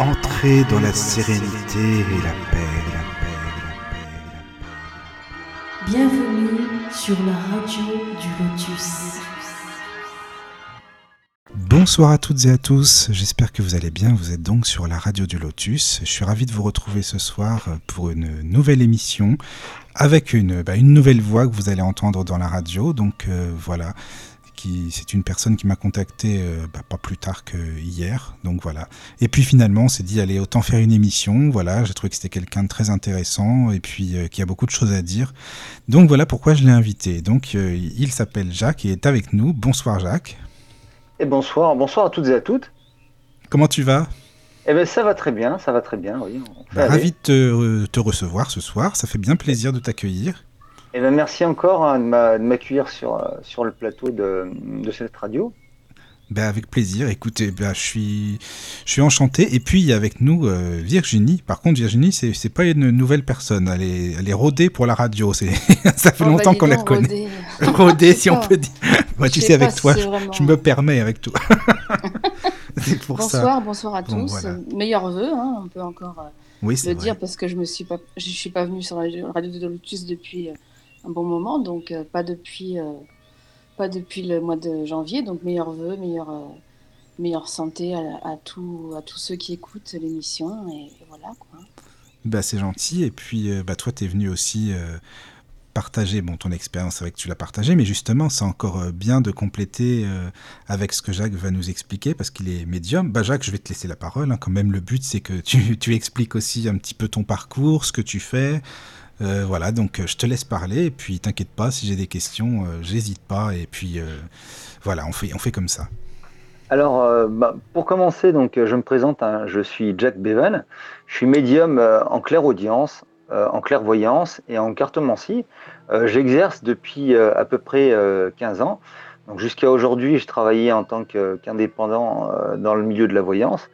Entrez dans la sérénité et la paix, la paix, la paix, la paix. Bienvenue sur la radio du Lotus. Bonsoir à toutes et à tous, j'espère que vous allez bien, vous êtes donc sur la radio du Lotus. Je suis ravi de vous retrouver ce soir pour une nouvelle émission avec une, bah, une nouvelle voix que vous allez entendre dans la radio. Donc euh, voilà, c'est une personne qui m'a contacté euh, bah, pas plus tard que hier, donc voilà. Et puis finalement, on s'est dit allez autant faire une émission. Voilà, j'ai trouvé que c'était quelqu'un de très intéressant et puis euh, qui a beaucoup de choses à dire. Donc voilà pourquoi je l'ai invité. Donc euh, il s'appelle Jacques et est avec nous. Bonsoir Jacques. Et bonsoir, bonsoir à toutes et à toutes. Comment tu vas? Eh ben ça va très bien, ça va très bien, oui. Bah, ravi de te, recevoir ce soir, ça fait bien plaisir de t'accueillir. Eh ben, merci encore hein, de m'accueillir sur, euh, sur le plateau de, de cette radio. Ben avec plaisir. Écoutez, ben, je suis, je suis enchanté. Et puis avec nous euh, Virginie. Par contre, Virginie, c'est, c'est pas une nouvelle personne. Elle est, elle est rodée pour la radio. C'est, ça fait oh, longtemps bah, qu'on la connaît. Rodée, si on peut dire. Moi, tu sais, avec toi, je, me permets avec toi. c'est pour bonsoir, ça. bonsoir à tous. Meilleurs vœux, hein, on peut encore euh, oui, le dire parce que je me suis pas, je suis pas venue sur la radio de Lotus depuis un bon moment, donc euh, pas depuis euh, pas depuis le mois de janvier. Donc meilleurs vœux, meilleure euh, meilleure santé à, à, tout, à tous ceux qui écoutent l'émission et, voilà quoi. Bah, c'est gentil et puis bah, toi tu es venu aussi partager bon, ton expérience, que tu l'as partagé, mais justement, c'est encore bien de compléter avec ce que Jacques va nous expliquer, parce qu'il est médium. Bah, Jacques, je vais te laisser la parole. Hein. Quand même, le but, c'est que tu, tu, expliques aussi un petit peu ton parcours, ce que tu fais, euh, voilà, donc euh, je te laisse parler et puis t'inquiète pas, si j'ai des questions, euh, j'hésite pas et puis voilà, on fait, on fait comme ça. Alors, bah, pour commencer, donc je me présente, hein, je suis Jack Bevan, je suis médium en clair-audience, en clairvoyance et en cartomancie. J'exerce depuis à peu près 15 ans. Donc jusqu'à aujourd'hui, je travaillais en tant qu'indépendant dans le milieu de la voyance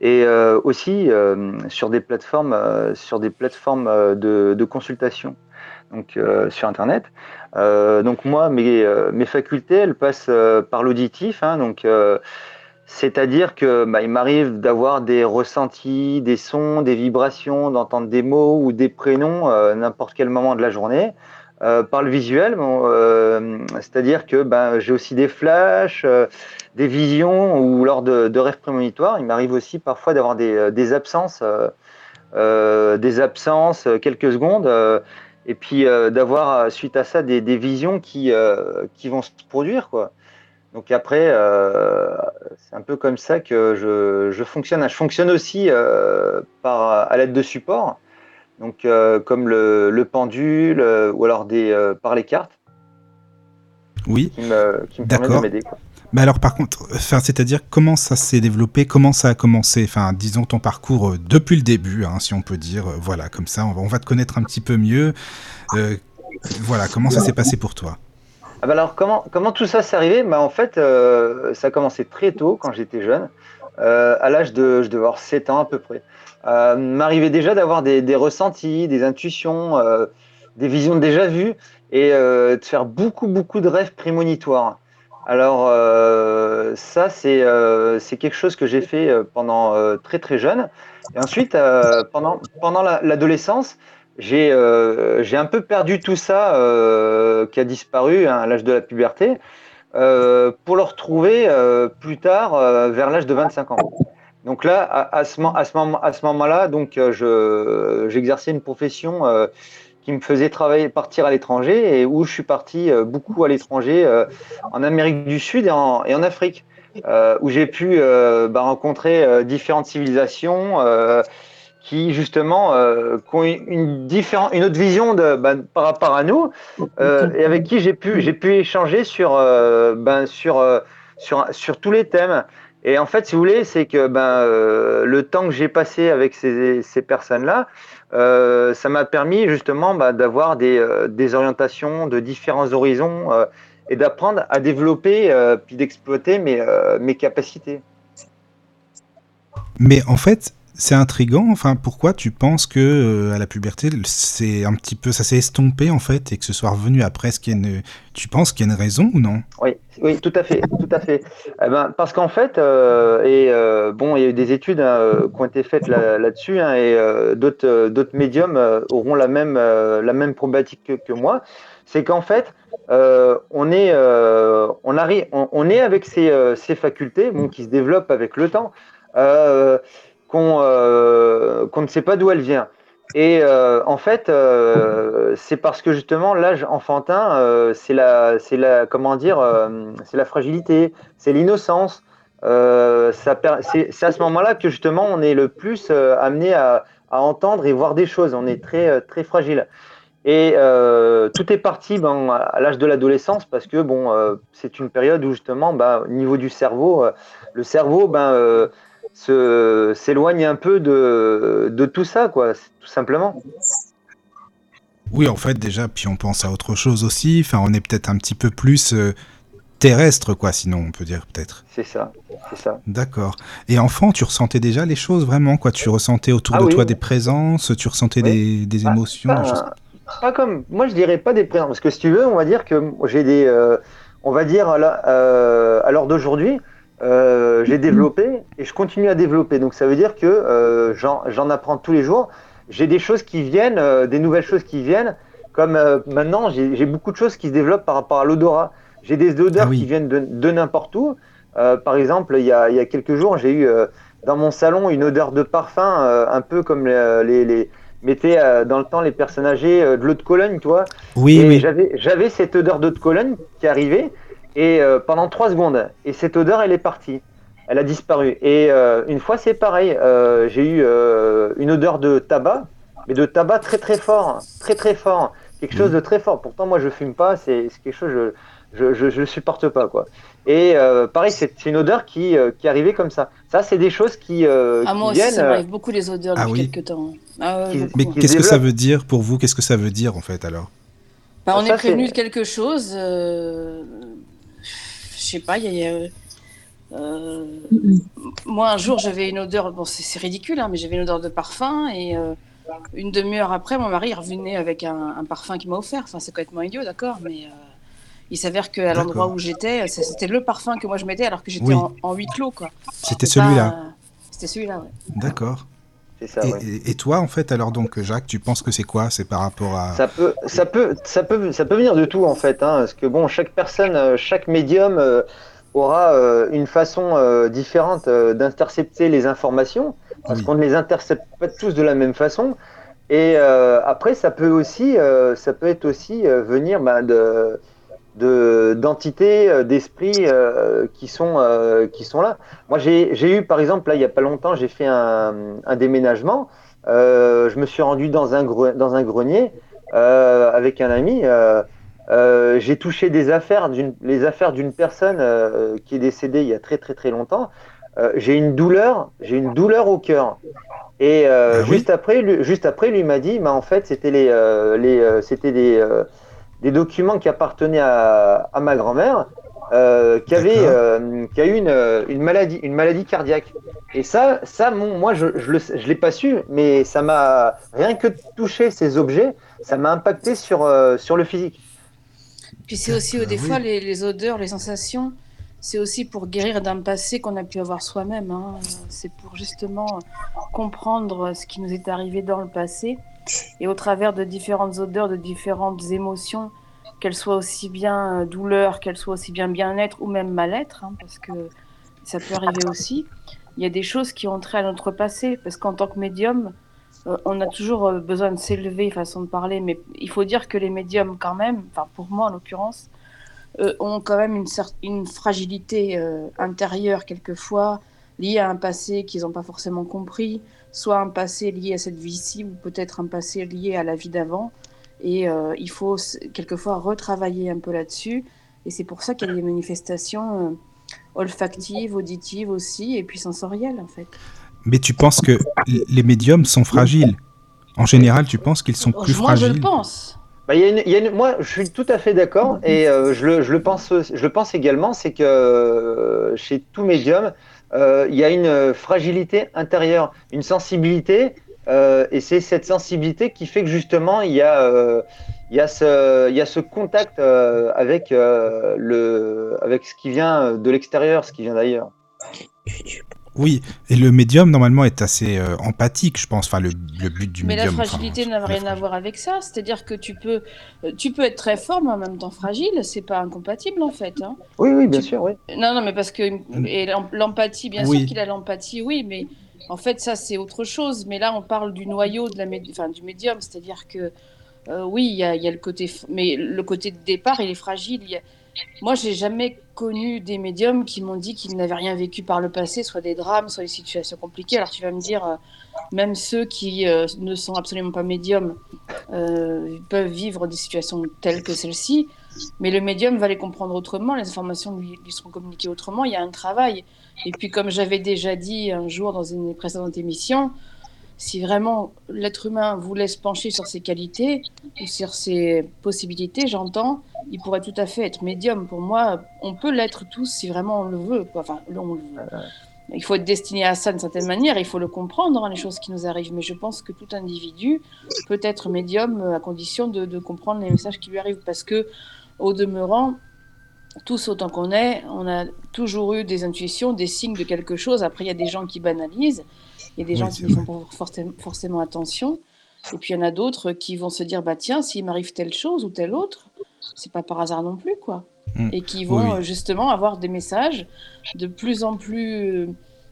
et euh, aussi euh, sur des plateformes, euh, sur des plateformes de, consultation, donc sur Internet. donc moi, mes, facultés, elles passent par l'auditif, hein, c'est-à-dire que bah, il m'arrive d'avoir des ressentis, des sons, des vibrations, d'entendre des mots ou des prénoms n'importe quel moment de la journée. Euh, par le visuel, euh, c'est-à-dire que ben, j'ai aussi des flashs, euh, des visions ou lors de, rêves prémonitoires. Il m'arrive aussi parfois d'avoir des, absences, des absences quelques secondes, et puis d'avoir suite à ça des, visions qui, vont se produire. Donc après, c'est un peu comme ça que je, fonctionne. Je fonctionne aussi à l'aide de supports donc euh, comme le, pendule euh, ou alors des, euh, par les cartes. Oui. Qui me, qui de m'aider. Mais alors par contre, c'est-à-dire comment ça s'est développé, comment ça a commencé, enfin disons ton parcours depuis le début, hein, si on peut dire, voilà, comme ça on va, on va te connaître un petit peu mieux. voilà, comment ça s'est passé pour toi? Ah bah alors comment, comment tout ça s'est arrivé? Bah En fait, ça a commencé très tôt quand j'étais jeune, à l'âge de, je devais avoir 7 ans à peu près euh, m'arrivait déjà d'avoir des, ressentis, des intuitions, euh, des visions déjà vues et euh, de faire beaucoup, beaucoup de rêves prémonitoires. Alors ça, c'est quelque chose que j'ai fait pendant très très jeune. Et ensuite, pendant, pendant l'adolescence, j'ai un peu perdu tout ça qui a disparu hein, à l'âge de la puberté pour le retrouver plus tard vers l'âge de 25 ans. Donc là, à, ce, moment-là, donc euh, j'exerçais une profession euh, qui me faisait travailler, partir à l'étranger et où je suis parti euh, beaucoup à l'étranger, en Amérique du Sud et en, Afrique, où j'ai pu bah, rencontrer différentes civilisations qui justement ont une, différente, une autre vision bah, par rapport à nous et avec qui j'ai pu, j'ai pu échanger sur, sur, sur, sur tous les thèmes. Et en fait, si vous voulez, c'est que ben, euh, le temps que j'ai passé avec ces, ces personnes-là, euh, ça m'a permis justement ben, d'avoir des, euh, des, orientations de différents horizons euh, et d'apprendre à développer puis d'exploiter mes, mes capacités. Mais en fait, c'est intrigant. Enfin, pourquoi tu penses que euh, à la puberté, c'est un petit peu, ça s'est estompé en fait, et que ce soit revenu après, ce une... tu penses qu'il y a une raison ou non? Oui, oui, tout à fait, tout à fait. Eh ben, parce qu'en fait, euh, et euh, bon, il y a eu des études hein, qui ont été faites là-dessus, hein, et d'autres, médiums auront la même, la même problématique que, moi. C'est qu'en fait, on est, on arrive, on, est avec ces, ces facultés, qui se développent avec le temps. Qu'on ne sait pas d'où elle vient. Et euh, en fait, euh, c'est parce que justement l'âge enfantin, c'est la, c'est la, comment dire, c'est la fragilité, c'est l'innocence. c'est à ce moment-là que justement on est le plus amené à, à, entendre et voir des choses. On est très très fragile. Et tout est parti ben, à l'âge de l'adolescence parce que bon, c'est une période où justement, ben, au niveau du cerveau, le cerveau, ben s'éloigne un peu de, de, tout ça, quoi, tout simplement. Oui, en fait, déjà, puis on pense à autre chose aussi. Enfin, on est peut-être un petit peu plus euh, terrestre, quoi, sinon, on peut dire peut-être. C'est ça, c'est ça. D'accord. Et enfant, tu ressentais déjà les choses vraiment, quoi? Tu ressentais autour ah de toi des présences, tu ressentais des, des émotions pas, comme, moi, je dirais pas des présences, parce que si tu veux, on va dire que j'ai des, euh, on va dire à euh, l'heure d'aujourd'hui, euh, j'ai développé et je continue à développer. Donc ça veut dire que euh, j'en apprends tous les jours. J'ai des choses qui viennent, euh, des nouvelles choses qui viennent. Comme maintenant, j'ai beaucoup de choses qui se développent par rapport à l'odorat. J'ai des odeurs ah qui viennent de, n'importe où. par exemple, il y, a, il y a quelques jours, j'ai eu dans mon salon une odeur de parfum, un peu comme les, les, mettaient dans le temps les personnes âgées de l'eau de Cologne, tu vois. Oui, oui. J'avais cette odeur d'eau de Cologne qui arrivait et euh, pendant trois secondes. Et cette odeur, elle est partie. Elle a disparu. Et euh, une fois, c'est pareil. Euh, j'ai eu une odeur de tabac, mais de tabac très très fort, très très fort, quelque chose de très fort. Pourtant, moi, je fume pas. C'est quelque chose je je, je, supporte pas quoi. Et pareil, c'est une odeur qui qui arrivait comme ça. Ça, c'est des choses qui ah moi aussi, ça m'arrive beaucoup les odeurs ah depuis quelques temps. Ah mais qu'est-ce que ça veut dire pour vous? Qu'est-ce que ça veut dire en fait alors? Bah, On est prévenu de quelque chose je sais pas, il y a. Euh, moi, un jour, j'avais une odeur, bon, c'est ridicule, hein, mais j'avais une odeur de parfum et euh, une demi-heure après, mon mari revenait avec un, parfum qu'il m'a offert. Enfin, c'est complètement idiot, d'accord, mais euh, il s'avère qu'à l'endroit où j'étais, c'était le parfum que moi je mettais alors que j'étais en, huis clos, quoi. C'était celui-là. C'était celui-là, ouais. D'accord. Ça, et, et, toi, en fait, alors donc, Jacques, tu penses que c'est quoi? C'est par rapport à ça peut, ça peut, ça peut, ça peut venir de tout en fait, hein, parce que bon, chaque personne, euh, chaque médium euh, aura euh, une façon différente d'intercepter les informations, parce qu'on ne les intercepte pas tous de la même façon. Et après, ça peut aussi, ça peut être aussi venir bah, de d'entités, euh, d'esprits euh, qui, sont, euh, qui sont là. Moi, j'ai eu, par exemple, là, il n'y a pas longtemps, j'ai fait un, un déménagement. je me suis rendu dans un, dans un grenier avec un ami. j'ai touché des affaires, les affaires d'une personne qui est décédée il y a très très très longtemps. j'ai une douleur, j'ai une douleur au cœur. Et ah juste après, lui, juste après, lui m'a dit, bah, en fait, c'était les, les c'était des des documents qui appartenaient à, ma grand-mère, euh, qui avait, euh, qui a eu une, une, maladie, une maladie cardiaque. Et ça, ça, moi, je, je, je l'ai pas su, mais ça m'a rien que toucher ces objets, ça m'a impacté sur, euh, sur le physique. Puis c'est aussi des fois les, les, odeurs, les sensations. C'est aussi pour guérir d'un passé qu'on a pu avoir soi-même. Hein. C'est pour justement comprendre ce qui nous est arrivé dans le passé et au travers de différentes odeurs, de différentes émotions, qu'elles soient aussi bien euh, douleur, qu'elles soient aussi bien bien-être ou même mal-être, hein, parce que ça peut arriver aussi. Il y a des choses qui ont trait à notre passé, parce qu'en tant que médium, euh, on a toujours euh, besoin de s'élever, façon de parler, mais il faut dire que les médiums, quand même, enfin pour moi en l'occurrence, ont quand même une, une fragilité intérieure quelquefois, liée à un passé qu'ils n'ont pas forcément compris, soit un passé lié à cette vie-ci ou peut-être un passé lié à la vie d'avant. Et euh, il faut quelquefois retravailler un peu là-dessus. Et c'est pour ça qu'il y a des manifestations euh, olfactives, auditives aussi, et puis sensorielles en fait. Mais tu penses que les médiums sont fragiles? En général, tu penses qu'ils sont plus fragiles Moi, je le pense. bah, moi, je suis tout à fait d'accord et euh, je, le, pense, je le pense également, c'est que euh, chez tout médium, euh, il y a une fragilité intérieure, une sensibilité, et c'est cette sensibilité qui fait que justement, il y a, il y a, ce, il y a ce contact avec, le, avec ce qui vient de l'extérieur, ce qui vient d'ailleurs. Oui, et le médium normalement est assez euh, empathique, je pense. Enfin, le, but du médium. Mais la fragilité n'a rien à voir avec ça. C'est-à-dire que tu peux, euh, tu peux être très fort, mais en même temps fragile. C'est pas incompatible en fait. Hein. Oui, oui, bien sûr, oui. Non, non, mais parce que et l'empathie, bien sûr qu'il a l'empathie, oui, mais en fait ça c'est autre chose. Mais là, on parle du noyau de la, enfin, du médium, c'est-à-dire que euh, oui, il y, a, le côté, mais le côté de départ, il est fragile. Il y a moi, j'ai jamais connu des médiums qui m'ont dit qu'ils n'avaient rien vécu par le passé, soit des drames, soit des situations compliquées. Alors tu vas me dire, euh, même ceux qui euh, ne sont absolument pas médiums peuvent vivre des situations telles que celle-ci, mais le médium va les comprendre autrement, les informations lui, seront communiquées autrement, il y a un travail. Et puis comme j'avais déjà dit un jour dans une précédente émission, si vraiment l'être humain vous laisse pencher sur ses qualités ou sur ses possibilités, j'entends, il pourrait tout à fait être médium. Pour moi, on peut l'être tous si vraiment on le veut. Enfin, Il faut être destiné à ça d'une certaine manière, il faut le comprendre, hein, les choses qui nous arrivent. Mais je pense que tout individu peut être médium à condition de, de comprendre les messages qui lui arrivent. Parce que, au demeurant, tous autant qu'on est, on a toujours eu des intuitions, des signes de quelque chose. Après, il y a des gens qui banalisent. Il y a des gens qui ne font pas forcément, attention. Et puis il y en a d'autres qui vont se dire bah tiens, s'il m'arrive telle chose ou telle autre, c'est pas par hasard non plus quoi. Mm. Et qui vont euh, justement avoir des messages de plus en plus, euh,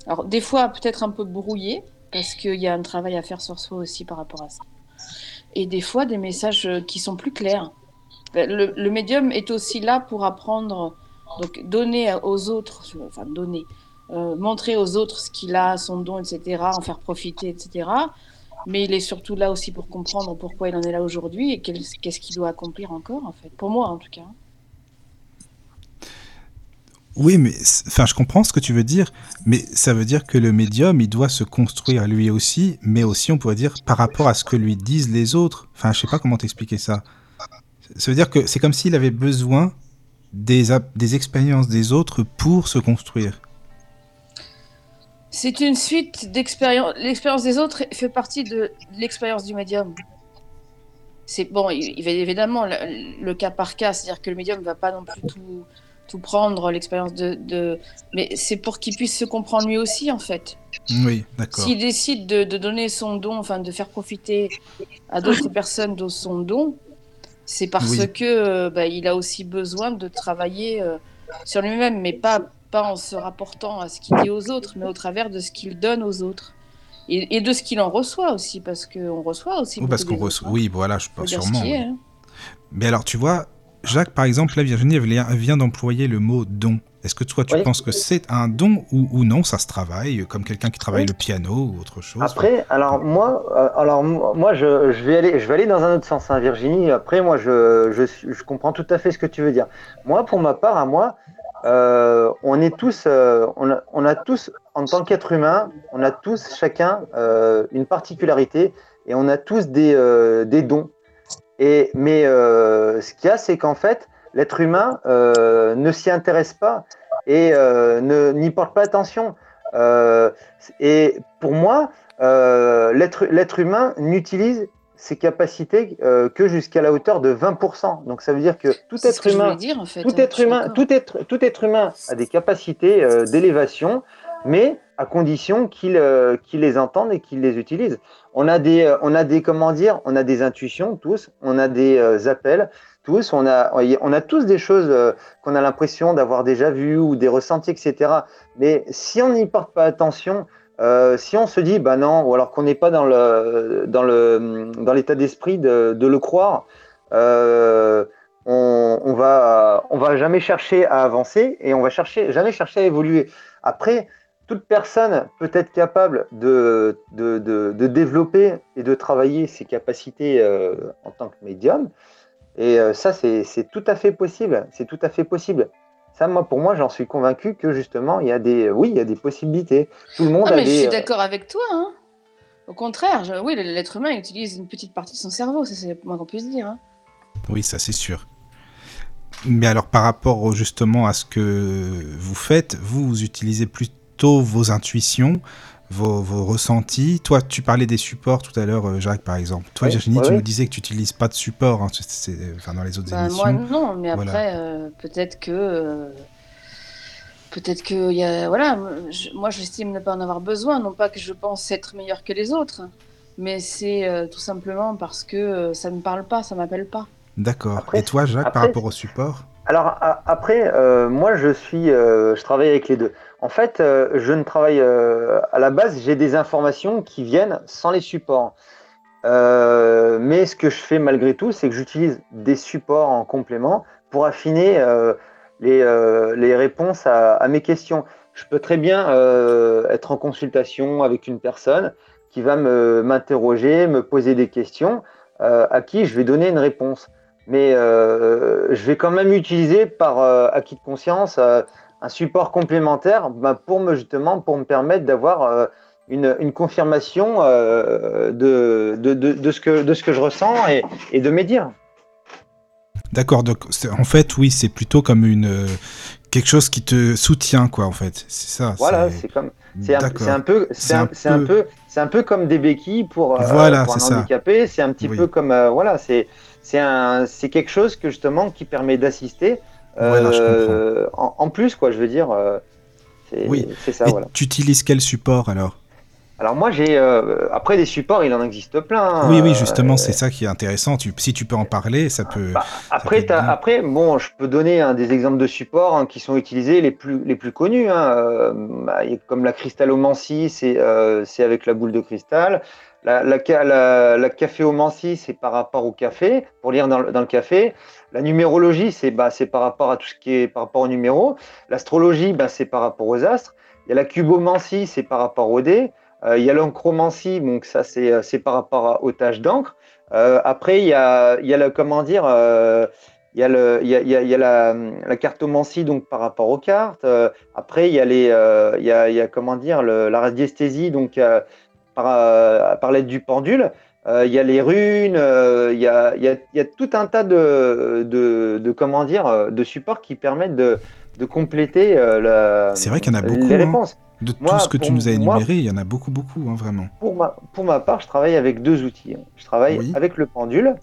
alors des fois peut-être un peu brouillés parce qu'il y a un travail à faire sur soi aussi par rapport à ça. Et des fois des messages euh, qui sont plus clairs. Le, le médium est aussi là pour apprendre, donc donner aux autres, enfin donner, euh, montrer aux autres ce qu'il a, son don, etc., en faire profiter, etc. Mais il est surtout là aussi pour comprendre pourquoi il en est là aujourd'hui et qu'est-ce qu'il doit accomplir encore, en fait. Pour moi, en tout cas. Oui, mais enfin, je comprends ce que tu veux dire, mais ça veut dire que le médium, il doit se construire lui aussi, mais aussi, on pourrait dire, par rapport à ce que lui disent les autres. Enfin, je sais pas comment t'expliquer ça. Ça veut dire que c'est comme s'il avait besoin des, des expériences des autres pour se construire. C'est une suite d'expériences. L'expérience des autres fait partie de l'expérience du médium. C'est bon, il, va évidemment le, cas par cas, c'est-à-dire que le médium ne va pas non plus tout, tout prendre l'expérience de, mais c'est pour qu'il puisse se comprendre lui aussi en fait. Oui, d'accord. S'il décide de, donner son don, enfin de faire profiter à d'autres personnes de son don, c'est parce que euh, bah, il a aussi besoin de travailler euh, sur lui-même, mais pas pas en se rapportant à ce qu'il dit aux autres, mais au travers de ce qu'il donne aux autres. Et, de ce qu'il en reçoit aussi, parce qu'on reçoit aussi. Oui, parce qu'on reçoit. Oui, voilà, je pense sûrement. Hein. Mais alors, tu vois, Jacques, par exemple, la Virginie vient d'employer le mot don. Est-ce que toi, tu penses que c'est un don ou, non Ça se travaille, comme quelqu'un qui travaille le piano ou autre chose Après, alors moi, euh, alors moi, je, vais aller, je vais aller dans un autre sens, hein, Virginie. Après, moi, je, je, je, comprends tout à fait ce que tu veux dire. Moi, pour ma part, à moi, euh, on est tous, euh, on, a, tous, en tant qu'être humain, on a tous chacun une particularité et on a tous des, dons. Et, mais ce qu'il y a, c'est qu'en fait, l'être humain ne s'y intéresse pas et n'y porte pas attention. et pour moi, l'être humain n'utilise ses capacités euh, que jusqu'à la hauteur de 20%. Donc ça veut dire que tout être humain, tout hein, être humain, tout être, tout être humain a des capacités euh, d'élévation, mais à condition qu'il euh, les entende et qu'il les utilise. On a des, on a des, comment dire, on a des intuitions tous, on a des appels on a, tous des choses qu'on a l'impression d'avoir déjà vues ou des ressentis, etc. Mais si on n'y porte pas attention, euh, si on se dit, bah non, ou alors qu'on n'est pas dans l'état d'esprit de, le croire, euh, on, va jamais chercher à avancer et on va chercher jamais chercher à évoluer. Après, toute personne peut être capable de développer et de travailler ses capacités euh, en tant que médium. Et euh, ça, c'est tout à fait possible. C'est tout à fait possible. Ça, moi, pour moi, j'en suis convaincu que justement, il y a des, oui, il y a des possibilités. Tout le monde ah, mais Je suis euh, d'accord avec toi. Hein. Au contraire, oui, l'être humain utilise une petite partie de son cerveau, c'est moins qu'on puisse dire. Hein. Oui, ça c'est sûr. Mais alors par rapport justement à ce que vous faites, vous, vous utilisez plutôt vos intuitions, vos, ressentis. Toi, tu parlais des supports tout à l'heure, euh, Jacques, par exemple. Toi, Virginie, tu nous disais que tu n'utilises pas de support hein, enfin, dans les autres bah, émissions. Moi, non, mais après, euh, peut-être que. Euh, peut-être que. Y a, voilà, moi, j'estime ne pas en avoir besoin. Non pas que je pense être meilleur que les autres, mais c'est tout simplement parce que ça ne me parle pas, ça ne m'appelle pas. D'accord. Et toi, Jacques, par rapport au support? Alors, après, moi, je suis. je travaille avec les deux. En fait, euh, je ne travaille euh, à la base, j'ai des informations qui viennent sans les supports. Euh, mais ce que je fais malgré tout, c'est que j'utilise des supports en complément pour affiner les, réponses à, mes questions. Je peux très bien être en consultation avec une personne qui va m'interroger, me, poser des questions, à qui je vais donner une réponse. Mais je vais quand même utiliser par acquis de conscience un support complémentaire bah, pour me justement pour me permettre d'avoir euh, une, confirmation euh, de, de, ce que, de ce que je ressens et, et de mes dires. D'accord, donc en fait, oui, c'est plutôt comme une quelque chose qui te soutient, quoi, en fait. C'est ça. Voilà, c'est comme c'est un, un, peu c'est un, un, peu c'est un peu comme des béquilles pour, euh, voilà, pour un handicapé. C'est un petit peu comme voilà, c'est c'est quelque chose que justement qui permet d'assister euh, en, plus, quoi, je veux dire. Euh, oui. C'est ça, voilà. Tu utilises quel support alors? Alors moi j'ai euh, après des supports il en existe plein. Oui oui justement c'est ça qui est intéressant. si tu peux en parler ça peut. Bah, après après bon je peux donner des exemples de supports hein, qui sont utilisés les plus les plus connus hein. bah, comme la cristallomancie c'est c'est avec la boule de cristal. La, la, la, caféomancie c'est par rapport au café pour lire dans, dans le café. La numérologie, c'est bah, par rapport à tout ce qui est par rapport aux numéros. L'astrologie, bah, c'est par rapport aux astres. Il y a la cubomancie, c'est par rapport aux dés. Euh, il y a l'encromancie, donc ça, c'est euh, par rapport aux taches d'encre. Euh, après, il y a, il y a comment dire, il y a, le, il y a, il y a la, la, cartomancie, donc par rapport aux cartes. après, il y a, les, il y a, comment dire, la radiesthésie, donc par, par l'aide du pendule. Euh, il y a les runes, euh, il y a, tout un tas de, comment dire, euh, de supports qui permettent de, compléter la, C'est vrai qu'il y en a beaucoup. Les hein. réponses. De tout ce que tu nous as énuméré, il y en a beaucoup, beaucoup, hein, vraiment. Pour ma, pour ma part, je travaille avec deux outils. Je travaille avec le pendule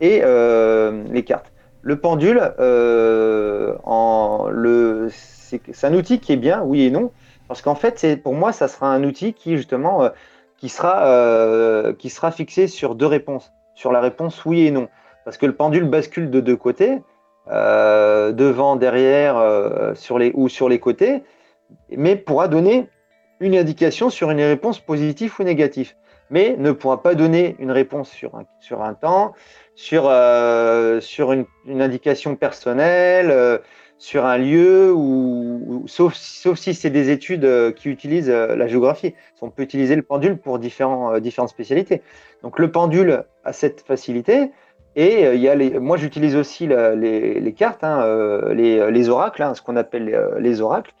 et les cartes. Le pendule, en, le, c'est un outil qui est bien, oui et non, parce qu'en fait, pour moi, ça sera un outil qui, justement, qui sera, euh, qui sera fixé sur deux réponses, sur la réponse oui et non. Parce que le pendule bascule de deux côtés, euh, devant, derrière, euh, sur les, ou sur les côtés, mais pourra donner une indication sur une réponse positive ou négative, mais ne pourra pas donner une réponse sur un, sur un temps, sur, sur une, une, indication personnelle, sur un lieu, ou, sauf, sauf si c'est des études euh, qui utilisent euh, la géographie. On peut utiliser le pendule pour différents, euh, différentes spécialités. Donc le pendule a cette facilité. Et il y a les, moi j'utilise aussi les, les, cartes, hein, les, les, oracles, hein, ce qu'on appelle les, oracles.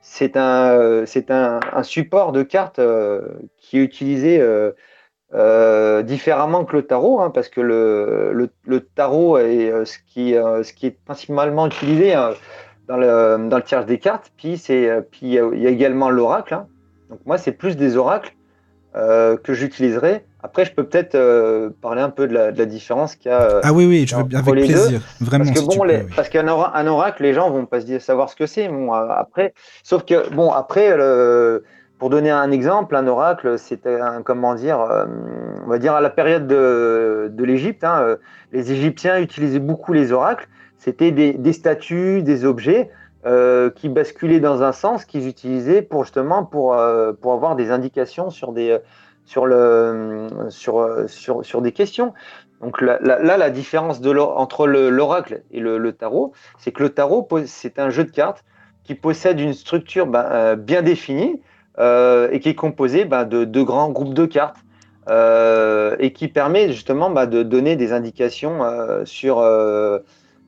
C'est un, un, un, support de cartes qui est utilisé euh, différemment que le tarot, hein, parce que le, le, tarot est euh, ce qui, euh, ce qui est principalement utilisé hein, dans, le, dans le tirage des cartes. Puis, puis il y a également l'oracle. Hein. Donc moi, c'est plus des oracles que j'utiliserai. Après, je peux peut-être parler un peu de la, de la différence qu'il y a. ah oui, oui, je veux bien avec plaisir. Vraiment. Parce que bon, parce qu'un oracle, les gens vont pas se dire savoir ce que c'est. Bon, après, sauf que bon, après, le, pour donner un exemple, un oracle, c'était un, comment dire, euh, on va dire à la période de, l'Égypte, hein, euh, les Égyptiens utilisaient beaucoup les oracles. C'était des, statues, des objets euh, qui basculaient dans un sens qu'ils utilisaient pour justement pour, pour avoir des indications sur des sur le sur, sur, sur des questions. Donc là, la différence entre l'oracle et le, tarot, c'est que le tarot, c'est un jeu de cartes qui possède une structure ben, bien définie, et qui est composé bah, de deux grands groupes de cartes euh, et qui permet justement bah, de donner des indications euh, sur,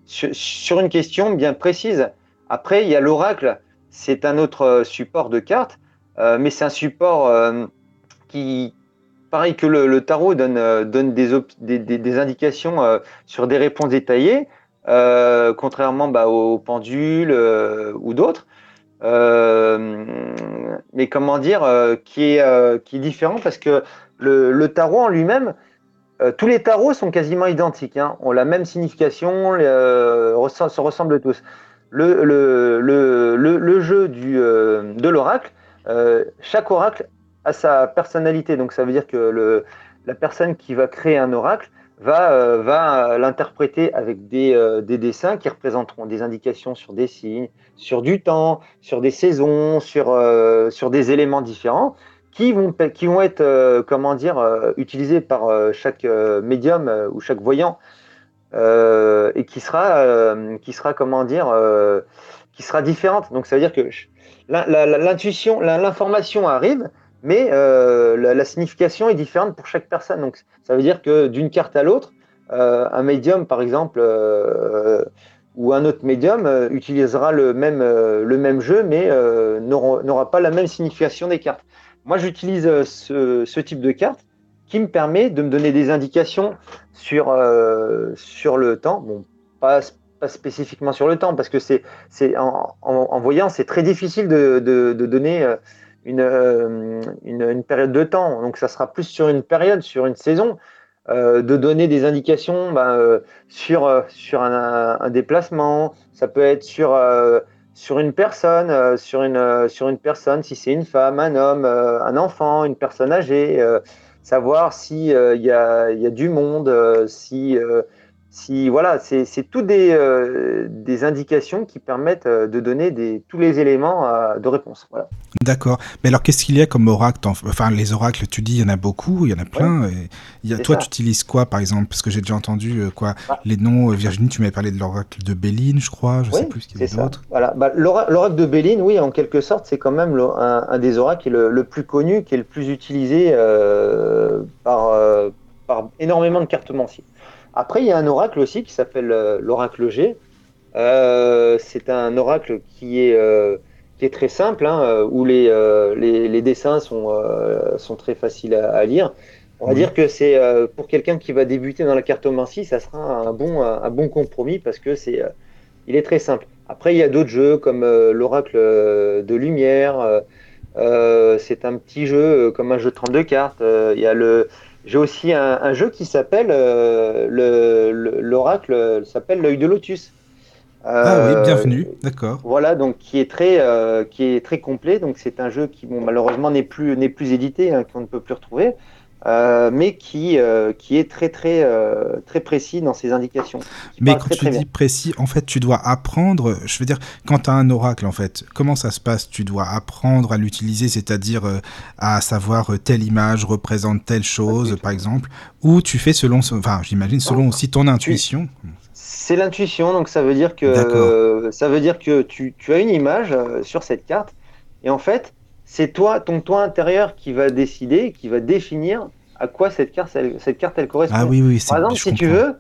sur, une question bien précise. Après, il y a l'oracle, c'est un autre support de cartes, mais c'est un support qui, pareil que le, tarot donne, donne des, des, indications sur des réponses détaillées, contrairement bah, aux pendules ou d'autres. Mais comment dire, qui, est, qui est différent parce que le, tarot en lui-même, tous les tarots sont quasiment identiques, hein, ont la même signification, se ressemblent tous le, le, le, le jeu du, euh, de l'oracle, euh, chaque oracle a sa personnalité. Donc ça veut dire que le, la personne qui va créer un oracle va, euh, va l'interpréter avec des, des, dessins qui représenteront des indications sur des signes, sur du temps, sur des saisons, sur, sur des éléments différents qui vont, être, comment dire, utilisés par chaque médium ou chaque voyant euh, et qui sera, euh, qui sera comment dire, euh, qui sera différente. Donc ça veut dire que l'intuition, l'information arrive, mais la, signification est différente pour chaque personne. Donc ça veut dire que d'une carte à l'autre, un médium par exemple ou un autre médium utilisera le même, le même jeu, mais n'aura pas la même signification des cartes. Moi, j'utilise ce, ce, type de carte qui me permet de me donner des indications sur, euh, sur le temps. Bon, pas, spécifiquement sur le temps, parce que c'est, c'est en, en, voyant, c'est très difficile de, de, donner euh, une, euh, une, une, période de temps. Donc, ça sera plus sur une période, sur une saison, euh, de donner des indications ben, sur, sur un, déplacement. Ça peut être sur sur une personne, sur, une, sur une personne, si c'est une femme, un homme, un enfant, une personne âgée, savoir s'il euh, y, a, y, a, du monde, euh, si, euh, si voilà, c'est tout des, des, indications qui permettent de donner des, tous les éléments de réponse. Voilà. D'accord. Mais alors, qu'est-ce qu'il y a comme oracle Enfin, les oracles, tu dis, il y en a beaucoup, il y en a plein. Et il y a, toi, tu utilises quoi, par exemple? Parce que j'ai déjà entendu quoi bah. Les noms, Virginie, tu m'avais parlé de l'oracle de Béline, je crois. Je ne sais plus ce qu'il y a d'autre. Voilà. Bah, l'oracle de Béline, oui, en quelque sorte, c'est quand même un, un, des oracles qui est le, le, plus connu, qui est le plus utilisé euh, par, euh, par énormément de cartomanciers. Après, il y a un oracle aussi qui s'appelle euh, l'oracle G. Euh, c'est un oracle qui est, euh, qui est très simple, hein, où les, les, les, dessins sont, sont très faciles à, lire. On va dire que c'est pour quelqu'un qui va débuter dans la cartomancie, ça sera un bon, un, bon compromis parce que c'est, il est très simple. Après, il y a d'autres jeux comme l'oracle de lumière. c'est un petit jeu comme un jeu de 32 cartes. il y a le j'ai aussi un, jeu qui s'appelle euh, l'oracle s'appelle l'œil de lotus. ah oui, euh, bienvenue, d'accord. Voilà, donc qui est très euh, qui est très complet. Donc c'est un jeu qui bon, malheureusement n'est plus n'est plus édité, hein, qu'on ne peut plus retrouver. Euh, mais qui, euh, qui est très très euh, très précis dans ses indications. mais quand tu dis précis, en fait, tu dois apprendre. Je veux dire, quand tu as un oracle, en fait, comment ça se passe? Tu dois apprendre à l'utiliser, c'est-à-dire à savoir telle image représente telle chose, par exemple, ou tu fais selon, enfin, j'imagine selon aussi ton intuition. C'est l'intuition, donc ça veut dire que ça veut dire que tu, tu as une image sur cette carte, et en fait, c'est toi, ton toi intérieur qui va décider, qui va définir à quoi cette carte, elle, cette carte, elle correspond. Ah oui, oui, Par exemple, si tu veux,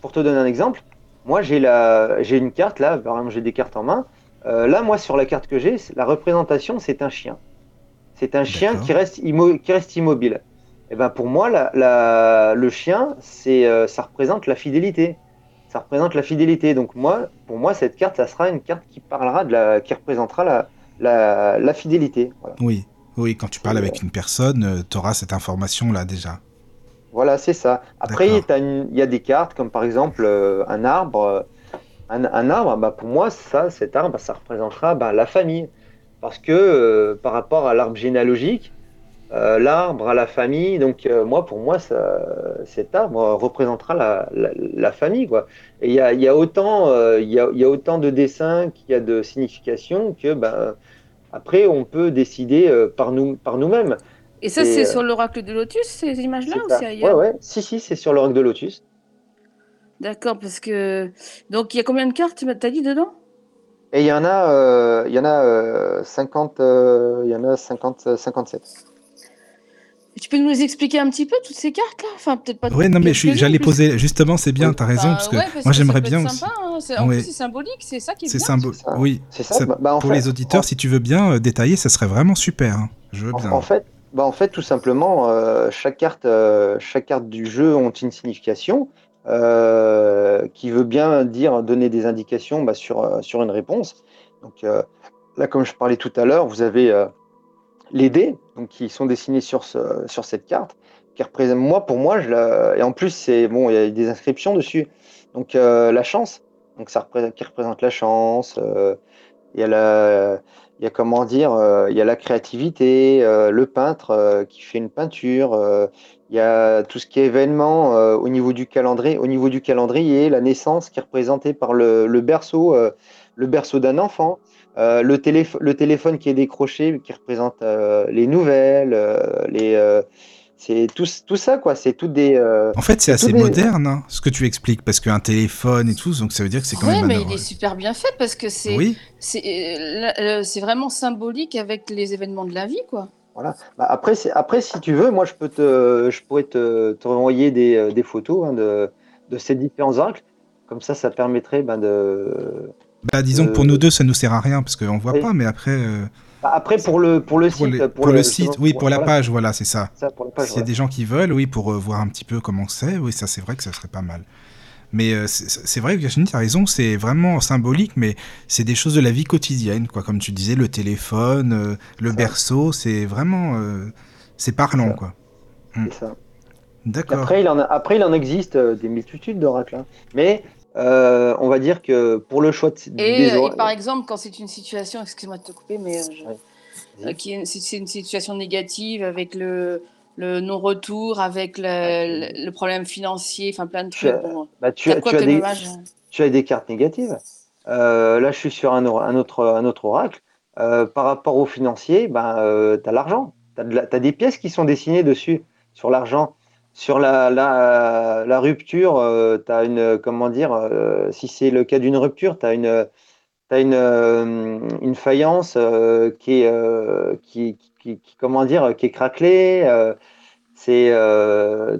pour te donner un exemple, moi j'ai la, j'ai une carte là, par exemple j'ai des cartes en main. Euh, là, moi sur la carte que j'ai, la représentation c'est un chien. C'est un chien qui reste, qui reste immobile. Et eh ben pour moi, la, la, le chien, c'est, euh, ça représente la fidélité. Ça représente la fidélité. Donc moi, pour moi, cette carte, ça sera une carte qui parlera de la, qui représentera la, la, fidélité. Oui, oui, quand tu parles avec une personne, euh, tu auras cette information-là déjà. Voilà, c'est ça. Après, il y a des cartes comme par exemple euh, un arbre. Un, arbre, bah, pour moi, ça, cet arbre, ça représentera bah, la famille. Parce que euh, par rapport à l'arbre généalogique, l'arbre à la famille, donc moi, pour moi, ça, cet arbre représentera la, la, famille. Quoi. Et il y a, y, a autant, il y, a, y a autant de dessins qu'il y a de significations que bah, après, on peut décider euh, par nous par nous-mêmes. Et ça, c'est euh, sur l'oracle de Lotus, ces images-là, ou c'est ailleurs Ouais, ouais. Si, si, c'est sur l'oracle de Lotus. D'accord, parce que donc il y a combien de cartes tu as dit dedans? Et il y en a, euh, il y en a 50, il y en a 50, 57. Tu peux nous expliquer un petit peu toutes ces cartes là? Enfin, peut-être pas. Oui, non, mais j'allais poser. Justement, c'est bien, tu as raison, bah parce que moi j'aimerais bien aussi. Hein, c'est symbolique, c'est ça qui est, bien. Symbolique. Oui, ça. Bah, bah, pour les auditeurs, si tu veux bien euh, détailler, ça serait vraiment super. Hein. Je veux en, bien. En fait, bah, En fait, tout simplement, chaque, carte, chaque carte du jeu ont une signification qui veut bien dire donner des indications bah, sur, sur une réponse. Donc là, comme je parlais tout à l'heure, vous avez les dés donc, qui sont dessinés sur, ce, sur cette carte. Qui représente, moi, pour moi, je et en plus, c'est bon, il y a des inscriptions dessus. Donc, la chance, donc ça représente, qui représente la chance. il y a la, il y a comment dire, euh, il y a la créativité, euh, le peintre euh, qui fait une peinture, il y a tout ce qui est événement au niveau du calendrier, au niveau du calendrier, la naissance qui est représentée par le berceau, le berceau d'un enfant, le, le téléphone qui est décroché qui représente les nouvelles, les c'est tout, tout, ça, quoi. C'est tout des. Euh, en fait, c'est assez moderne, hein, ce que tu expliques, parce qu'un téléphone et tout, donc ça veut dire que c'est quand même. Oui, mais il est super bien fait parce que c'est. Oui. Euh, c'est vraiment symbolique avec les événements de la vie, quoi. Voilà. Bah, après, après, si tu veux, moi, je peux te, je pourrais te, te renvoyer des, euh, des photos hein, de, de, ces différents oracles. Comme ça, ça permettrait ben, de. Bah, disons que pour nous deux, ça nous sert à rien parce qu'on voit pas, mais après. Après, pour le, pour le site. pour, le, site, oui, pour, la page, voilà, c'est ça. S'il y a des gens qui veulent, oui, pour euh, voir un petit peu comment c'est, oui, ça c'est vrai que ça serait pas mal. Mais euh, c'est vrai que Virginie, tu as raison, c'est vraiment symbolique, mais c'est des choses de la vie quotidienne, quoi. Comme tu disais, le téléphone, euh, le berceau, c'est vraiment. c'est parlant, quoi. C'est ça. D'accord. Après, il en après, il en existe des multitudes d'oracles. Hein. Mais euh, on va dire que pour le choix de, et, et par exemple, quand c'est une situation, excuse-moi de te couper, mais euh, euh, c'est une situation négative avec le, le non-retour, avec le, problème financier, enfin plein de trucs. Bah, tu, as, des, tu, as, des, cartes négatives. là, je suis sur un, un, autre, un autre oracle. par rapport au financier, ben, tu as l'argent. Tu as, des pièces qui sont dessinées dessus, sur l'argent. Sur la, la, rupture, euh, une, comment dire, euh, si c'est le cas d'une rupture, tu as une, as une, euh, une faïence qui, est, qui, qui, comment dire, qui est craquelée. c'est,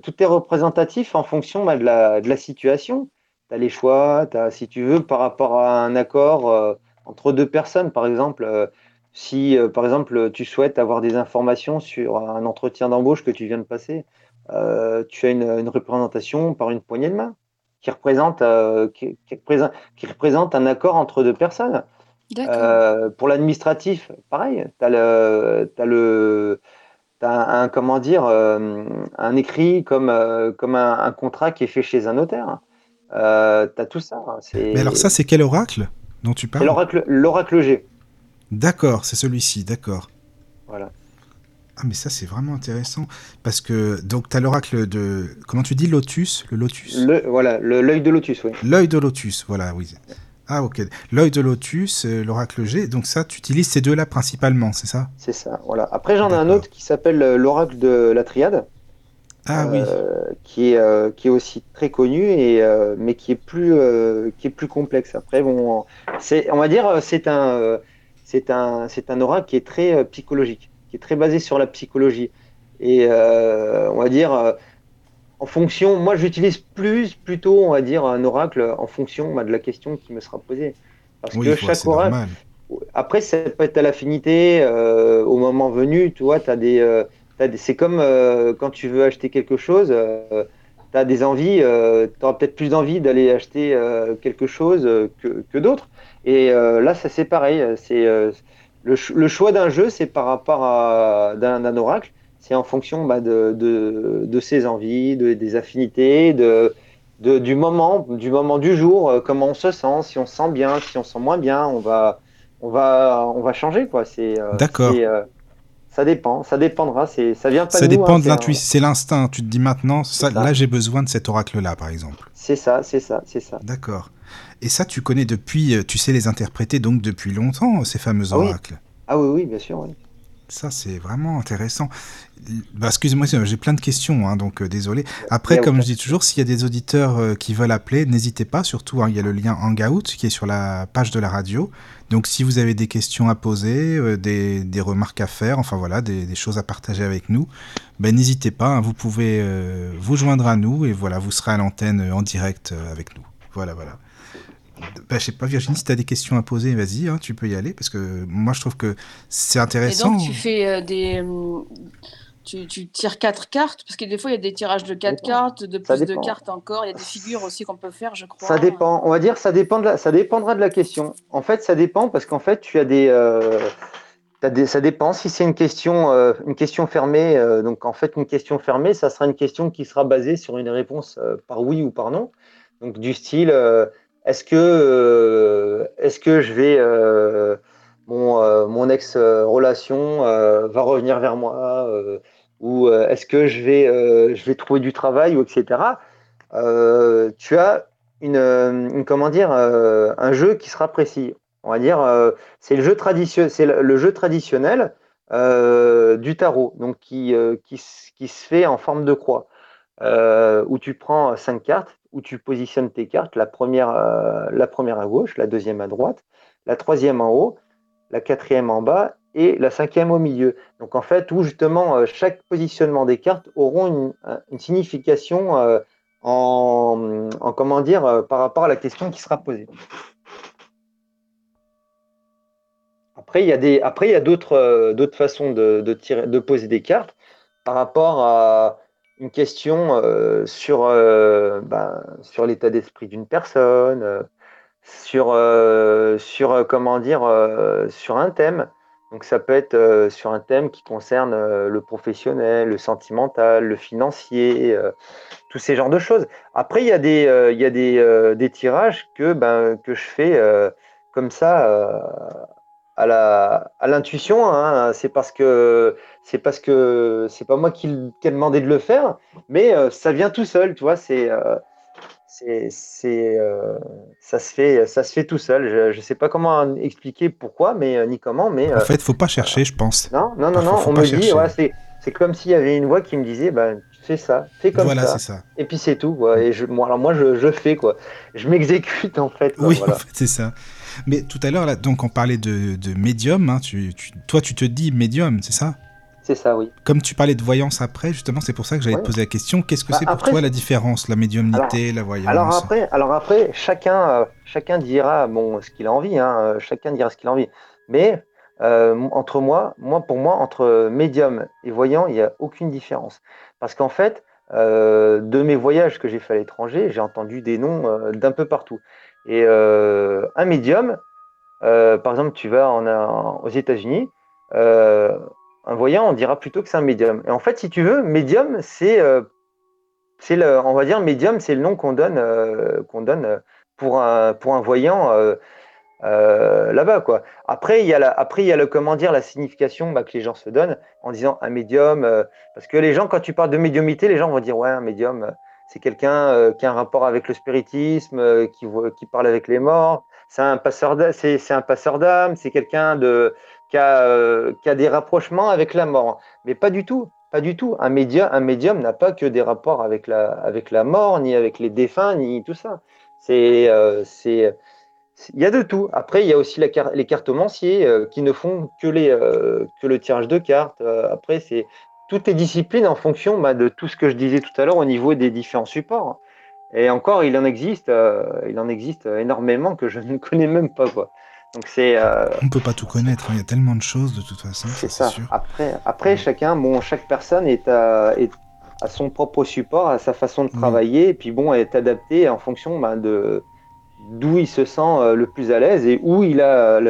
tout est représentatif en fonction bah, de, la, de la situation. Tu as les choix, si tu veux, par rapport à un accord entre deux personnes, par exemple. si, par exemple, tu souhaites avoir des informations sur un entretien d'embauche que tu viens de passer, euh, tu as une, représentation par une poignée de main qui représente, euh, qui, représente, un accord entre deux personnes. Euh, pour l'administratif, pareil, tu as le, as le un, comment dire, un écrit comme, comme un, contrat qui est fait chez un notaire. tu as tout ça. Hein, Mais alors ça, c'est quel oracle dont tu parles? L'oracle G. D'accord, c'est celui-ci, d'accord. Voilà. Ah, mais ça, c'est vraiment intéressant. Parce que, donc, tu as l'oracle de. Comment tu dis Lotus Le Lotus? Le, Voilà, l'œil de Lotus, oui. L'œil de Lotus, voilà, oui. Ah, ok. L'œil de Lotus, euh, l'oracle G. Donc, ça, tu utilises ces deux-là principalement, c'est ça? C'est ça, voilà. Après, j'en ai un autre qui s'appelle euh, l'oracle de la triade. Ah oui. Euh, qui, est, qui est aussi très connu, et, mais qui est, plus, qui est plus complexe. Après, bon, on va dire, c'est un, c'est un, un oracle qui est très psychologique qui est très basé sur la psychologie. Et euh, on va dire, euh, en fonction, moi j'utilise plus plutôt, on va dire, un oracle en fonction bah, de la question qui me sera posée. Parce que chaque oracle, après, ça peut être à l'affinité, euh, au moment venu, tu vois, as des, des c'est comme quand tu veux acheter quelque chose, tu as des envies, tu auras peut-être plus envie d'aller acheter quelque chose que, que d'autres. Et là, ça c'est pareil, c'est le, choix d'un jeu, c'est par rapport à d'un oracle, c'est en fonction bah, de, de, ses envies, de, des affinités, de, du moment, du moment du jour, euh, comment on se sent, si on se sent bien, si on se sent moins bien, on va, on va, on va changer quoi. C'est euh, d'accord. Euh, ça dépend, ça dépendra. C'est, ça vient pas ça de nous. Ça dépend de l'intuition, c'est l'instinct. Tu te dis maintenant, ça, là j'ai besoin de cet oracle-là, par exemple. C'est ça, c'est ça, c'est ça. D'accord. Et ça, tu connais depuis, euh, tu sais les interpréter donc depuis longtemps, ces fameux ah oracles. Ah oui, oui, bien sûr, oui. Ça, c'est vraiment intéressant. Bah, Excusez-moi, j'ai plein de questions, hein, donc euh, désolé. Après, comme je dis toujours, s'il y a des auditeurs euh, qui veulent appeler, n'hésitez pas. Surtout, hein, il y a le lien Hangout qui est sur la page de la radio. Donc, si vous avez des questions à poser, des, des, remarques à faire, enfin voilà, des, des choses à partager avec nous, ben, n'hésitez pas. Hein, vous pouvez vous joindre à nous et voilà, vous serez à l'antenne en direct avec nous. Voilà, voilà. Bah, je sais pas, Virginie, si tu as des questions à poser, vas-y, hein, tu peux y aller, parce que moi je trouve que c'est intéressant. Et donc tu fais euh, des, euh, tu, tires quatre cartes, parce que des fois, il y a des tirages de quatre cartes, de plus de cartes encore. Il y a des figures aussi qu'on peut faire, je crois. Ça dépend. On va dire, ça, dépend de ça dépendra de la question. En fait, ça dépend parce qu'en fait, tu as des, euh, ça dépend. Si c'est une question, euh, une question fermée, euh, donc en fait, une question fermée, ça sera une question qui sera basée sur une réponse par oui ou par non. Donc, du style, est-ce que, est-ce que je vais mon, mon ex-relation va revenir vers moi ou euh, est-ce que je vais, euh, je vais trouver du travail, ou etc. Euh, tu as une, comment dire, un jeu qui sera précis. On va dire, c'est le jeu traditionnel, c'est le jeu traditionnel du tarot, donc qui, qui, qui, se fait en forme de croix, où tu prends cinq cartes, où tu positionnes tes cartes, la première, la première à gauche, la deuxième à droite, la troisième en haut, la quatrième en bas et la cinquième au milieu. Donc en fait, où justement euh, chaque positionnement des cartes auront une, signification euh, en, comment dire euh, par rapport à la question qui sera posée. Après, il y a des, après il y a d'autres, d'autres façons de, tirer, de poser des cartes par rapport à une question sur, ben, sur l'état d'esprit d'une personne, sur, sur comment dire, sur un thème. Donc ça peut être euh, sur un thème qui concerne euh, le professionnel, le sentimental, le financier, euh, tous ces genres de choses. Après, il y a des, il y a des, des, tirages que, ben, que je fais comme ça à la à l'intuition. Hein. C'est parce que c'est parce que c'est pas moi qui, qui ai demandé de le faire, mais ça vient tout seul, tu vois. C'est c'est, euh, ça, se fait, ça se fait tout seul. Je ne sais pas comment expliquer pourquoi, mais euh, ni comment. Mais, en euh, fait, il ne faut pas chercher, je pense. Non, non, non, non. on me dit, ouais, c'est, comme s'il y avait une voix qui me disait, bah, fais ça, fais comme voilà, ça. ça. Et puis c'est tout. Et je, moi, alors moi, je, je, fais quoi. Je m'exécute en fait. oui, en fait, c'est ça. Mais tout à l'heure, là, donc on parlait de, de médium. Hein, tu, toi, tu te dis médium, c'est ça? C'est ça, oui. Comme tu parlais de voyance après, justement, c'est pour ça que j'allais te poser la question. Qu'est-ce que bah, c'est pour toi la différence, la médiumnité, la voyance? Alors après, alors après chacun, euh, chacun dira bon, ce qu'il a envie. Hein, euh, chacun dira ce qu'il a envie. Mais euh, entre moi, moi, pour moi, entre médium et voyant, il n'y a aucune différence. Parce qu'en fait, de mes voyages que j'ai fait à l'étranger, j'ai entendu des noms d'un peu partout. Et un médium, par exemple, tu vas aux États-Unis, un voyant, on dira plutôt que c'est un médium. Et en fait, si tu veux, médium, c'est, euh, c'est le, on va dire médium, c'est le nom qu'on donne, euh, qu'on donne euh, pour un, pour un voyant là-bas, quoi. Après, il y a la, après, il y a le, comment dire, la signification bah, que les gens se donnent en disant un médium, parce que les gens, quand tu parles de médiumité, les gens vont dire ouais, un médium, c'est quelqu'un qui a un rapport avec le spiritisme, qui, qui parle avec les morts. C'est un passeur, d'âme, c'est quelqu'un euh, qui a, des rapprochements avec la mort. Mais pas du tout, pas du tout. Un médium, un médium n'a pas que des rapports avec la, mort, ni avec les défunts, ni tout ça. Euh, il y a de tout. Après, il y a aussi les cartomanciers euh, qui ne font que, que le tirage de cartes. après, c'est toutes les disciplines en fonction bah, de tout ce que je disais tout à l'heure au niveau des différents supports. Et encore, il en existe, il en existe énormément que je ne connais même pas. Quoi. Donc c'est. Euh, On peut pas tout connaître. Hein. Il y a tellement de choses de toute façon. C'est ça. Après, après chacun, bon, chaque personne est à, son propre support, à sa façon de travailler, et puis bon, est adapté en fonction ben, de d'où il se sent euh, le plus à l'aise et où il a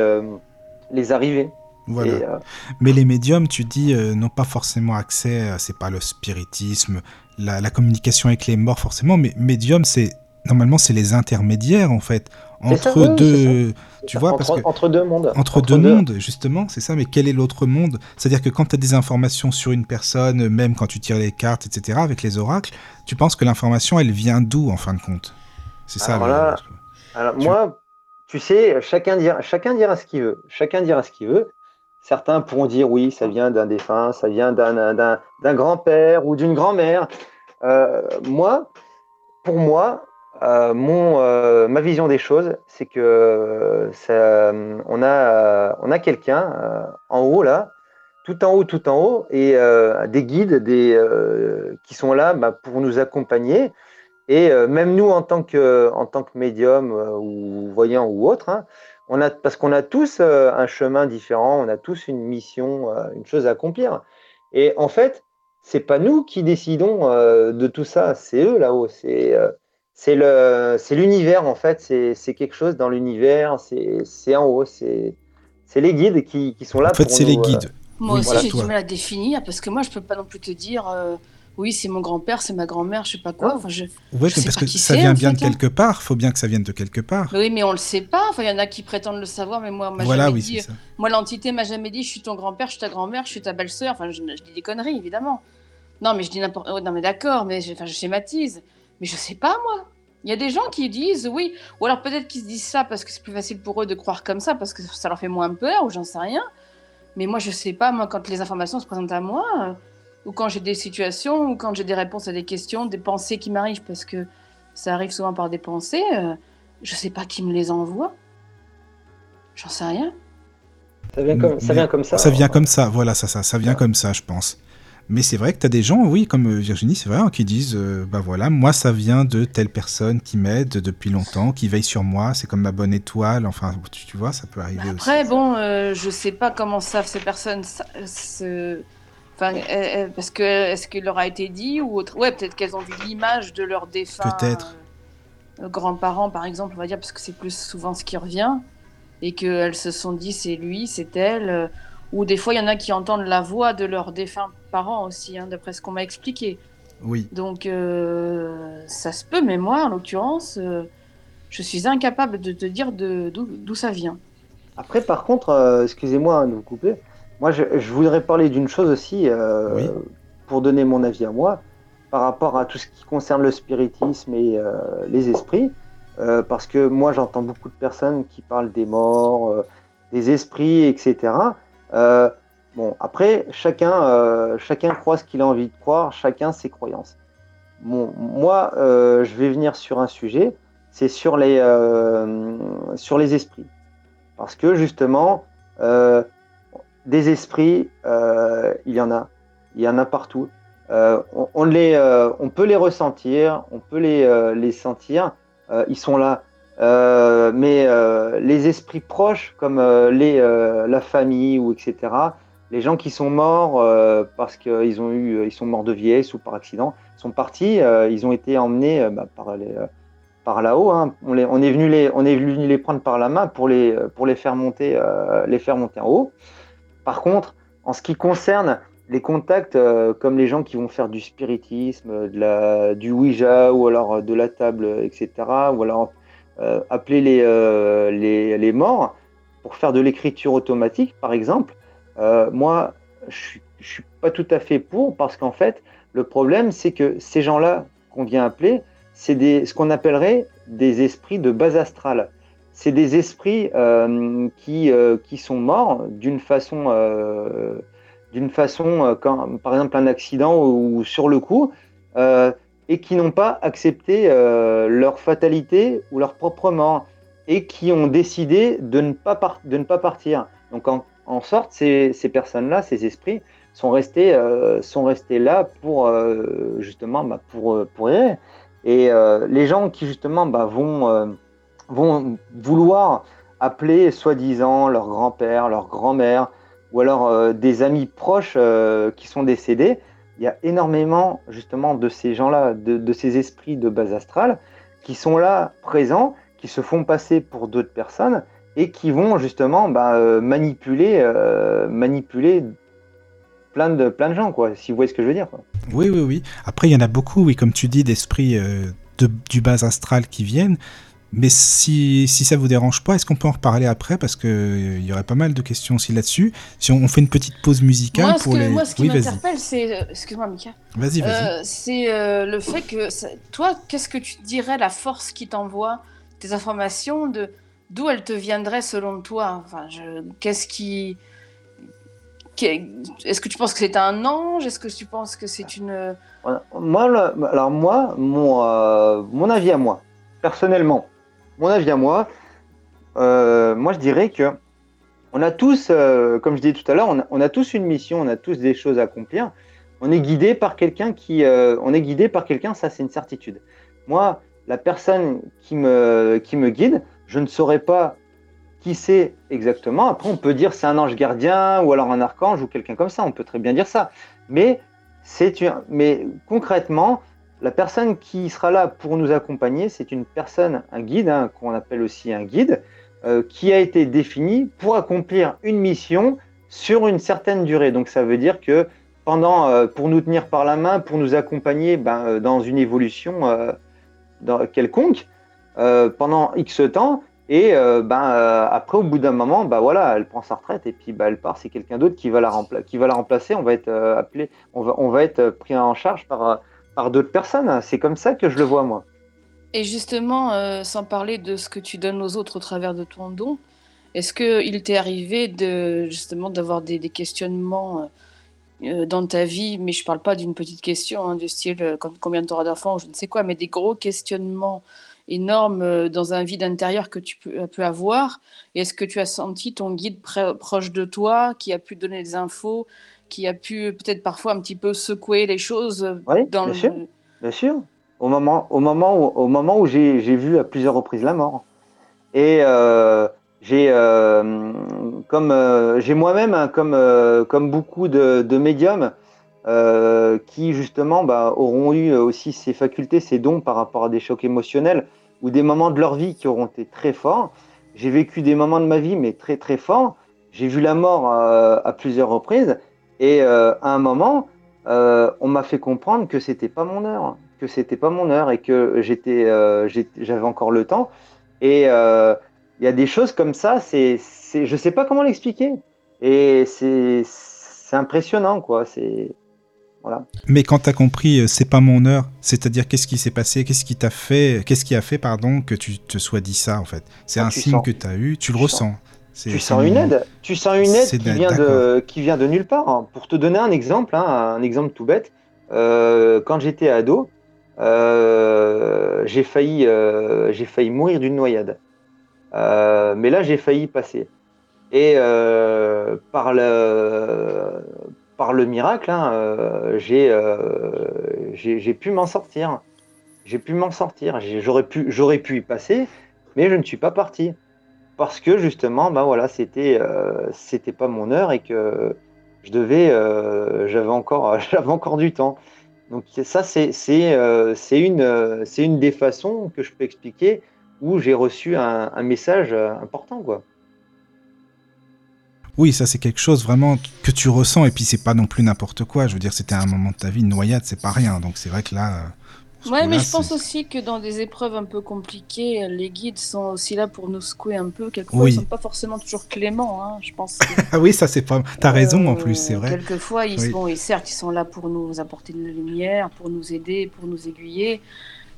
les arrivées. Voilà. Euh, Mais les médiums, tu dis, n'ont pas forcément accès, c'est pas le spiritisme, la, la, communication avec les morts forcément, mais médium, c'est normalement c'est les intermédiaires en fait entre deux tu vois parce que entre deux mondes. entre, deux, mondes justement c'est ça mais quel est l'autre monde? C'est à dire que quand tu as des informations sur une personne même quand tu tires les cartes etc avec les oracles tu penses que l'information elle vient d'où en fin de compte? C'est ça alors, alors moi tu sais chacun dira chacun dira ce qu'il veut. Chacun dira ce qu'il veut certains pourront dire oui ça vient d'un défunt ça vient d'un grand-père ou d'une grand-mère euh, moi pour moi euh, mon, euh, ma vision des choses, c'est que on a, on a quelqu'un en haut là, tout en haut, tout en haut, et des guides des, qui sont là bah, pour nous accompagner. Et même nous, en tant que, en tant que médium ou voyant ou autre, hein, on a, parce qu'on a tous un chemin différent, on a tous une mission, une chose à accomplir. Et en fait, c'est pas nous qui décidons de tout ça, c'est eux là-haut. C'est c'est le c'est l'univers en fait. C'est quelque chose dans l'univers. C'est en haut. C'est c'est les guides qui, qui, sont là. En fait, c'est les guides. Moi aussi, j'ai du mal à définir parce que moi, je peux pas non plus te dire oui, c'est mon grand-père, c'est ma grand-mère, je sais pas quoi. Enfin, je, oui, parce que ça vient bien de hein. quelque part. Faut bien que ça vienne de quelque part. Oui, mais on le sait pas. Enfin, il y en a qui prétendent le savoir, mais moi, voilà, oui, dit, moi, l'entité m'a jamais dit, je suis ton grand-père, je suis ta grand-mère, je suis ta belle-sœur. Enfin, je, dis des conneries, évidemment. Non, mais je dis n'importe. Oh, non, mais d'accord, mais je, enfin, je schématise. Mais je sais pas, moi. Il y a des gens qui disent oui, ou alors peut-être qu'ils se disent ça parce que c'est plus facile pour eux de croire comme ça, parce que ça leur fait moins peur, ou j'en sais rien. Mais moi, je sais pas, moi, quand les informations se présentent à moi, ou quand j'ai des situations, ou quand j'ai des réponses à des questions, des pensées qui m'arrivent, parce que ça arrive souvent par des pensées, euh, je sais pas qui me les envoie. J'en sais rien. Ça vient comme ça. Vient comme ça, ça vient comme ça, voilà, ça, ça, ça vient comme ça, je pense. Mais c'est vrai que tu as des gens, oui, comme euh, Virginie, c'est vrai, hein, qui disent euh, bah voilà, moi ça vient de telle personne qui m'aide depuis longtemps, qui veille sur moi, c'est comme ma bonne étoile, enfin, tu, vois, ça peut arriver Après, aussi. Après, bon, je sais pas comment savent ces personnes se Enfin, parce que est-ce qu'il leur a été dit ou autre? Ouais, peut-être qu'elles ont vu l'image de leurs défunts. Peut-être. Euh, grands-parents, par exemple, on va dire, parce que c'est plus souvent ce qui revient, et qu'elles se sont dit c'est lui, c'est elle. Euh, ou des fois, il y en a qui entendent la voix de leurs défunts parents aussi, hein, d'après ce qu'on m'a expliqué. Oui. Donc, euh, ça se peut, mais moi, en l'occurrence, je suis incapable de te dire d'où ça vient. Après, par contre, excusez-moi hein, de vous couper, moi, je, voudrais parler d'une chose aussi, euh, pour donner mon avis à moi, par rapport à tout ce qui concerne le spiritisme et euh, les esprits. Euh, parce que moi, j'entends beaucoup de personnes qui parlent des morts, des esprits, etc. bon, après, chacun, chacun croit ce qu'il a envie de croire, chacun ses croyances. Bon, moi, je vais venir sur un sujet, c'est sur les, sur les esprits. Parce que justement, des esprits, euh, il y en a. Il y en a partout. Euh, on, les, euh, on peut les ressentir, on peut les, les sentir. ils sont là. mais les esprits proches, comme les, la famille ou etc., les gens qui sont morts parce qu'ils ont eu, ils sont morts de vieillesse ou par accident, sont partis. ils ont été emmenés bah, par les par là-haut. Hein. On, on, est venu les, on est venu les prendre par la main pour les, pour les faire monter, les faire monter en haut. Par contre, en ce qui concerne les contacts, euh, comme les gens qui vont faire du spiritisme, la, du Ouija ou alors euh, de la table, etc., ou alors euh, appeler les, les, morts pour faire de l'écriture automatique, par exemple, moi, je ne suis pas tout à fait pour parce qu'en fait, le problème, c'est que ces gens-là qu'on vient appeler, c'est ce qu'on appellerait des esprits de base astrale c'est des esprits euh, qui, euh, qui sont morts d'une façon, euh, d'une façon par exemple, un accident ou, sur le coup, et qui n'ont pas accepté leur fatalité ou leur propre mort, et qui ont décidé de ne pas, de ne pas partir. Donc, en, en sorte, ces, ces personnes-là, ces esprits, sont restés, sont restés là pour, justement, bah, pour, pour errer. Et les gens qui, justement, bah, vont vont vouloir appeler soi-disant leur grand-père, leur grand-mère, ou alors euh, des amis proches euh, qui sont décédés. Il y a énormément justement de ces gens-là, de, ces esprits de base astrale, qui sont là présents, qui se font passer pour d'autres personnes et qui vont justement bah, euh, manipuler, manipuler plein de, plein de gens, quoi, si vous voyez ce que je veux dire. Oui, oui, oui. Après, il y en a beaucoup, oui, comme tu dis, d'esprits du base astral qui viennent. Mais si, si ça vous dérange pas, est-ce qu'on peut en reparler après? Parce qu'il euh, y aurait pas mal de questions aussi là-dessus. Si on, fait une petite pause musicale moi, pour les. Moi, ce qui m'interpelle, c'est. Euh, excuse-moi, Mika. Vas-y, vas-y. Euh, c'est le fait que. Toi, qu'est-ce que tu dirais la force qui t'envoie tes informations de d'où elles te viendraient selon toi? Enfin, qu'est-ce qui. Est-ce que tu penses que c'est un ange? Est-ce que tu penses que c'est une. Moi, alors moi, mon, mon avis à moi, personnellement, mon avis à moi, euh, moi je dirais que on a tous, euh, comme je disais tout à l'heure, on, a tous une mission, on a tous des choses à accomplir. On est guidé par quelqu'un qui, euh, on est guidé par quelqu'un, ça c'est une certitude. Moi, la personne qui me, qui me guide, je ne saurais pas qui c'est exactement. Après, on peut dire c'est un ange gardien ou alors un archange ou quelqu'un comme ça. On peut très bien dire ça. Mais c'est mais concrètement, la personne qui sera là pour nous accompagner, c'est une personne, un guide, hein, qu'on appelle aussi un guide, euh, qui a été défini pour accomplir une mission sur une certaine durée. Donc ça veut dire que pendant, euh, pour nous tenir par la main, pour nous accompagner ben, euh, dans une évolution quelconque, pendant X temps, et ben, après, au bout d'un moment, ben, voilà, elle prend sa retraite et puis ben, elle part. C'est quelqu'un d'autre qui, va la qui va la remplacer. On va être appelé, on va, on va être pris en charge par, par d'autres personnes. C'est comme ça que je le vois, moi. Et justement, euh, sans parler de ce que tu donnes aux autres au travers de ton don, est-ce qu'il t'est arrivé de justement d'avoir des, questionnements euh, euh, dans ta vie, mais je ne parle pas d'une petite question hein, du style combien tu auras d'enfants je ne sais quoi, mais des gros questionnements énormes dans un vide intérieur que tu peux, peux avoir. Est-ce que tu as senti ton guide proche de toi, qui a pu donner des infos, qui a pu peut-être parfois un petit peu secouer les choses oui, dans bien sûr, bien sûr au moment, au moment où, au moment où j'ai vu à plusieurs reprises la mort. Et euh, j'ai, euh, comme euh, j'ai moi-même, hein, comme, comme beaucoup de, de médiums, qui justement bah, auront eu aussi ces facultés, ces dons par rapport à des chocs émotionnels ou des moments de leur vie qui auront été très forts. J'ai vécu des moments de ma vie, mais très très forts. J'ai vu la mort à plusieurs reprises. Et à un moment, on m'a fait comprendre que c'était pas mon heure que c'était pas mon heure et que j'étais, euh, j'avais encore le temps. Et euh, il y a des choses comme ça, c'est, c'est, je sais pas comment l'expliquer. Et c'est, c'est impressionnant, quoi. C'est voilà. Mais quand tu as compris, euh, c'est pas mon heure, c'est-à-dire qu'est-ce qui s'est passé, qu'est-ce qui t'a fait, qu'est-ce qui a fait, pardon, que tu te sois dit ça, en fait? C'est un signe que tu as eu, tu le ressens. Tu sens une aide, tu sens une aide qui vient, de, qui vient de nulle part. Pour te donner un exemple, hein, un exemple tout bête, quand j'étais ado, euh, j'ai failli, euh, j'ai failli mourir d'une noyade. Euh, mais là, j'ai failli passer. Et par le, par le miracle, hein, j'ai pu m'en sortir. J'ai pu m'en sortir. J'aurais pu, j'aurais pu y passer, mais je ne suis pas parti parce que justement, bah voilà, c'était c'était pas mon heure et que je devais, j'avais encore, j'avais encore du temps. Donc ça, c'est euh, une, euh, une des façons que je peux expliquer où j'ai reçu un, message euh, important. quoi. Oui, ça c'est quelque chose vraiment que tu ressens et puis c'est pas non plus n'importe quoi. Je veux dire, c'était un moment de ta vie, une noyade, c'est pas rien. Donc c'est vrai que là, Ouais, mais je pense aussi que dans des épreuves un peu compliquées, les guides sont aussi là pour nous secouer un peu. Quelquefois, ils sont pas forcément toujours cléments, hein, je pense. Ah oui, ça c'est pas. T'as raison en plus, c'est vrai. Quelquefois, ils sont, et certes, ils sont là pour nous apporter de la lumière, pour nous aider, pour nous aiguiller.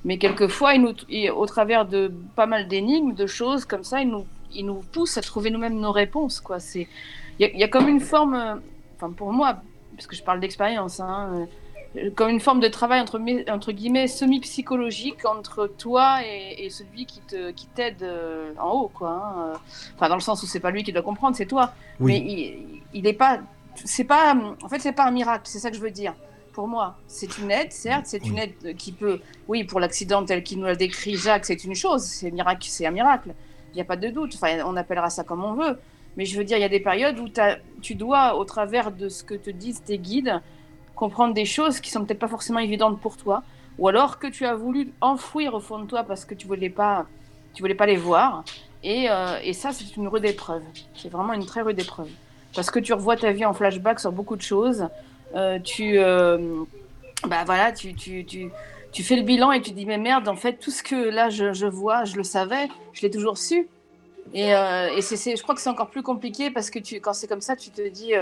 Mais quelquefois, ils nous, au travers de pas mal d'énigmes, de choses comme ça, ils nous, ils nous poussent à trouver nous-mêmes nos réponses. Quoi. C'est, il y, a comme une forme, euh, enfin pour moi, parce que je parle d'expérience. Hein, euh, comme une forme de travail entre, entre guillemets semi-psychologique entre toi et, celui qui te qui t'aide euh, en haut quoi hein. enfin dans le sens où c'est pas lui qui doit comprendre c'est toi. Mais il, il est pas c'est pas en fait c'est pas un miracle c'est ça que je veux dire. Pour moi c'est une aide certes c'est une aide qui peut oui pour l'accident tel qu'il nous l'a décrit Jacques c'est une chose c'est miracle c'est un miracle. Il n'y a pas de doute. Enfin on appellera ça comme on veut. Mais je veux dire il y a des périodes où tu dois au travers de ce que te disent tes guides comprendre des choses qui sont peut-être pas forcément évidentes pour toi, ou alors que tu as voulu enfouir au fond de toi parce que tu voulais pas, tu voulais pas les voir. Et, euh, et ça, c'est une rude épreuve. C'est vraiment une très rude épreuve. Parce que tu revois ta vie en flashback sur beaucoup de choses. Euh, tu, euh, bah voilà, tu, tu, tu, tu, fais le bilan et tu dis mais merde, en fait, tout ce que là je, je vois, je le savais, je l'ai toujours su. Et, et c'est, je crois que c'est encore plus compliqué parce que tu, quand c'est comme ça, tu te dis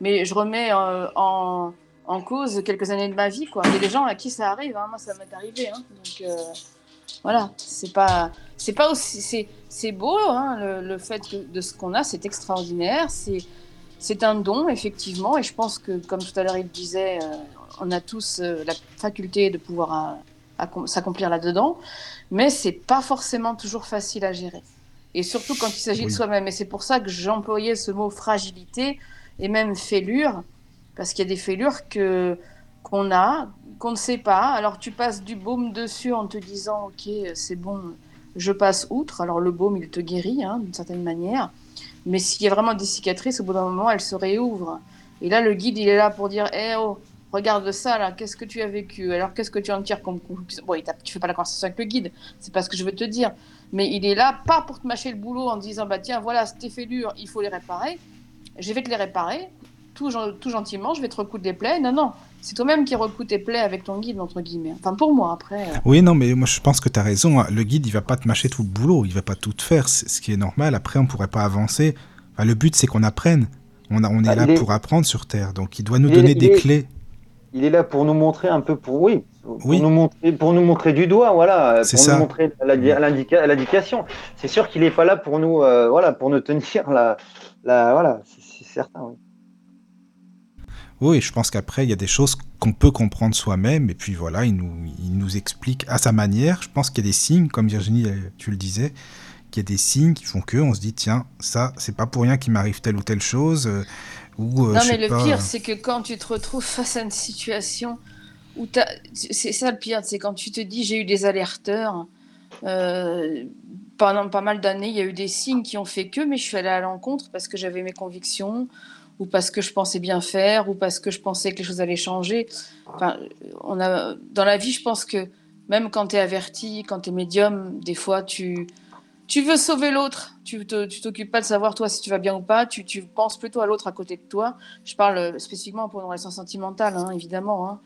mais je remets en en cause quelques années de ma vie. Quoi. Il y a des gens à qui ça arrive, hein. moi ça m'est arrivé. Hein. Donc euh, voilà, c'est pas, c'est pas aussi, c'est, c'est beau hein, le, fait de ce qu'on a, c'est extraordinaire, c'est, c'est un don effectivement, et je pense que comme tout à l'heure il disait, euh, on a tous euh, la faculté de pouvoir s'accomplir là-dedans, mais c'est pas forcément toujours facile à gérer. Et surtout quand il s'agit de soi-même. Et c'est pour ça que j'employais ce mot fragilité et même fêlure parce qu'il y a des fêlures que qu'on a, qu'on ne sait pas. Alors tu passes du baume dessus en te disant ok c'est bon, je passe outre. Alors le baume il te guérit hein, d'une certaine manière, mais s'il y a vraiment des cicatrices, au bout d'un moment elles se réouvrent. Et là le guide il est là pour dire eh oh regarde ça là, qu'est-ce que tu as vécu? Alors qu'est-ce que tu en tires comme Bon, tu fais pas la conversation avec le guide, c'est pas ce que je veux te dire. Mais il est là, pas pour te mâcher le boulot en disant bah tiens, voilà, tes fêlures, il faut les réparer. Je vais te les réparer, tout, tout gentiment, je vais te recoudre les plaies. Non, non, c'est toi-même qui recoue tes plaies avec ton guide, entre guillemets. Enfin, pour moi, après. Euh. Oui, non, mais moi, je pense que tu as raison. Hein. Le guide, il va pas te mâcher tout le boulot, il va pas tout te faire, ce qui est normal. Après, on pourrait pas avancer. le but, c'est qu'on apprenne. On, on est bah, là pour apprendre sur Terre, donc il doit nous donner des clés. Il est là pour nous montrer un peu, pour oui, pour, Nous, montrer, pour nous montrer du doigt, voilà, pour nous montrer l'indication. C'est sûr qu'il n'est pas là pour nous, euh, voilà, pour nous tenir la, la voilà, c'est certain. Oui. Oui, je pense qu'après, il y a des choses qu'on peut comprendre soi-même, et puis voilà, il nous, il nous explique à sa manière. Je pense qu'il y a des signes, comme Virginie, euh, tu le disais, qu'il y a des signes qui font que on se dit, tiens, ça, c'est pas pour rien qu'il m'arrive telle ou telle chose. Euh, ou, euh, non, mais le pire, c'est que quand tu te retrouves face à une situation où c'est ça le pire, c'est quand tu te dis, j'ai eu des alerteurs. pendant pas mal d'années, il y a eu des signes qui ont fait que, mais je suis allée à l'encontre parce que j'avais mes convictions, ou parce que je pensais bien faire, ou parce que je pensais que les choses allaient changer. Enfin, on a, dans la vie, je pense que même quand tu es averti, quand tu es médium, des fois, tu, tu veux sauver l'autre. Tu t'occupes pas de savoir, toi, si tu vas bien ou pas. Tu, tu penses plutôt à l'autre à côté de toi. Je parle spécifiquement pour une relation sentimentale, hein, évidemment. Hein.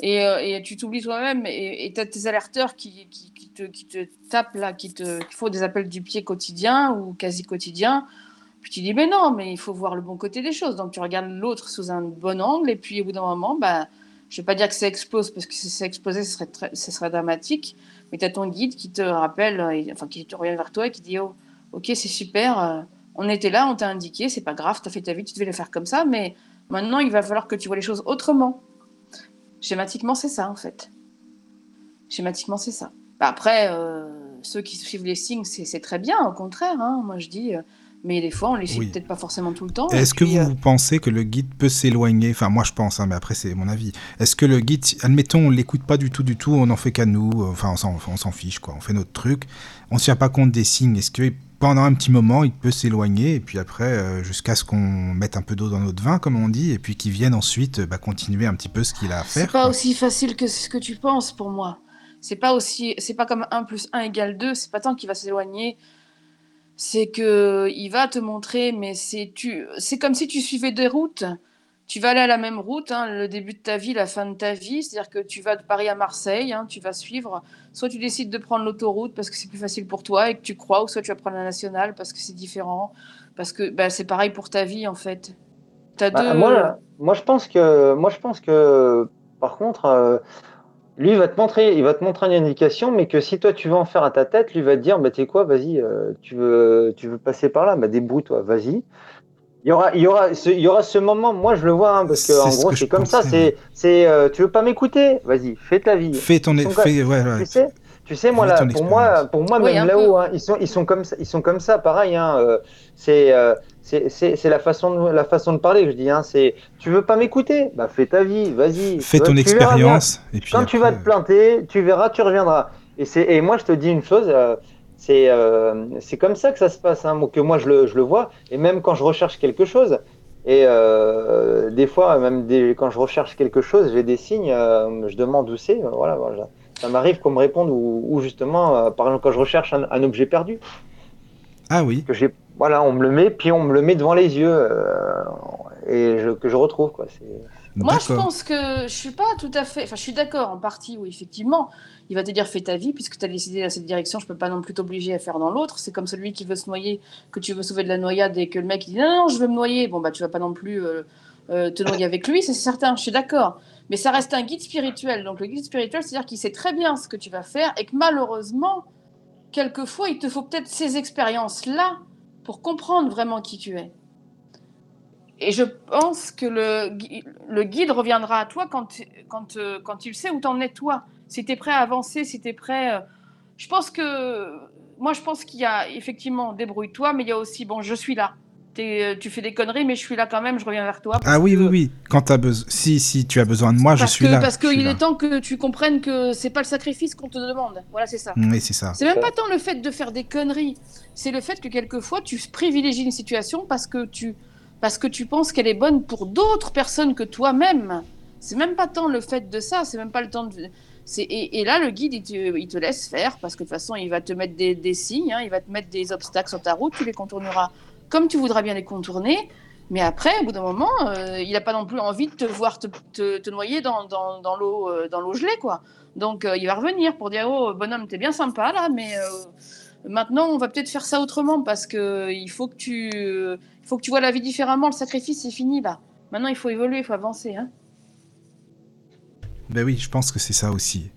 Et, euh, et, tu t'oublies toi-même et tu as tes alerteurs qui, qui, qui, te, qui te tapent là, qui te qui font des appels du pied quotidien ou quasi quotidien puis tu dis, mais non, mais il faut voir le bon côté des choses. Donc tu regardes l'autre sous un bon angle, et puis au bout d'un moment, bah, je ne vais pas dire que ça explose, parce que si ça explosait, ce serait, ce serait dramatique. Mais tu as ton guide qui te rappelle, enfin qui te revient vers toi et qui dit, oh, ok, c'est super, euh, on était là, on t'a indiqué, c'est pas grave, tu as fait ta vie, tu devais le faire comme ça, mais maintenant il va falloir que tu vois les choses autrement. Schématiquement, c'est ça en fait. Schématiquement, c'est ça. Bah, après, euh, ceux qui suivent les signes, c'est très bien, au contraire. Hein. Moi, je dis, euh, mais des fois on les suit peut-être pas forcément tout le temps. Est-ce que vous euh, pensez que le guide peut s'éloigner? Enfin, moi je pense, hein, mais après c'est mon avis. Est-ce que le guide, admettons, on l'écoute pas du tout, du tout, on n'en fait qu'à nous, euh, enfin on s'en fiche, quoi, on fait notre truc, on se tient pas compte des signes. Est-ce que pendant un petit moment, il peut s'éloigner, et puis après, euh, jusqu'à ce qu'on mette un peu d'eau dans notre vin, comme on dit, et puis qu'il vienne ensuite bah, continuer un petit peu ce qu'il a à faire. C'est pas aussi facile que ce que tu penses pour moi. C'est pas aussi, c'est pas comme 1 plus 1 égale 2, c'est pas tant qu'il va s'éloigner c'est que il va te montrer, mais c'est tu, c'est comme si tu suivais des routes. Tu vas aller à la même route, hein, le début de ta vie, la fin de ta vie, c'est-à-dire que tu vas de Paris à Marseille, hein, tu vas suivre. Soit tu décides de prendre l'autoroute parce que c'est plus facile pour toi et que tu crois, ou soit tu vas prendre la nationale parce que c'est différent, parce que bah, c'est pareil pour ta vie en fait. As bah, deux... moi, moi, je pense que, moi, je pense que, par contre. Euh, lui, il va te montrer, il va te montrer une indication, mais que si toi tu veux en faire à ta tête, lui va te dire, bah tu sais quoi, vas-y, euh, tu veux, tu veux passer par là, bah débrouille-toi, vas-y. Il y aura, il y aura, ce, il y aura ce moment. Moi, je le vois, hein, parce que en gros, c'est comme ça. C'est, c'est, euh, tu veux pas m'écouter, vas-y, fais ta vie. Fais ton, fais, ouais, ouais. Tu sais, tu sais, moi là, pour moi, pour moi, même là-haut, hein, ils sont, ils sont comme ça, ils sont comme ça, pareil. Hein, euh, c'est, c'est la façon, de, la façon de parler. Je dis, hein, c'est, tu veux pas m'écouter? Bah fais ta vie, vas-y. Fais ton expérience. Et puis quand tu vas te planter, tu verras, tu reviendras. Et et moi je te dis une chose, euh, c'est, euh, c'est comme ça que ça se passe, hein, que moi je le, je le vois. Et même quand je recherche quelque chose, et euh, des fois même quand je recherche quelque chose, j'ai des signes, je demande où c'est, voilà, voilà. Ça m'arrive qu'on me réponde ou, justement, par exemple quand je recherche un, un objet perdu. Ah oui. Que j'ai voilà, on me le met, puis on me le met devant les yeux euh, et que je retrouve quoi. Moi, je pense que je suis pas tout à fait. Enfin, je suis d'accord en partie, oui, effectivement. Il va te dire fais ta vie puisque tu as décidé dans cette direction. Je peux pas non plus t'obliger à faire dans l'autre. C'est comme celui qui veut se noyer, que tu veux sauver de la noyade et que le mec il dit non, non, je veux me noyer. Bon bah tu vas pas non plus euh, euh, te noyer avec lui, c'est certain. Je suis d'accord. Mais ça reste un guide spirituel. Donc le guide spirituel, c'est-à-dire qu'il sait très bien ce que tu vas faire et que malheureusement, quelquefois, il te faut peut-être ces expériences là pour comprendre vraiment qui tu es. Et je pense que le, le guide reviendra à toi quand, quand, euh, quand il sait où t'en es toi. Si tu es prêt à avancer, si tu es prêt... Euh, je pense que... Moi, je pense qu'il y a effectivement débrouille-toi, mais il y a aussi, bon, je suis là. Euh, tu fais des conneries, mais je suis là quand même, je reviens vers toi. Ah oui, oui, oui. Quand as besoin, si, si tu as besoin de moi, je suis là. Parce qu'il est temps que tu comprennes que c'est pas le sacrifice qu'on te demande. Voilà, c'est ça. Oui, c'est ça. C'est même pas tant le fait de faire des conneries, c'est le fait que quelquefois tu privilégies une situation parce que tu, parce que tu penses qu'elle est bonne pour d'autres personnes que toi-même. C'est même pas tant le fait de ça, c'est même pas le temps de. Et, et, là, le guide, il te, il te, laisse faire parce que de toute façon, il va te mettre des, des signes, hein, il va te mettre des obstacles sur ta route, tu les contourneras comme tu voudras bien les contourner. Mais après, au bout d'un moment, euh, il n'a pas non plus envie de te voir te, te, noyer dans, dans, dans l'eau euh, gelée, quoi. Donc, euh, il va revenir pour dire Oh, bonhomme, t'es bien sympa là, mais maintenant, on va peut-être faire ça autrement parce que il faut que tu, faut que tu vois la vie différemment. Le sacrifice, c'est fini là. Maintenant, il faut évoluer, il faut avancer. Hein. Ben oui, je pense que c'est ça aussi.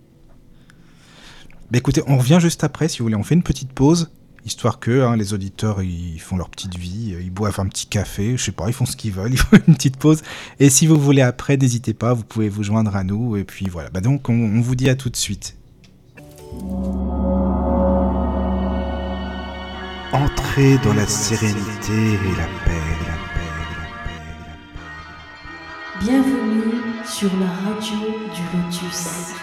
Ben écoutez, on revient juste après, si vous voulez. On fait une petite pause histoire que hein, les auditeurs ils font leur petite vie, ils boivent un petit café, je sais pas, ils font ce qu'ils veulent, ils font une petite pause. Et si vous voulez après, n'hésitez pas, vous pouvez vous joindre à nous. Et puis voilà, bah donc on, vous dit à tout de suite. Entrez dans la sérénité et la paix, la paix, la paix, la paix. Bienvenue sur la radio du Lotus.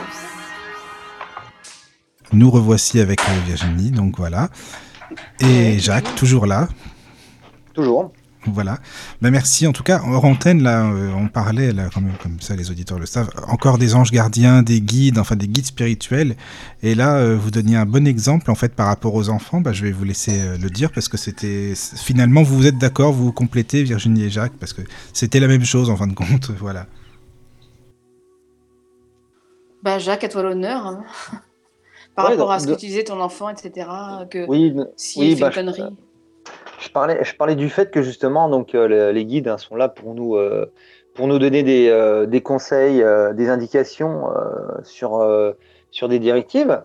Nous revoici avec Virginie, donc voilà. Et Jacques, toujours là. Toujours. Voilà. Ben merci. En tout cas, hors antenne, là, euh, on parlait, là, comme, comme, ça les auditeurs le savent, encore des anges gardiens, des guides, enfin des guides spirituels. Et là, euh, vous donniez un bon exemple, en fait, par rapport aux enfants. Ben, je vais vous laisser euh, le dire parce que c'était. Finalement, vous vous êtes d'accord, vous, vous complétez, Virginie et Jacques, parce que c'était la même chose, en fin de compte. Voilà. Bah, Jacques, à toi l'honneur. Hein par rapport à ce que tu disais, ton enfant, etc. Que oui, si bah, une connerie. Je, parlais, je parlais du fait que justement, donc, euh, les guides hein, sont là pour nous, euh, pour nous donner des, euh, des conseils, des indications sur, sur des directives.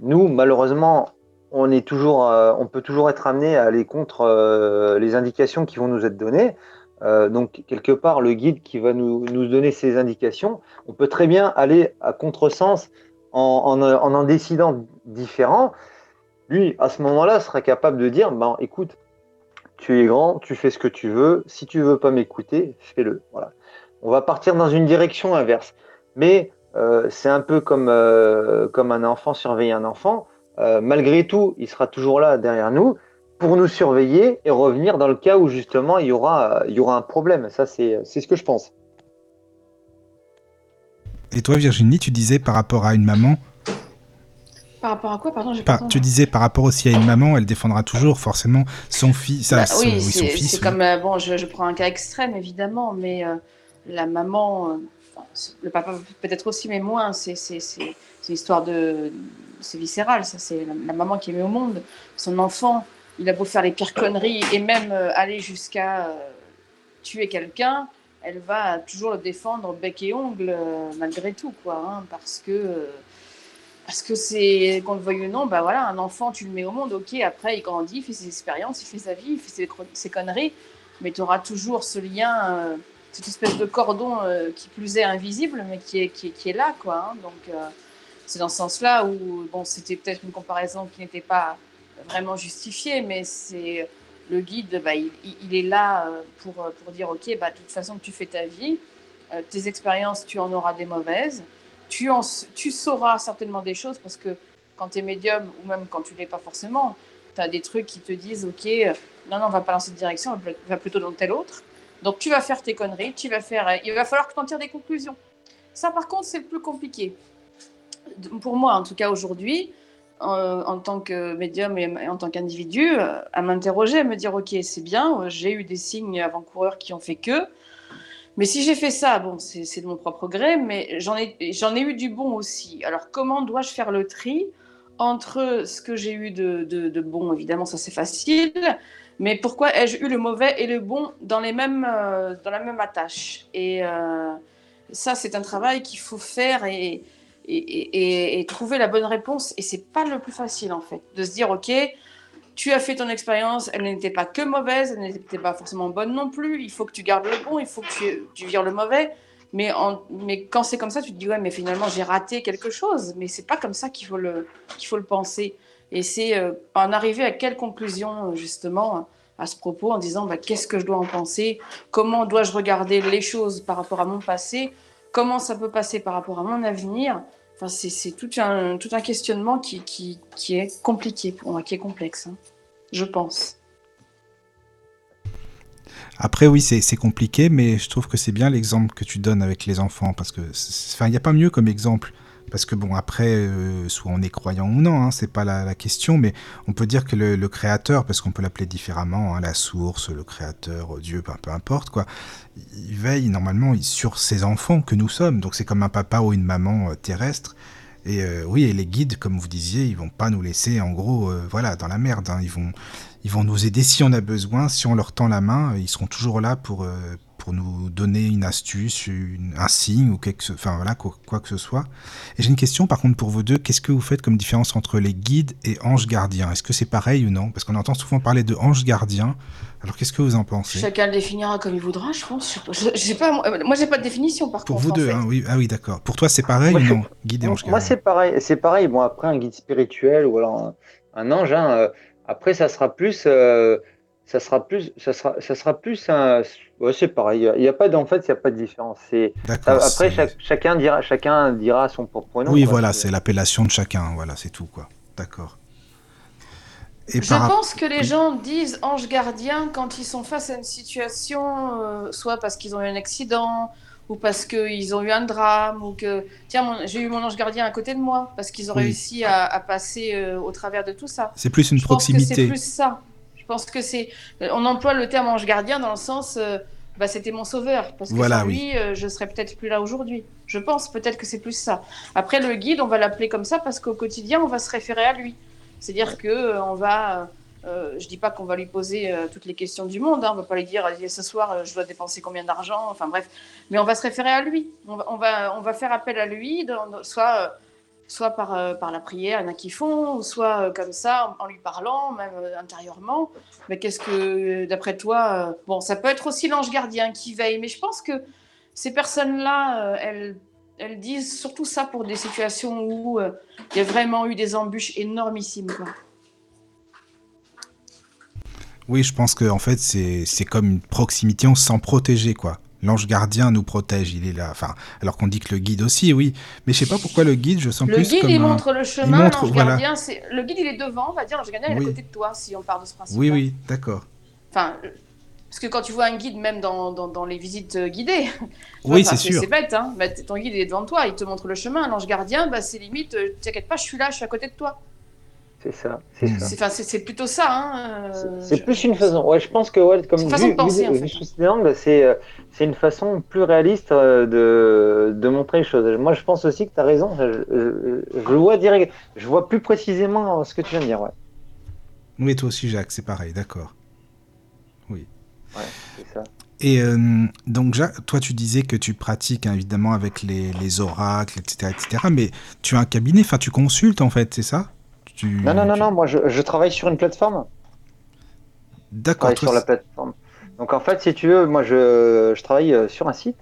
nous, malheureusement, on, est toujours, on peut toujours être amené à aller contre les indications qui vont nous être données. donc, quelque part, le guide qui va nous, nous donner ces indications, on peut très bien aller à contresens en, en, décidant différent, lui, à ce moment-là, sera capable de dire, ben, écoute, tu es grand, tu fais ce que tu veux, si tu veux pas m'écouter, fais-le. Voilà. On va partir dans une direction inverse. Mais euh, c'est un peu comme, euh, comme un enfant surveiller un enfant. Euh, malgré tout, il sera toujours là derrière nous pour nous surveiller et revenir dans le cas où justement il aura, il y aura un problème. Ça, c'est ce que je pense. Et toi, Virginie, tu disais par rapport à une maman. Par rapport à quoi Pardon, j'ai pas Tu disais par rapport aussi à une maman, elle défendra toujours forcément son fils. Bah, oui, c'est comme euh, bon, je, prends un cas extrême évidemment, mais euh, la maman, euh, le papa peut-être aussi, mais moins. C'est une histoire de, c'est viscéral. Ça, c'est la, maman qui est mise au monde, son enfant. Il a beau faire les pires conneries et même aller jusqu'à tuer quelqu'un elle va toujours le défendre bec et ongle euh, malgré tout, quoi, hein, parce que parce que c'est qu'on le veuille ou non, bah voilà, un enfant tu le mets au monde, ok, après il grandit, il fait ses expériences, il fait sa vie, il fait ses, conneries, mais tu auras toujours ce lien, euh, cette espèce de cordon euh, qui plus est invisible, mais qui est, qui est, là, quoi. Hein. donc c'est dans ce sens-là où bon, c'était peut-être une comparaison qui n'était pas vraiment justifiée, mais c'est le guide, bah, il, est là euh, pour, euh, pour dire, OK, bah, de toute façon, tu fais ta vie, euh, tes expériences, tu en auras des mauvaises, tu, en, tu sauras certainement des choses parce que quand tu es médium, ou même quand tu l'es pas forcément, tu as des trucs qui te disent, OK, non, non, on va pas dans cette direction, on va plutôt dans telle autre. Donc tu vas faire tes conneries, tu vas faire, il va falloir que tu en tires des conclusions. Ça, par contre, c'est le plus compliqué. Pour moi, en tout cas aujourd'hui, en, tant que médium et, en tant qu'individu, euh, à m'interroger, à me dire ok, c'est bien, euh, j'ai eu des signes avant-coureurs qui ont fait que. Mais si j'ai fait ça, bon, c'est de mon propre gré, mais j'en ai, ai eu du bon aussi. Alors comment dois-je faire le tri entre ce que j'ai eu de, de, bon, évidemment, ça c'est facile, mais pourquoi ai-je eu le mauvais et le bon dans, les mêmes, euh, dans la même attache? Et ça, c'est un travail qu'il faut faire et, et, trouver la bonne réponse. Et c'est pas le plus facile en fait, de se dire ok, tu as fait ton expérience, elle n'était pas que mauvaise, elle n'était pas forcément bonne non plus. Il faut que tu gardes le bon, il faut que tu, tu vires le mauvais. Mais, mais quand c'est comme ça, tu te dis ouais, mais finalement j'ai raté quelque chose. Mais c'est pas comme ça qu'il faut le faut le penser. Et c'est euh, en arriver à quelle conclusion justement à ce propos en disant bah, qu'est-ce que je dois en penser, comment dois-je regarder les choses par rapport à mon passé, comment ça peut passer par rapport à mon avenir? C'est tout un, questionnement qui, est compliqué pour moi, qui est complexe, hein, je pense. Après, oui, c'est compliqué, mais je trouve que c'est bien l'exemple que tu donnes avec les enfants, parce que, enfin, il n'y a pas mieux comme exemple. Parce que bon, après, euh, soit on est croyant ou non, hein, c'est pas la, question, mais on peut dire que le, créateur, parce qu'on peut l'appeler différemment, hein, la source, le créateur, Dieu, peu, peu importe quoi, il veille normalement sur ses enfants que nous sommes. Donc c'est comme un papa ou une maman euh, terrestre. Et euh, oui, et les guides, comme vous disiez, ils vont pas nous laisser en gros, voilà, dans la merde. Hein. Ils vont, ils vont nous aider si on a besoin, si on leur tend la main, ils seront toujours là pour pour nous donner une astuce, un signe ou quelque, enfin voilà quoi, que ce soit. Et j'ai une question par contre pour vous deux. Qu'est-ce que vous faites comme différence entre les guides et anges gardiens? Est-ce que c'est pareil ou non? Parce qu'on entend souvent parler de anges gardiens. Alors qu'est-ce que vous en pensez? Chacun le définira comme il voudra, je pense. Je, pas, moi, j'ai pas de définition par pour contre. Pour vous deux, hein, oui, ah oui, d'accord. Pour toi, c'est pareil ou non? Guide et ange Moi, c'est pareil. C'est pareil. Bon, après un guide spirituel ou alors un, ange. Hein, euh, après, ça sera plus. Euh, ça sera plus, ça sera, ça sera plus un. Ouais, c'est pareil. Il y a pas en fait, il n'y a pas de différence. C'est après chacun dira, chacun dira son propre nom. Oui, voilà, c'est l'appellation de chacun. Voilà, c'est tout quoi. D'accord. Et je pense que les gens disent ange gardien quand ils sont face à une situation, euh, soit parce qu'ils ont eu un accident, ou parce qu'ils ont eu un drame, ou que tiens, j'ai eu mon ange gardien à côté de moi, parce qu'ils ont réussi à, passer euh, au travers de tout ça. C'est plus une proximité. C'est plus ça. Je pense que c'est. On emploie le terme ange gardien dans le sens. Euh, bah, c'était mon sauveur. Parce que sans lui, euh, je serais peut-être plus là aujourd'hui. Je pense peut-être que c'est plus ça. Après, le guide, on va l'appeler comme ça parce qu'au quotidien, on va se référer à lui. C'est-à-dire que euh, on va. je dis pas qu'on va lui poser toutes les questions du monde. Hein. On va pas lui dire ce soir, je dois dépenser combien d'argent. Enfin bref. Mais on va se référer à lui. On va, on va, on va faire appel à lui, dans, soit soit par, euh, par la prière, il y en a qui font, soit euh, comme ça, en, lui parlant, même euh, intérieurement. Mais qu'est-ce que, d'après toi, bon, ça peut être aussi l'ange gardien qui veille, mais je pense que ces personnes-là, elles, elles disent surtout ça pour des situations où il y a vraiment eu des embûches énormissimes. Oui, je pense que en fait, c'est comme une proximité, on se sent quoi. L'ange gardien nous protège, il est là. Enfin, alors qu'on dit que le guide aussi, oui. Mais je sais pas pourquoi le guide, je sens le plus guide, comme il montre le chemin. L'ange gardien, c'est le guide, il est devant, on va dire. L'ange gardien, il est à côté de toi, si on part de ce principe. Oui, oui, d'accord. Enfin, parce que quand tu vois un guide, même dans, dans, les visites guidées, oui, c'est sûr. C'est bête, hein. Bah, ton guide il est devant toi, il te montre le chemin. L'ange gardien, bah, c'est limite, euh, t'inquiète pas, je suis là, je suis à côté de toi. C'est ça, c'est ça. C'est plutôt ça. Hein, euh, c'est plus une façon. Ouais, je pense que ouais, comme une façon de penser, en fait. c'est euh, c'est une façon plus réaliste euh, de, de montrer les choses. Moi, je pense aussi que tu as raison. Je, je, vois direct, je vois plus précisément ce que tu viens de dire. Ouais. Oui, toi aussi, Jacques, c'est pareil, d'accord. Oui. Ouais, c'est ça. Et donc, Jacques, toi, tu disais que tu pratiques hein, évidemment avec les, les oracles, etc., etc. Mais tu as un cabinet, enfin, tu consultes en fait, c'est ça? Non, non, non, non, moi je, travaille sur une plateforme. D'accord. sur la plateforme. Donc en fait, si tu veux, moi je, travaille euh, sur un site.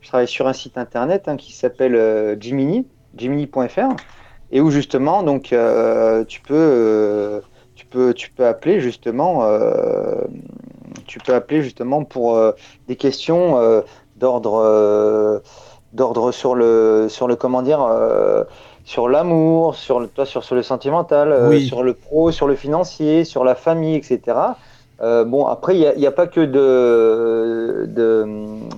Je travaille sur un site internet hein, qui s'appelle euh, Jiminy, jiminy.fr, et où justement, donc euh, tu peux, tu peux, tu peux appeler justement, tu peux appeler justement pour des questions d'ordre, d'ordre sur le, sur le comment dire sur l'amour, sur le, toi, sur, sur le sentimental, euh, sur le pro, sur le financier, sur la famille, etc. Euh, bon, après, il n'y a, pas que de, de,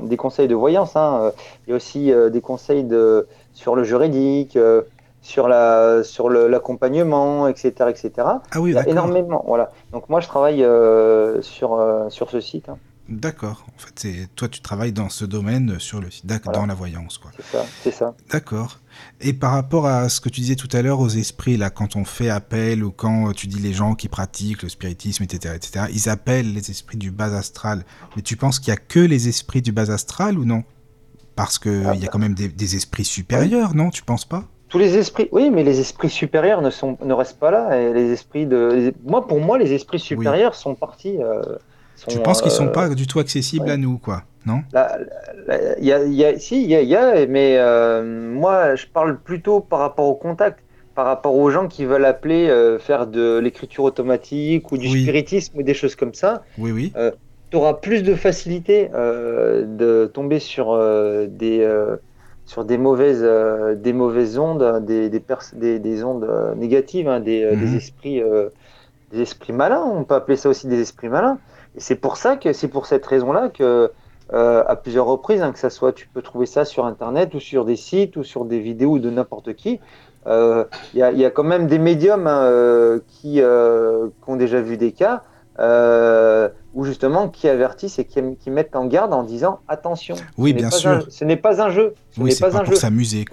des conseils de voyance, hein. il y a aussi euh, des conseils de, sur le juridique, sur la sur l'accompagnement, etc., etc. Ah oui, énormément, voilà. Donc moi, je travaille sur sur ce site. Hein. D'accord. En fait, c'est toi, tu travailles dans ce domaine sur le site, dans la voyance, quoi. C'est ça, c'est ça. D'accord. Et par rapport à ce que tu disais tout à l'heure aux esprits, là, quand on fait appel ou quand tu dis les gens qui pratiquent le spiritisme, etc., etc., ils appellent les esprits du bas astral. Mais tu penses qu'il y a que les esprits du bas astral ou non? Parce que ah, il y a quand même des, esprits supérieurs, non? Tu penses pas? Tous les esprits, oui, mais les esprits supérieurs ne sont, ne restent pas là. Et les esprits de, moi, pour moi, les esprits supérieurs sont partis. Euh, tu penses qu'ils sont euh, pas du tout accessibles à nous, quoi, non il y a, Si, il y a, mais euh, moi, je parle plutôt par rapport au contact, par rapport aux gens qui veulent appeler, euh, faire de l'écriture automatique ou du spiritisme ou des choses comme ça. Oui, oui. tu auras plus de facilité de tomber sur des sur des mauvaises, des mauvaises ondes, des, des, des, ondes négatives, hein, des, des, mhm. esprits, des esprits malins. On peut appeler ça aussi des esprits malins. C'est pour ça que c'est pour cette raison-là que euh, à plusieurs reprises, hein, que ça soit, tu peux trouver ça sur Internet ou sur des sites ou sur des vidéos de n'importe qui. Il y, a, y, a, quand même des médiums hein, qui, qui, ont déjà vu des cas ou justement qui avertissent et qui, qui, mettent en garde en disant attention. Oui, bien sûr. ce n'est pas un jeu. Ce oui, c'est pas, un pour s'amuser.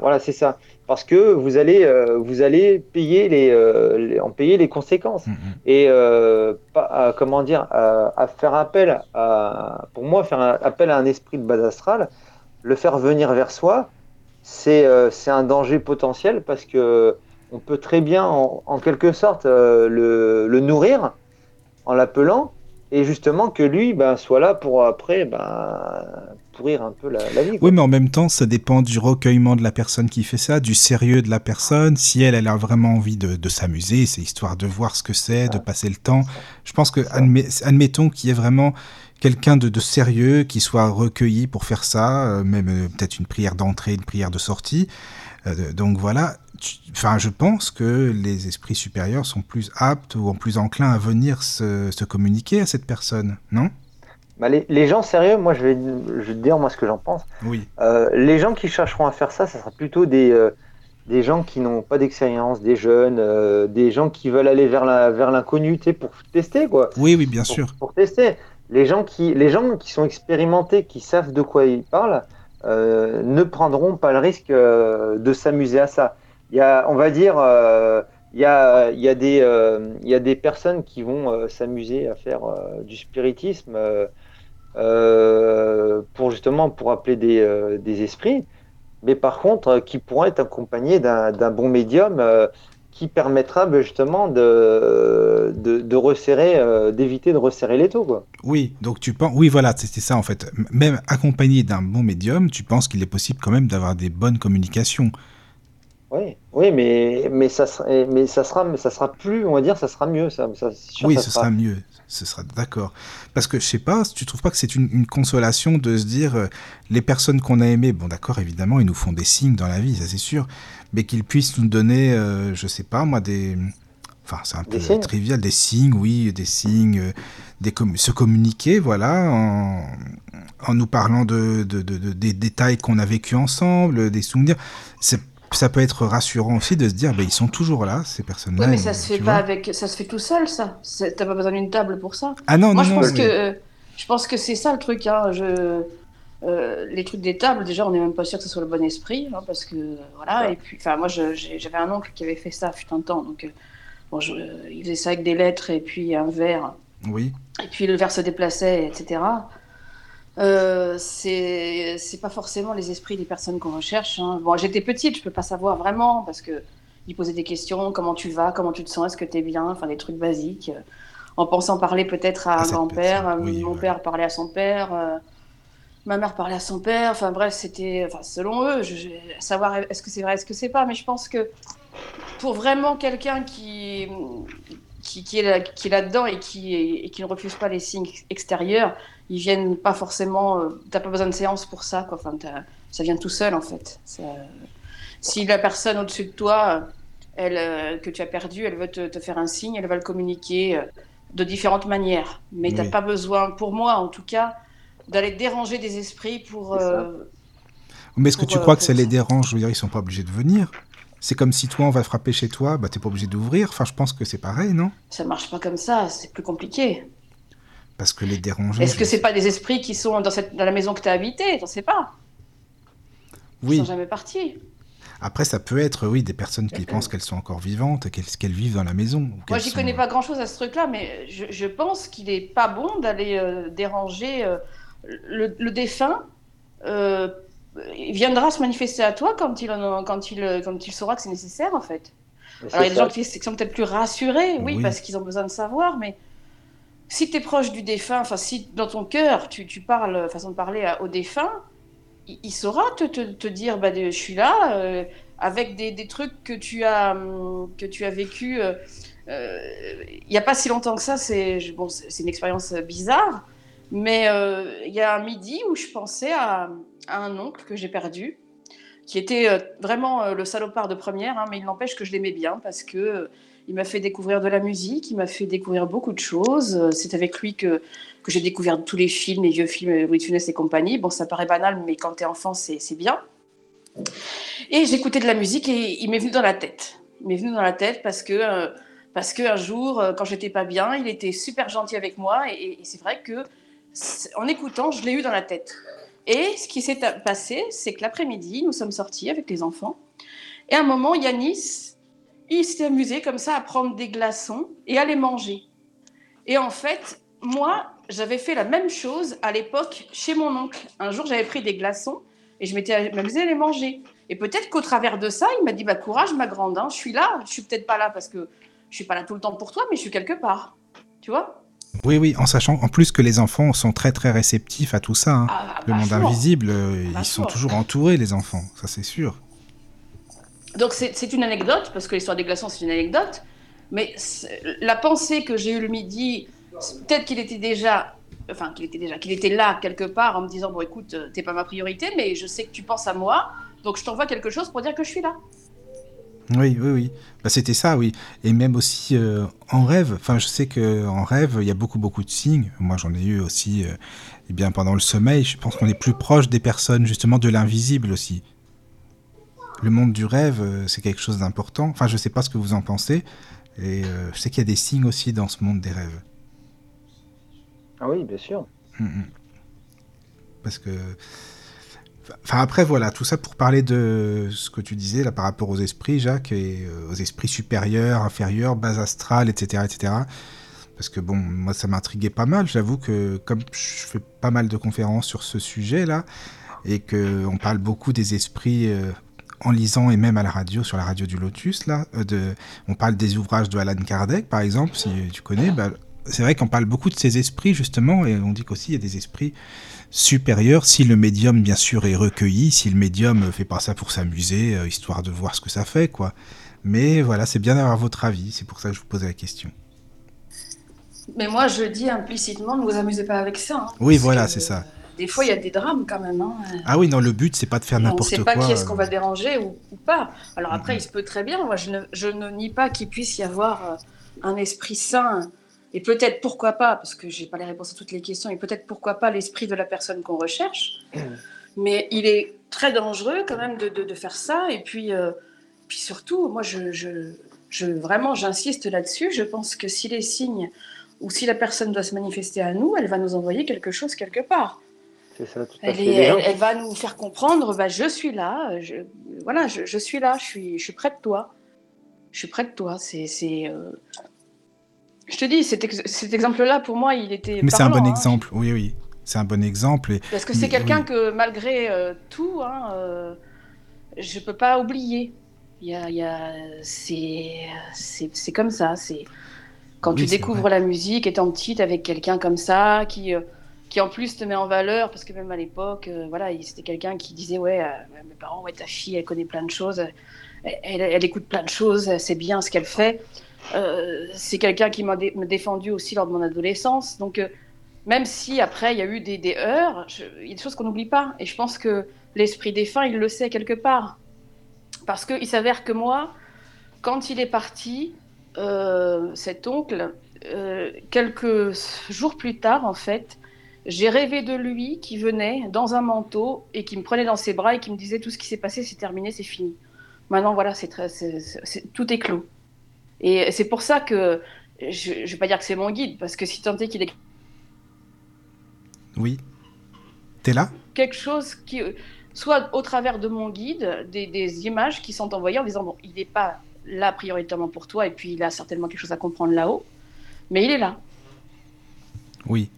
Voilà, c'est ça. Parce que vous allez, euh, vous allez payer les, euh, en payer les conséquences. Mm, mm. Et euh, pas, comment dire, à, faire appel à, pour moi, faire un, appel à un esprit de base astrale, le faire venir vers soi, c'est c'est un danger potentiel parce que on peut très bien, en, en quelque sorte, le, le nourrir en l'appelant et justement que lui ben, soit là pour après ben, pourrir un peu la, vie. Oui, mais en même temps, ça dépend du recueillement de la personne qui fait ça, du sérieux de la personne. Si elle, elle a vraiment envie de, de s'amuser, c'est histoire de voir ce que c'est, de passer le temps. Je pense que, admettons qu'il y ait vraiment quelqu'un de, de, sérieux qui soit recueilli pour faire ça, euh, même euh, peut-être une prière d'entrée, une prière de sortie. Euh, donc voilà, enfin, je pense que les esprits supérieurs sont plus aptes ou plus enclins à venir se, communiquer à cette personne, non? Bah les, gens sérieux, moi je vais, je te dire moi ce que j'en pense. Oui. Euh, les gens qui chercheront à faire ça, ça sera plutôt des, euh, des gens qui n'ont pas d'expérience, des jeunes, euh, des gens qui veulent aller vers la vers l'inconnu, pour tester quoi. Oui, oui, bien sûr. Pour tester. Les gens qui les gens qui sont expérimentés, qui savent de quoi ils parlent, ne prendront pas le risque de s'amuser à ça y a, on va dire, euh, il, y a, il, y a des, euh, y a des personnes qui vont euh, s'amuser à faire du spiritisme pour justement pour appeler des, des, esprits, mais par contre qui pourront être accompagnés d'un bon médium qui permettra ben, justement de, de, de resserrer, d'éviter de resserrer les taux. Quoi. Oui, donc tu penses, oui voilà, c'était ça en fait. Même accompagné d'un bon médium, tu penses qu'il est possible quand même d'avoir des bonnes communications. Oui, oui, mais, mais, ça sera, mais ça sera, mais ça sera plus, on va dire, ça sera mieux. Ça, oui, ce sera... mieux. Ce sera d'accord. Parce que je sais pas, tu trouves pas que c'est une, consolation de se dire euh, les personnes qu'on a aimées, bon d'accord, évidemment, ils nous font des signes dans la vie, ça c'est sûr, mais qu'ils puissent nous donner, euh, je sais pas moi, des, enfin c'est un peu trivial, des signes, oui, des signes, euh, des se communiquer, voilà, en, en nous parlant de, de, de, de des détails qu'on a vécu ensemble, des souvenirs. C'est ça peut être rassurant aussi de se dire, ben, ils sont toujours là, ces personnes-là. Oui, mais ça se fait pas avec, ça se fait tout seul, ça. T'as pas besoin d'une table pour ça. Ah non, Moi, non, je pense que, je pense que c'est ça le truc. Hein. Je, euh, les trucs des tables, déjà, on n'est même pas sûr que ce soit le bon esprit, hein, parce que voilà. Et puis, enfin, moi, j'avais un oncle qui avait fait ça, fut un temps, donc euh, bon, je, il faisait ça avec des lettres et puis un verre. Oui. Et puis le verre se déplaçait, etc. Euh, c'est pas forcément les esprits des personnes qu'on recherche. Hein. Bon, j'étais petite, je peux pas savoir vraiment parce que ils posaient des questions comment tu vas, comment tu te sens, est-ce que tu es bien, enfin des trucs basiques. En pensant parler peut-être à, un grand-père, euh, mon père parlait à son père, euh, ma mère parlait à son père. Enfin bref, c'était, enfin selon eux, je, savoir est-ce que c'est vrai, est-ce que c'est pas. Mais je pense que pour vraiment quelqu'un qui qui, est là, qui est là-dedans et qui, et qui ne refuse pas les signes extérieurs, ils viennent pas forcément. Tu euh, T'as pas besoin de séance pour ça, quoi. Enfin, ça vient tout seul en fait. si la personne au-dessus de toi, elle, euh, que tu as perdu, elle veut te, faire un signe, elle va le communiquer euh, de différentes manières. Mais tu n'as pas besoin, pour moi en tout cas, d'aller déranger des esprits pour. mais est-ce que tu crois que ça les dérange? Je veux dire, ils sont pas obligés de venir. C'est comme si toi, on va frapper chez toi, bah, t'es pas obligé d'ouvrir. Enfin, je pense que c'est pareil, non? Ça marche pas comme ça, c'est plus compliqué. Parce que les déranger. Est-ce que c'est pas des esprits qui sont dans, cette, dans la maison que tu as habitée? J'en sais pas. Oui. Ils sont jamais partis. Après, ça peut être, oui, des personnes qui pensent qu'elles sont encore vivantes, qu'elles vivent dans la maison. Moi, j'y connais pas grand-chose à ce truc-là, mais je, pense qu'il est pas bon d'aller euh, déranger euh, le, défunt. Euh, il viendra se manifester à toi quand il, quand il, quand il saura que c'est nécessaire, en fait. Alors, il y a des gens qui sont peut-être plus rassurés, oui. parce qu'ils ont besoin de savoir, mais si tu es proche du défunt, enfin, si dans ton cœur, tu, tu parles, façon de parler au défunt, il, saura te, te, dire bah, je suis là, euh, avec des, des, trucs que tu as, hum, que tu as vécu. Euh, euh, il n'y a pas si longtemps que ça, c'est bon, une expérience bizarre, mais il y a un midi où je pensais à, un oncle que j'ai perdu, qui était vraiment le salopard de première, hein, mais il n'empêche que je l'aimais bien parce que Il m'a fait découvrir de la musique, il m'a fait découvrir beaucoup de choses. C'est avec lui que, j'ai découvert tous les films, les vieux films, Louis et compagnie. Bon, ça paraît banal, mais quand tu es enfant, c'est bien. Et j'écoutais de la musique et il m'est venu dans la tête. Il m'est venu dans la tête parce que, euh, parce qu'un jour, euh, quand j'étais pas bien, il était super gentil avec moi et, c'est vrai que en écoutant, je l'ai eu dans la tête. Et ce qui s'est passé, c'est que l'après-midi, nous sommes sortis avec les enfants. Et à un moment, Yanis, il s'est amusé comme ça à prendre des glaçons et à les manger. Et en fait, moi, j'avais fait la même chose à l'époque chez mon oncle. Un jour, j'avais pris des glaçons et je m'étais amusée à les manger. Et peut-être qu'au travers de ça, il m'a dit bah, Courage, ma grande, hein, je suis là. Je suis peut-être pas là parce que je suis pas là tout le temps pour toi, mais je suis quelque part. Tu vois? Oui, oui, en sachant en plus que les enfants sont très très réceptifs à tout ça. Hein. Ah, le monde invisible, euh, ils sont toujours entourés, les enfants, ça c'est sûr. Donc c'est une anecdote, parce que l'histoire des glaçons c'est une anecdote, mais la pensée que j'ai eue le midi, peut-être qu'il était déjà enfin qu'il était déjà, qu'il était là quelque part en me disant bon écoute, euh, t'es pas ma priorité, mais je sais que tu penses à moi, donc je t'envoie quelque chose pour dire que je suis là. Oui, oui, oui. Bah, c'était ça, oui. Et même aussi euh, en rêve. Enfin, je sais que en rêve, il y a beaucoup, beaucoup de signes. Moi, j'en ai eu aussi. euh, eh bien, pendant le sommeil, je pense qu'on est plus proche des personnes, justement, de l'invisible aussi. Le monde du rêve, c'est quelque chose d'important. Enfin, je sais pas ce que vous en pensez. Et je sais qu'il y a des signes aussi dans ce monde des rêves. Ah oui, bien sûr. Mm, mm. Parce que. Enfin, après, voilà, tout ça pour parler de ce que tu disais là par rapport aux esprits, Jacques, et euh, aux esprits supérieurs, inférieurs, base astrale, etc., etc. Parce que bon, moi, ça m'intriguait pas mal. J'avoue que comme je fais pas mal de conférences sur ce sujet-là, et qu'on parle beaucoup des esprits euh, en lisant et même à la radio, sur la radio du Lotus, là, euh, de, on parle des ouvrages de Alan Kardec, par exemple, si tu connais. Bah, c'est vrai qu'on parle beaucoup de ces esprits justement, et on dit qu'aussi il y a des esprits supérieurs si le médium bien sûr est recueilli, si le médium fait pas ça pour s'amuser, euh, histoire de voir ce que ça fait, quoi. Mais voilà, c'est bien d'avoir votre avis, c'est pour ça que je vous posais la question. Mais moi, je dis implicitement, ne vous amusez pas avec ça. Hein, oui, voilà, c'est ça. Des fois, il y a des drames quand même. Hein. Ah oui, non, le but, c'est pas de faire n'importe quoi. On ne sait pas qui est-ce qu'on va déranger ou, pas. Alors après, il se peut très bien. Moi, je ne, je ne nie pas qu'il puisse y avoir euh, un esprit sain et peut-être pourquoi pas, parce que je n'ai pas les réponses à toutes les questions, et peut-être pourquoi pas l'esprit de la personne qu'on recherche. Mais il est très dangereux quand même de, de, faire ça. Et puis, euh, puis surtout, moi, je, je, je vraiment, j'insiste là-dessus. Je pense que si les signes ou si la personne doit se manifester à nous, elle va nous envoyer quelque chose quelque part. Ça, tout elle, elle, va nous faire comprendre, bah, je suis là, je, voilà, je, je, suis là, je suis, je suis près de toi. Je suis près de toi. C'est, euh, je te dis, cet, exemple-là, pour moi, il était. Mais c'est un bon hein. exemple, oui, oui. C'est un bon exemple. Parce que c'est quelqu'un que, malgré euh, tout, hein, euh, je peux pas oublier. Il y a, y a... C'est comme ça. C'est Quand tu découvres la musique étant petite avec quelqu'un comme ça, qui, euh, qui en plus te met en valeur, parce que même à l'époque, voilà, c'était quelqu'un qui disait Ouais, mes parents, ouais, ta fille, elle connaît plein de choses, elle, elle écoute plein de choses, c'est bien ce qu'elle fait. Euh, c'est quelqu'un qui m'a défendu aussi lors de mon adolescence. Donc, euh, même si après il y a eu des, heures, il y a des choses qu'on n'oublie pas. Et je pense que l'esprit défunt, il le sait quelque part. Parce qu'il s'avère que moi, quand il est parti, euh, cet oncle, quelques jours plus tard, en fait, j'ai rêvé de lui qui venait dans un manteau et qui me prenait dans ses bras et qui me disait tout ce qui s'est passé, c'est terminé, c'est fini. Maintenant, voilà, c'est tout est clos. Et c'est pour ça que je ne vais pas dire que c'est mon guide, parce que si tant est qu'il est. Oui. T'es là? Quelque chose qui. Soit au travers de mon guide, des, images qui sont envoyées en disant bon, il n'est pas là prioritairement pour toi, et puis il a certainement quelque chose à comprendre là-haut, mais il est là. Oui.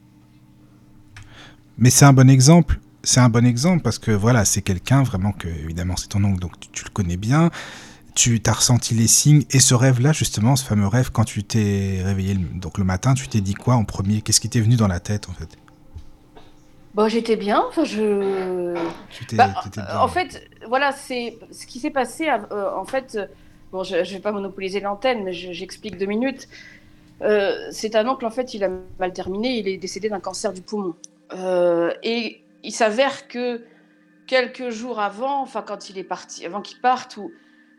Mais c'est un bon exemple. C'est un bon exemple parce que voilà, c'est quelqu'un vraiment que, évidemment, c'est ton oncle, donc tu le connais bien tu as ressenti les signes et ce rêve-là, justement, ce fameux rêve, quand tu t'es réveillé donc le matin, tu t'es dit quoi en premier? Qu'est-ce qui t'est venu dans la tête en fait? Bon, j'étais bien. Enfin, je. Bah, en fait, voilà, c'est ce qui s'est passé. Euh, en fait, bon, je, ne vais pas monopoliser l'antenne, mais j'explique deux minutes. Euh, c'est un oncle, en fait, il a mal terminé. Il est décédé d'un cancer du poumon. Euh, et il s'avère que quelques jours avant, enfin, quand il est parti, avant qu'il parte, ou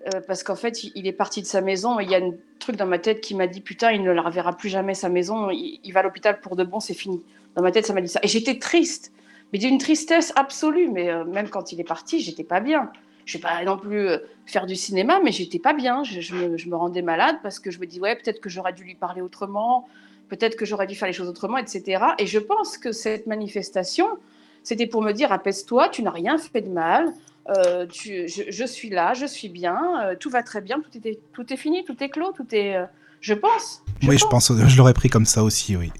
Euh, parce qu'en fait, il est parti de sa maison il y a un truc dans ma tête qui m'a dit putain, il ne la reverra plus jamais sa maison, il, va à l'hôpital pour de bon, c'est fini. Dans ma tête, ça m'a dit ça. Et j'étais triste, mais d'une tristesse absolue. Mais euh, même quand il est parti, j'étais pas bien. Je vais pas non plus euh, faire du cinéma, mais j'étais pas bien. Je, me, rendais malade parce que je me dis ouais, peut-être que j'aurais dû lui parler autrement, peut-être que j'aurais dû faire les choses autrement, etc. Et je pense que cette manifestation, c'était pour me dire apaise-toi, tu n'as rien fait de mal. Euh, je, suis là, je suis bien, euh, tout va très bien, tout est, tout est fini, tout est clos, tout est. Euh, je pense. oui, je pense, je l'aurais pris comme ça aussi, oui.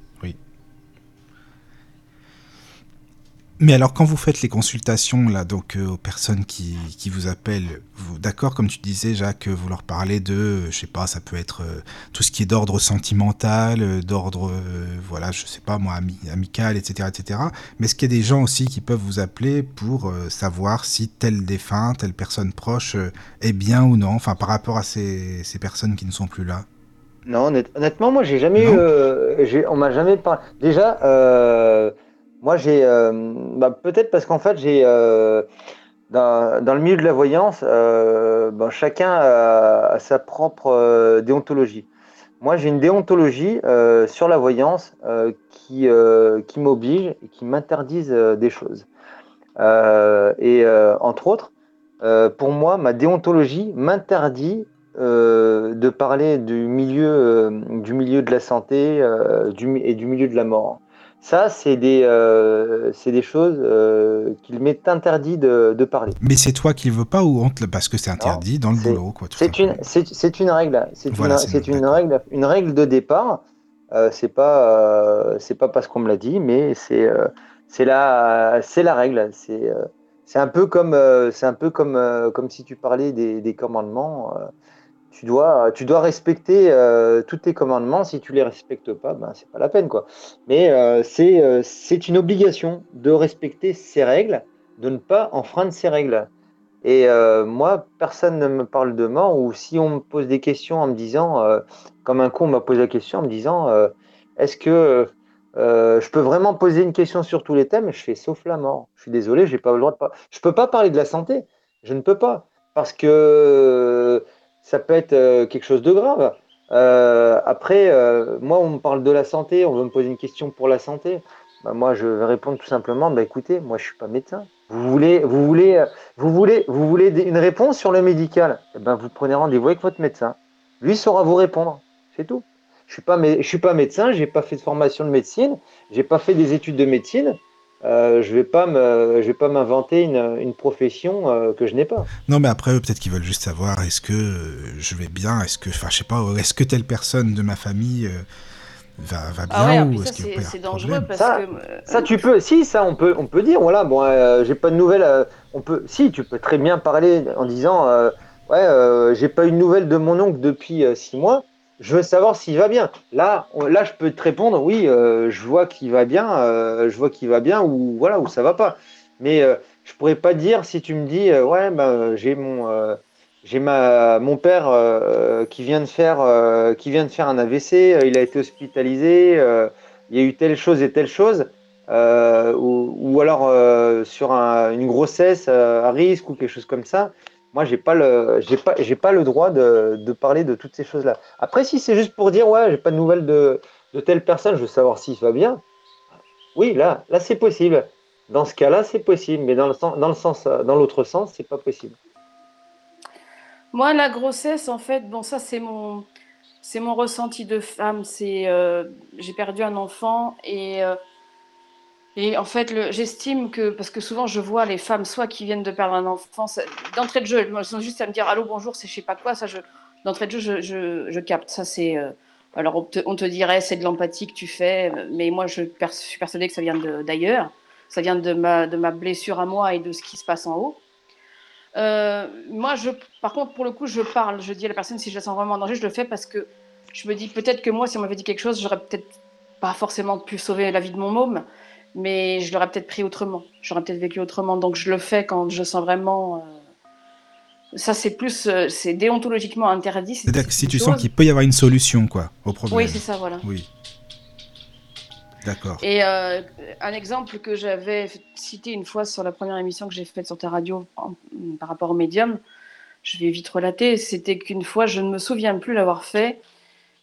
Mais alors, quand vous faites les consultations là, donc euh, aux personnes qui, qui vous appellent, vous, d'accord, comme tu disais, Jacques, vous leur parlez de, euh, je sais pas, ça peut être euh, tout ce qui est d'ordre sentimental, d'ordre, voilà, je sais pas moi, amical, etc., etc. Mais est-ce qu'il y a des gens aussi qui peuvent vous appeler pour savoir si tel défunt, telle personne proche est bien ou non, enfin, par rapport à ces, ces personnes qui ne sont plus là? Non, honnêtement, moi, j'ai jamais eu, on m'a jamais parlé. Déjà. Moi, j'ai. Euh, bah, peut-être parce qu'en fait, j'ai. Euh, dans, le milieu de la voyance, euh, ben, chacun a, sa propre déontologie. Moi, j'ai une déontologie sur la voyance qui, qui m'oblige et qui m'interdise des choses. et entre autres, pour moi, ma déontologie m'interdit de parler du milieu, du milieu de la santé et du milieu de la mort. Ça, c'est des, euh, des choses euh, qu'il m'est interdit de, de, parler. Mais c'est toi qui ne veux pas ou honte parce que c'est interdit dans le boulot quoi. C'est une, c'est une règle. C'est une, règle, une règle de départ. Euh, c'est pas, euh, c'est pas parce qu'on me l'a dit, mais c'est, euh, c'est la, c'est la règle. C'est, c'est un peu comme, c'est un peu comme, comme si tu parlais des, des commandements tu dois, tu dois respecter euh, tous tes commandements. Si tu les respectes pas, ben c'est pas la peine quoi. Mais euh, c'est euh, c'est une obligation de respecter ces règles, de ne pas enfreindre ces règles. Et moi, personne ne me parle de mort. Ou si on me pose des questions en me disant, comme un con m'a posé la question en me disant, est-ce que je peux vraiment poser une question sur tous les thèmes? Je fais sauf la mort. Je suis désolé, j'ai pas le droit de. Je peux pas parler de la santé. Je ne peux pas parce que ça peut être euh, quelque chose de grave. Euh, après, euh, moi, on me parle de la santé, on veut me poser une question pour la santé. Bah, moi, je vais répondre tout simplement, bah, écoutez, moi, je suis pas médecin. Vous voulez, vous voulez, vous voulez, vous voulez une réponse sur le médical? Eh ben, Vous prenez rendez-vous avec votre médecin. Lui saura vous répondre. C'est tout. Je je suis pas médecin, j'ai pas fait de formation de médecine, j'ai pas fait des études de médecine. Euh, je vais pas me, je vais pas m'inventer une, une, profession euh, que je n'ai pas. Non, mais après peut-être qu'ils veulent juste savoir est-ce que je vais bien, est-ce que, enfin, je sais pas, est-ce que telle personne de ma famille euh, va, va, ah bien ou est-ce qu'il C'est dangereux parce ça, que ça, tu peux, si ça, on peut, on peut dire, voilà, bon, j'ai pas de nouvelles, on peut, si, tu peux très bien parler en disant, ouais, j'ai pas eu de nouvelles de mon oncle depuis six mois je veux savoir s'il va bien. Là, là, je peux te répondre, oui, euh, je vois qu'il va bien, euh, je vois qu'il va bien, ou voilà, ou ça va pas. Mais euh, je pourrais pas dire si tu me dis, ouais, bah, j'ai mon, j'ai ma, mon père qui vient de faire, qui vient de faire un AVC, il a été hospitalisé, il y a eu telle chose et telle chose, ou, ou, alors sur une grossesse à risque ou quelque chose comme ça moi j'ai pas le j'ai pas j'ai pas le droit de, de, parler de toutes ces choses là après si c'est juste pour dire ouais j'ai pas de nouvelles de, de telle personne je veux savoir s'il va bien. Oui là là c'est possible. Dans ce cas là c'est possible mais dans le sens dans le sens dans l'autre sens c'est pas possible. Moi la grossesse en fait bon ça c'est mon c'est mon ressenti de femme. C'est euh, j'ai perdu un enfant et euh, et en fait, j'estime que, parce que souvent je vois les femmes, soit qui viennent de perdre un enfant, d'entrée de jeu, elles sont juste à me dire allô, bonjour, c'est je sais pas quoi, ça, d'entrée de jeu, je, capte. Ça, c'est. Euh, alors, on te, dirait, c'est de l'empathie que tu fais, mais moi, je, suis persuadée que ça vient d'ailleurs. Ça vient de ma, de ma blessure à moi et de ce qui se passe en haut. Euh, moi, je, par contre, pour le coup, je parle. Je dis à la personne, si je la sens vraiment en danger, je le fais parce que je me dis peut-être que moi, si on m'avait dit quelque chose, j'aurais peut-être pas forcément pu sauver la vie de mon môme mais je l'aurais peut-être pris autrement. J'aurais peut-être vécu autrement. Donc je le fais quand je sens vraiment. Euh, ça, c'est plus. Euh, c'est déontologiquement interdit. C'est-à-dire que si tu sens qu'il peut y avoir une solution, quoi, au problème. Oui, c'est ça, voilà. Oui. D'accord. Et euh, un exemple que j'avais cité une fois sur la première émission que j'ai faite sur ta radio par rapport au médium, je vais vite relater. C'était qu'une fois, je ne me souviens plus l'avoir fait,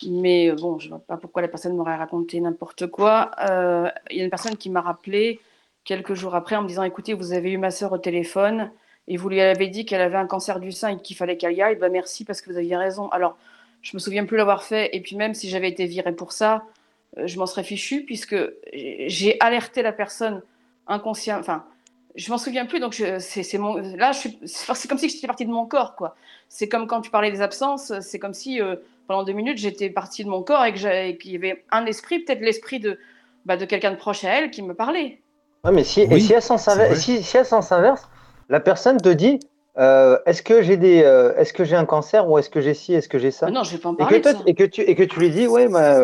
mais bon, je ne vois pas pourquoi la personne m'aurait raconté n'importe quoi. Euh, il y a une personne qui m'a rappelé quelques jours après en me disant Écoutez, vous avez eu ma soeur au téléphone et vous lui avez dit qu'elle avait un cancer du sein et qu'il fallait qu'elle y aille. Ben, merci parce que vous aviez raison. Alors, je me souviens plus l'avoir fait. Et puis, même si j'avais été virée pour ça, euh, je m'en serais fichu puisque j'ai alerté la personne inconsciente. Enfin, je m'en souviens plus, donc c'est mon. Là, c'est comme si j'étais partie de mon corps, quoi. C'est comme quand tu parlais des absences, c'est comme si euh, pendant deux minutes j'étais partie de mon corps et qu'il y avait un esprit, peut-être l'esprit de, bah, de quelqu'un de proche à elle qui me parlait. Ouais, mais si, et si elle s'inverse, la personne te dit euh, est-ce que j'ai des, euh, est-ce que j'ai un cancer ou est-ce que j'ai ci, est-ce que j'ai ça Non, je vais pas en parler. Et que, et que tu et que tu lui dis ouais, bah,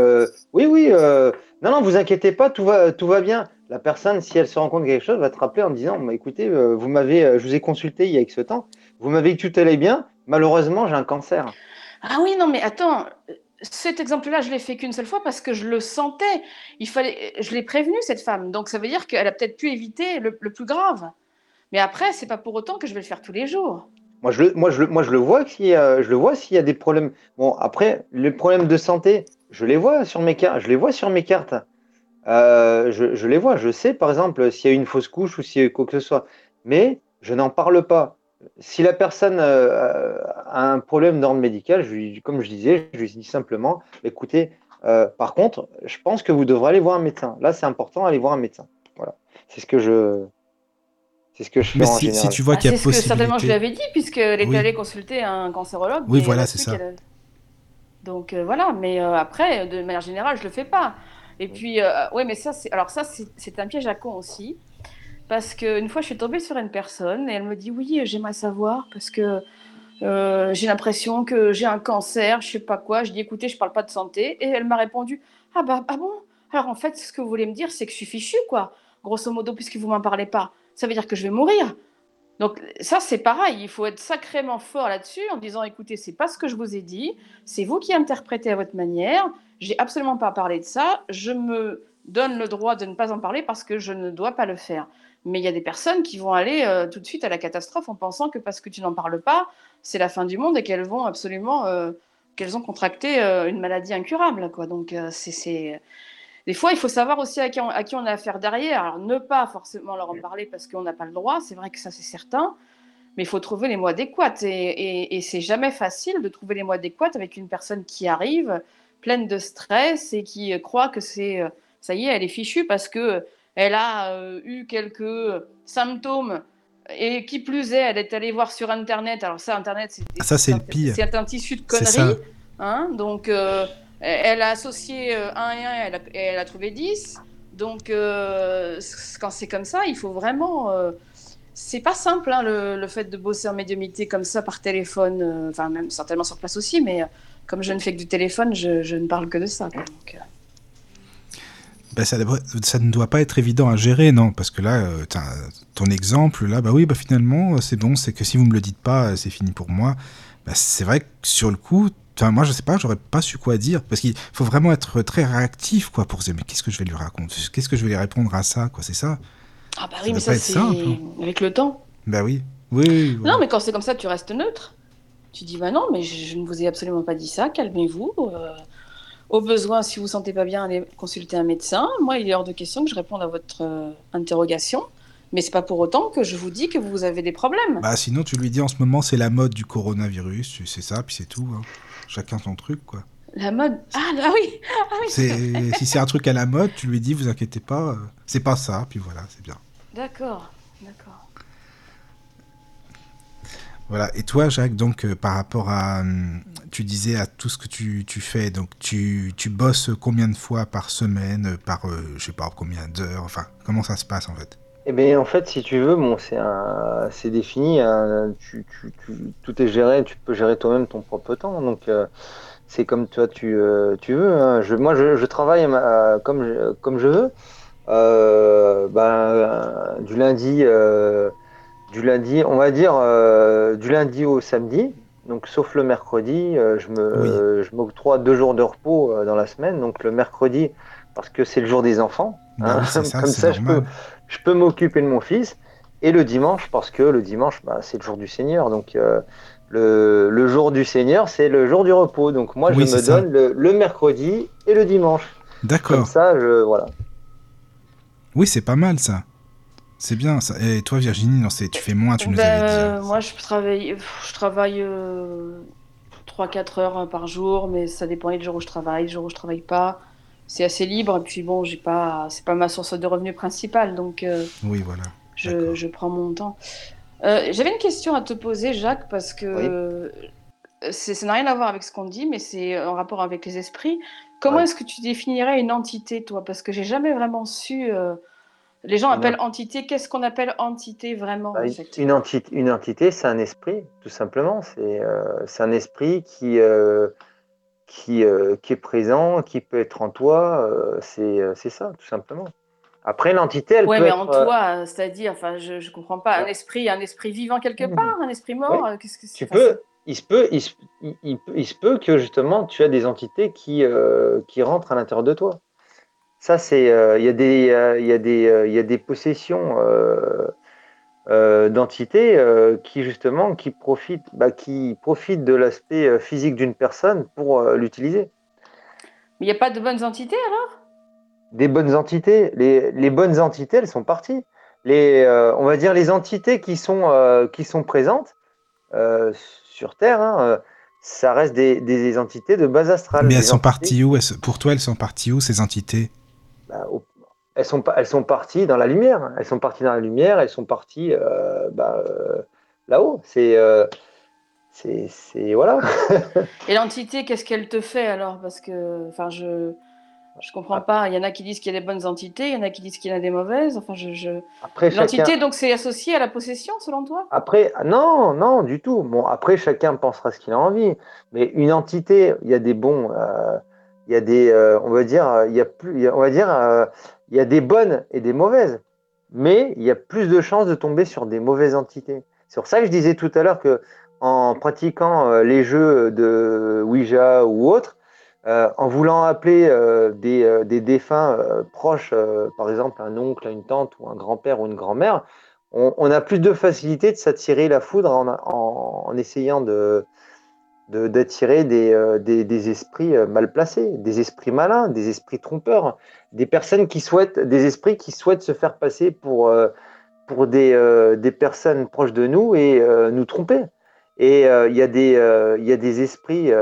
oui, oui, non, non, vous inquiétez pas, tout va, tout va bien la personne, si elle se rend compte de quelque chose, va te rappeler en disant bah, écoutez, euh, vous m'avez, euh, je vous ai consulté il y a X temps, vous m'avez dit que tout allait bien, malheureusement, j'ai un cancer. Ah oui, non, mais attends, cet exemple-là, je l'ai fait qu'une seule fois parce que je le sentais. Il fallait, je l'ai prévenu cette femme, donc ça veut dire qu'elle a peut-être pu éviter le, plus grave. Mais après, c'est pas pour autant que je vais le faire tous les jours. Moi, je le, moi, je, moi, je le vois a, je le vois s'il y a des problèmes. Bon, après, les problèmes de santé, je les vois sur mes cartes. Je les vois sur mes cartes. Euh, je, les vois, je sais par exemple s'il y a une fausse couche ou s'il y a quoi que ce soit, mais je n'en parle pas. Si la personne euh, a un problème d'ordre médical, je lui, comme je disais, je lui dis simplement, écoutez, euh, par contre, je pense que vous devrez aller voir un médecin. Là, c'est important, aller voir un médecin. Voilà, c'est ce que je, c'est ce que je fais mais en si, général. Si tu vois qu'il y a ah, c'est ce que certainement je lui avais dit puisqu'elle était allée consulter un cancérologue. Oui, voilà, c'est ça. Donc voilà, mais après, de manière générale, je le fais pas. Et puis, euh, ouais, mais ça, c'est alors ça, c'est un piège à con aussi, parce qu'une fois, je suis tombée sur une personne et elle me dit oui, j'aimerais savoir parce que euh, j'ai l'impression que j'ai un cancer, je sais pas quoi. Je dis écoutez, je parle pas de santé, et elle m'a répondu ah bah ah bon? Alors en fait, ce que vous voulez me dire, c'est que je suis fichue, quoi. Grosso modo, puisque vous m'en parlez pas, ça veut dire que je vais mourir. Donc ça, c'est pareil, il faut être sacrément fort là-dessus en disant, écoutez, c'est pas ce que je vous ai dit, c'est vous qui interprétez à votre manière, j'ai absolument pas parlé de ça, je me donne le droit de ne pas en parler parce que je ne dois pas le faire. Mais il y a des personnes qui vont aller euh, tout de suite à la catastrophe en pensant que parce que tu n'en parles pas, c'est la fin du monde et qu'elles vont absolument, euh, qu'elles ont contracté euh, une maladie incurable. Quoi. Donc c'est des fois, il faut savoir aussi à qui, on, à qui on a affaire derrière. Alors, ne pas forcément leur en parler parce qu'on n'a pas le droit, c'est vrai que ça, c'est certain. Mais il faut trouver les mots adéquats. Et, et, c'est jamais facile de trouver les mots adéquats avec une personne qui arrive pleine de stress et qui croit que c'est ça y est, elle est fichue parce que elle a euh, eu quelques symptômes et qui plus est, elle est allée voir sur Internet. Alors ça, Internet, c'est ça, c'est le pire. C'est un tissu de conneries. Hein, donc euh, elle a associé 1 euh, et 1 et elle a, trouvé 10. Donc, euh, quand c'est comme ça, il faut vraiment. Euh, c'est pas simple, hein, le, fait de bosser en médiumité comme ça par téléphone, enfin, même certainement sur place aussi, mais comme je ne fais que du téléphone, je, ne parle que de ça. Ben, ça, ça, ne doit pas être évident à gérer, non Parce que là, ton exemple, là, bah oui, bah finalement, c'est bon, c'est que si vous me le dites pas, c'est fini pour moi. Bah, c'est vrai que sur le coup, moi, je sais pas, j'aurais pas su quoi dire. Parce qu'il faut vraiment être très réactif, quoi, pour se dire, mais qu'est-ce que je vais lui raconter Qu'est-ce que je vais lui répondre à ça, quoi C'est ça Ah, bah oui, mais ça, c'est avec le temps. Bah oui. Oui. Non, mais quand c'est comme ça, tu restes neutre. Tu dis, bah non, mais je, ne vous ai absolument pas dit ça, calmez-vous. Euh, au besoin, si vous ne vous sentez pas bien, allez consulter un médecin. Moi, il est hors de question que je réponde à votre euh, interrogation. Mais c'est pas pour autant que je vous dis que vous avez des problèmes. Bah sinon, tu lui dis en ce moment, c'est la mode du coronavirus, c'est ça, puis c'est tout. Hein chacun son truc, quoi. La mode? Ah, ah oui, ah, oui. Si c'est un truc à la mode, tu lui dis, vous inquiétez pas, euh, c'est pas ça, puis voilà, c'est bien. D'accord, d'accord. Et toi, Jacques, donc euh, par rapport à, hum, tu disais à tout ce que tu, fais, donc tu, tu, bosses combien de fois par semaine, par, euh, je sais pas, combien d'heures, enfin, comment ça se passe en fait? Eh bien, en fait, si tu veux, bon, c'est c'est défini. Tu, tout est géré. Tu peux gérer toi-même ton propre temps. Donc, euh, c'est comme toi, tu, euh, tu veux. Hein. Je, moi, je, travaille comme, je, comme je veux. Euh, ben, du lundi, du lundi, on va dire du lundi au samedi. Donc, sauf le mercredi, je me, je m'octroie deux jours de repos dans la semaine. Donc, le mercredi, parce que c'est le jour des enfants. Bah hein. ça, comme ça, je peux je peux m'occuper de mon fils. Et le dimanche, parce que le dimanche, bah, c'est le jour du Seigneur. Donc, euh, le, jour du Seigneur, c'est le jour du repos. Donc moi, je me donne le, mercredi et le dimanche. D'accord. Comme ça, je, voilà. Oui, c'est pas mal ça. C'est bien ça. Et toi, Virginie, non, tu fais moins, tu nous ben, avais dit. moi, je travaille, je travaille 3-4 heures par jour, mais ça dépend du jour où je travaille, du jour où je travaille pas. C'est assez libre. Et puis bon, j'ai pas, c'est pas ma source de revenus principale, donc. Euh, oui, voilà. Je, je, prends mon temps. Euh, j'avais une question à te poser, Jacques, parce que euh, ça n'a rien à voir avec ce qu'on dit, mais c'est en rapport avec les esprits. Comment est-ce que tu définirais une entité, toi? Parce que j'ai jamais vraiment su. Les gens appellent entité. Qu'est-ce qu'on appelle entité vraiment bah, une, entité, une entité, c'est un esprit, tout simplement. C'est euh, un esprit qui, euh, qui, euh, qui, est présent, qui peut être en toi. c'est ça, tout simplement. Après, l'entité, elle ouais, peut mais en toi, c'est-à-dire, enfin, je ne comprends pas. Un esprit, un esprit vivant quelque mmh. part, un esprit mort. Qu'est-ce que tu peux. Il se, peut, il, se, il, se peut que justement tu as des entités qui, qui rentrent à l'intérieur de toi. Ça, c'est, euh, il y, a des, il y, a des, euh, il y a des possessions euh, d'entités qui justement qui profitent, bah, qui profitent de l'aspect physique d'une personne pour l'utiliser. Mais il n'y a pas de bonnes entités alors? Des bonnes entités. Les, les, bonnes entités, elles sont parties. Les, on va dire les entités qui sont, qui sont présentes sur Terre, hein, ça reste des, des, entités de base astrale. Mais elles sont parties où? Pour toi, elles sont parties où ces entités? Bah, elles, sont, elles sont parties dans la lumière. Elles sont parties dans la lumière, elles sont parties euh, bah, euh, là-haut. C'est. Euh, c'est voilà. Et l'entité, qu'est-ce qu'elle te fait alors? Parce que, enfin, je je comprends pas. Il y en a qui disent qu'il y a des bonnes entités, il y en a qui disent qu'il y en a des mauvaises. Enfin, je, je... l'entité donc c'est associé à la possession selon toi? Après, non, non, du tout. Bon, après chacun pensera ce qu'il a envie. Mais une entité, il y a des bons, il y a des, euh, on va dire, il y a plus, on va dire, euh, il y a des bonnes et des mauvaises, mais il y a plus de chances de tomber sur des mauvaises entités. C'est pour ça que je disais tout à l'heure que en pratiquant euh, les jeux de Ouija ou autres, en voulant appeler des, des, défunts proches, par exemple un oncle, une tante ou un grand-père ou une grand-mère, on, a plus de facilité de s'attirer la foudre en, en essayant de, d'attirer euh, des, des, esprits euh, mal placés, des esprits malins, des esprits trompeurs, des personnes qui souhaitent, des esprits qui souhaitent se faire passer pour, euh, pour des, des personnes proches de nous et nous tromper. Et il y, a des, esprits,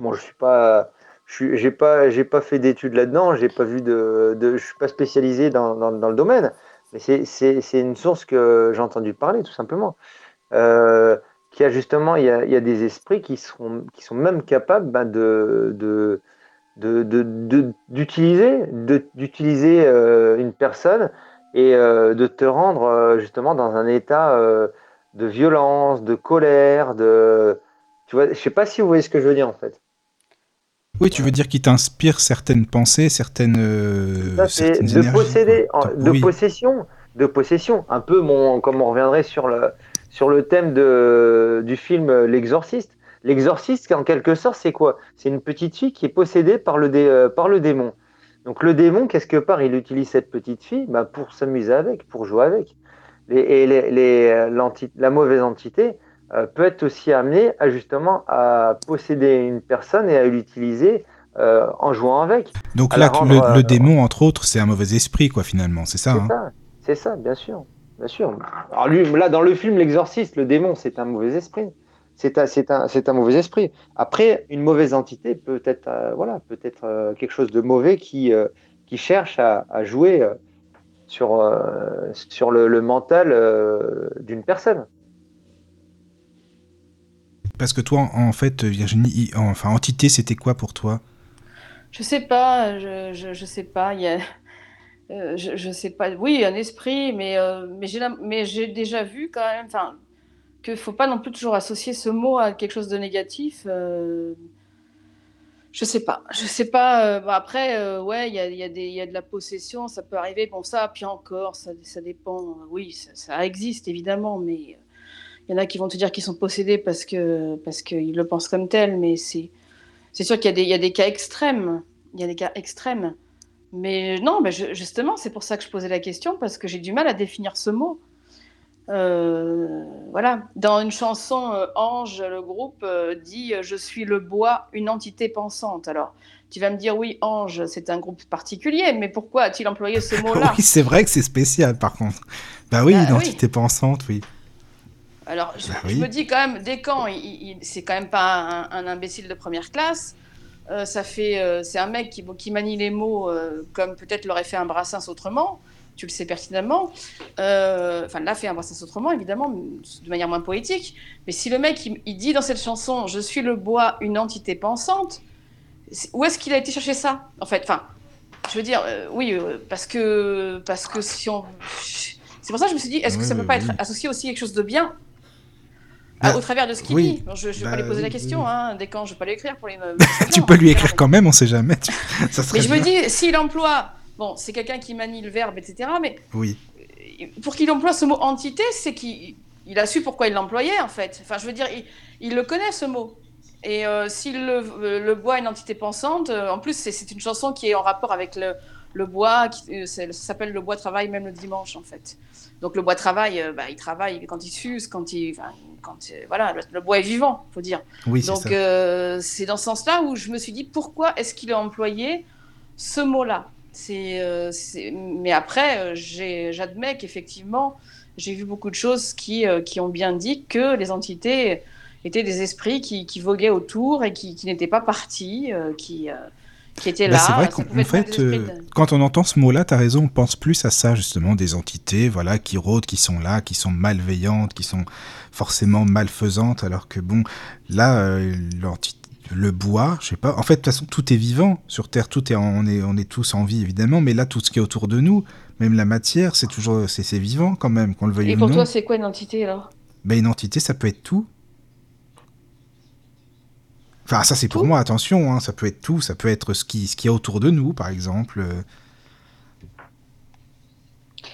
bon, je suis pas, j'ai pas, j'ai pas fait d'études là-dedans, j'ai pas vu de, je suis pas spécialisé dans, dans, dans le domaine, mais c'est une source que j'ai entendu parler tout simplement. Qu'il y a justement, il y a, il y a, des esprits qui sont, qui sont même capables ben, de, de, de, d'utiliser, d'utiliser euh, une personne et euh, de te rendre euh, justement dans un état de violence, de colère, de, tu vois, je sais pas si vous voyez ce que je veux dire en fait. Oui, tu veux dire qu'il t'inspire certaines pensées, certaines, certaines de posséder, de possession, de possession, un peu mon, comme on reviendrait sur le, sur le thème de, du film L'Exorciste. L'Exorciste, en quelque sorte, c'est quoi? C'est une petite fille qui est possédée par le, euh, par le démon. Donc le démon, quelque part, il utilise cette petite fille? Bah, pour s'amuser avec, pour jouer avec. et les, la mauvaise entité euh, peut être aussi amenée à justement à posséder une personne et à l'utiliser euh, en jouant avec. Donc là, le, démon, entre autres, c'est un mauvais esprit, quoi, finalement, c'est ça, hein C'est ça, bien sûr. Bien sûr. Alors lui, là, dans le film L'Exorciste, le démon, c'est un mauvais esprit. C'est un, c'est un, c'est un mauvais esprit. Après, une mauvaise entité peut être, euh, voilà, peut être euh, quelque chose de mauvais qui, euh, qui cherche à, à jouer sur, sur le, le mental d'une personne. Parce que toi, en fait, Virginie, enfin, entité, c'était quoi pour toi? Je sais pas, je, je, je sais pas. Il y a euh, je, ne sais pas. Oui, un esprit, mais, euh, mais j'ai déjà vu quand même, qu'il faut pas non plus toujours associer ce mot à quelque chose de négatif. Euh, je sais pas. Je sais pas. après, ouais, il y a, y, a y a, de la possession, ça peut arriver. Bon, ça, puis encore, ça, ça dépend. Oui, ça, ça, existe évidemment, mais il y en a qui vont te dire qu'ils sont possédés parce que parce qu'ils le pensent comme tel, mais c'est c'est sûr qu'il y, y, a des cas extrêmes. Il y a des cas extrêmes. Mais non, mais justement, c'est pour ça que je posais la question, parce que j'ai du mal à définir ce mot. Euh, voilà. Dans une chanson, Ange, le groupe dit Je suis le bois, une entité pensante. Alors, tu vas me dire, oui, Ange, c'est un groupe particulier, mais pourquoi a-t-il employé ce mot-là Oui, c'est vrai que c'est spécial, par contre. Bah oui, bah identité pensante, oui. Alors, je, bah me dis quand même, Descamps, il, c'est quand même pas un, imbécile de première classe. Euh, ça fait, euh, c'est un mec qui, qui, manie les mots euh, comme peut-être l'aurait fait un Brassens autrement. Tu le sais pertinemment. Enfin, l'a fait un Brassens autrement, évidemment, de manière moins poétique. Mais si le mec, il, dit dans cette chanson, je suis le bois, une entité pensante, où est-ce qu'il a été chercher ça, en fait? Enfin, je veux dire, oui, parce que parce que si on, c'est pour ça que je me suis dit, est-ce que ça peut pas être associé aussi à quelque chose de bien? Ah, au travers de ce qu'il dit. Je ne vais pas lui bah, poser la question, hein. dès quand je ne vais pas lui écrire pour les. tu peux lui écrire quand même, on ne sait jamais. Ça mais je me dis, s'il emploie. Bon, c'est quelqu'un qui manie le verbe, etc. Mais oui. pour qu'il emploie ce mot entité, c'est qu'il a su pourquoi il l'employait, en fait. Enfin, je veux dire, il, le connaît, ce mot. Et euh, s'il le, le, bois une entité pensante, euh, en plus, c'est une chanson qui est en rapport avec le, le bois, qui, euh, ça s'appelle le bois travail même le dimanche, en fait. Donc le bois travail, bah, il travaille quand il s'use, quand il, voilà, le, bois est vivant, faut dire. Oui, Donc euh, c'est dans ce sens-là où je me suis dit pourquoi est-ce qu'il a employé ce mot-là? Euh, mais après, euh, j'admets qu'effectivement, j'ai vu beaucoup de choses qui, qui ont bien dit que les entités étaient des esprits qui, qui voguaient autour et qui, qui n'étaient pas partis, qui qui était bah, là. c'est vrai qu'en fait, euh, quand on entend ce mot-là, tu as raison, on pense plus à ça, justement, des entités voilà, qui rôdent, qui sont là, qui sont malveillantes, qui sont forcément malfaisantes, alors que, bon, là, euh, le bois, je sais pas, en fait, de toute façon, tout est vivant sur Terre, tout est, on, est, on est tous en vie, évidemment, mais là, tout ce qui est autour de nous, même la matière, c'est toujours, c'est vivant quand même, qu'on le veuille ou non. Et pour toi, c'est quoi une entité, alors? Ben, Une entité, ça peut être tout. Enfin, ça c'est pour moi, attention, hein, ça peut être tout, ça peut être ce qui, ce qui est autour de nous, par exemple. Euh,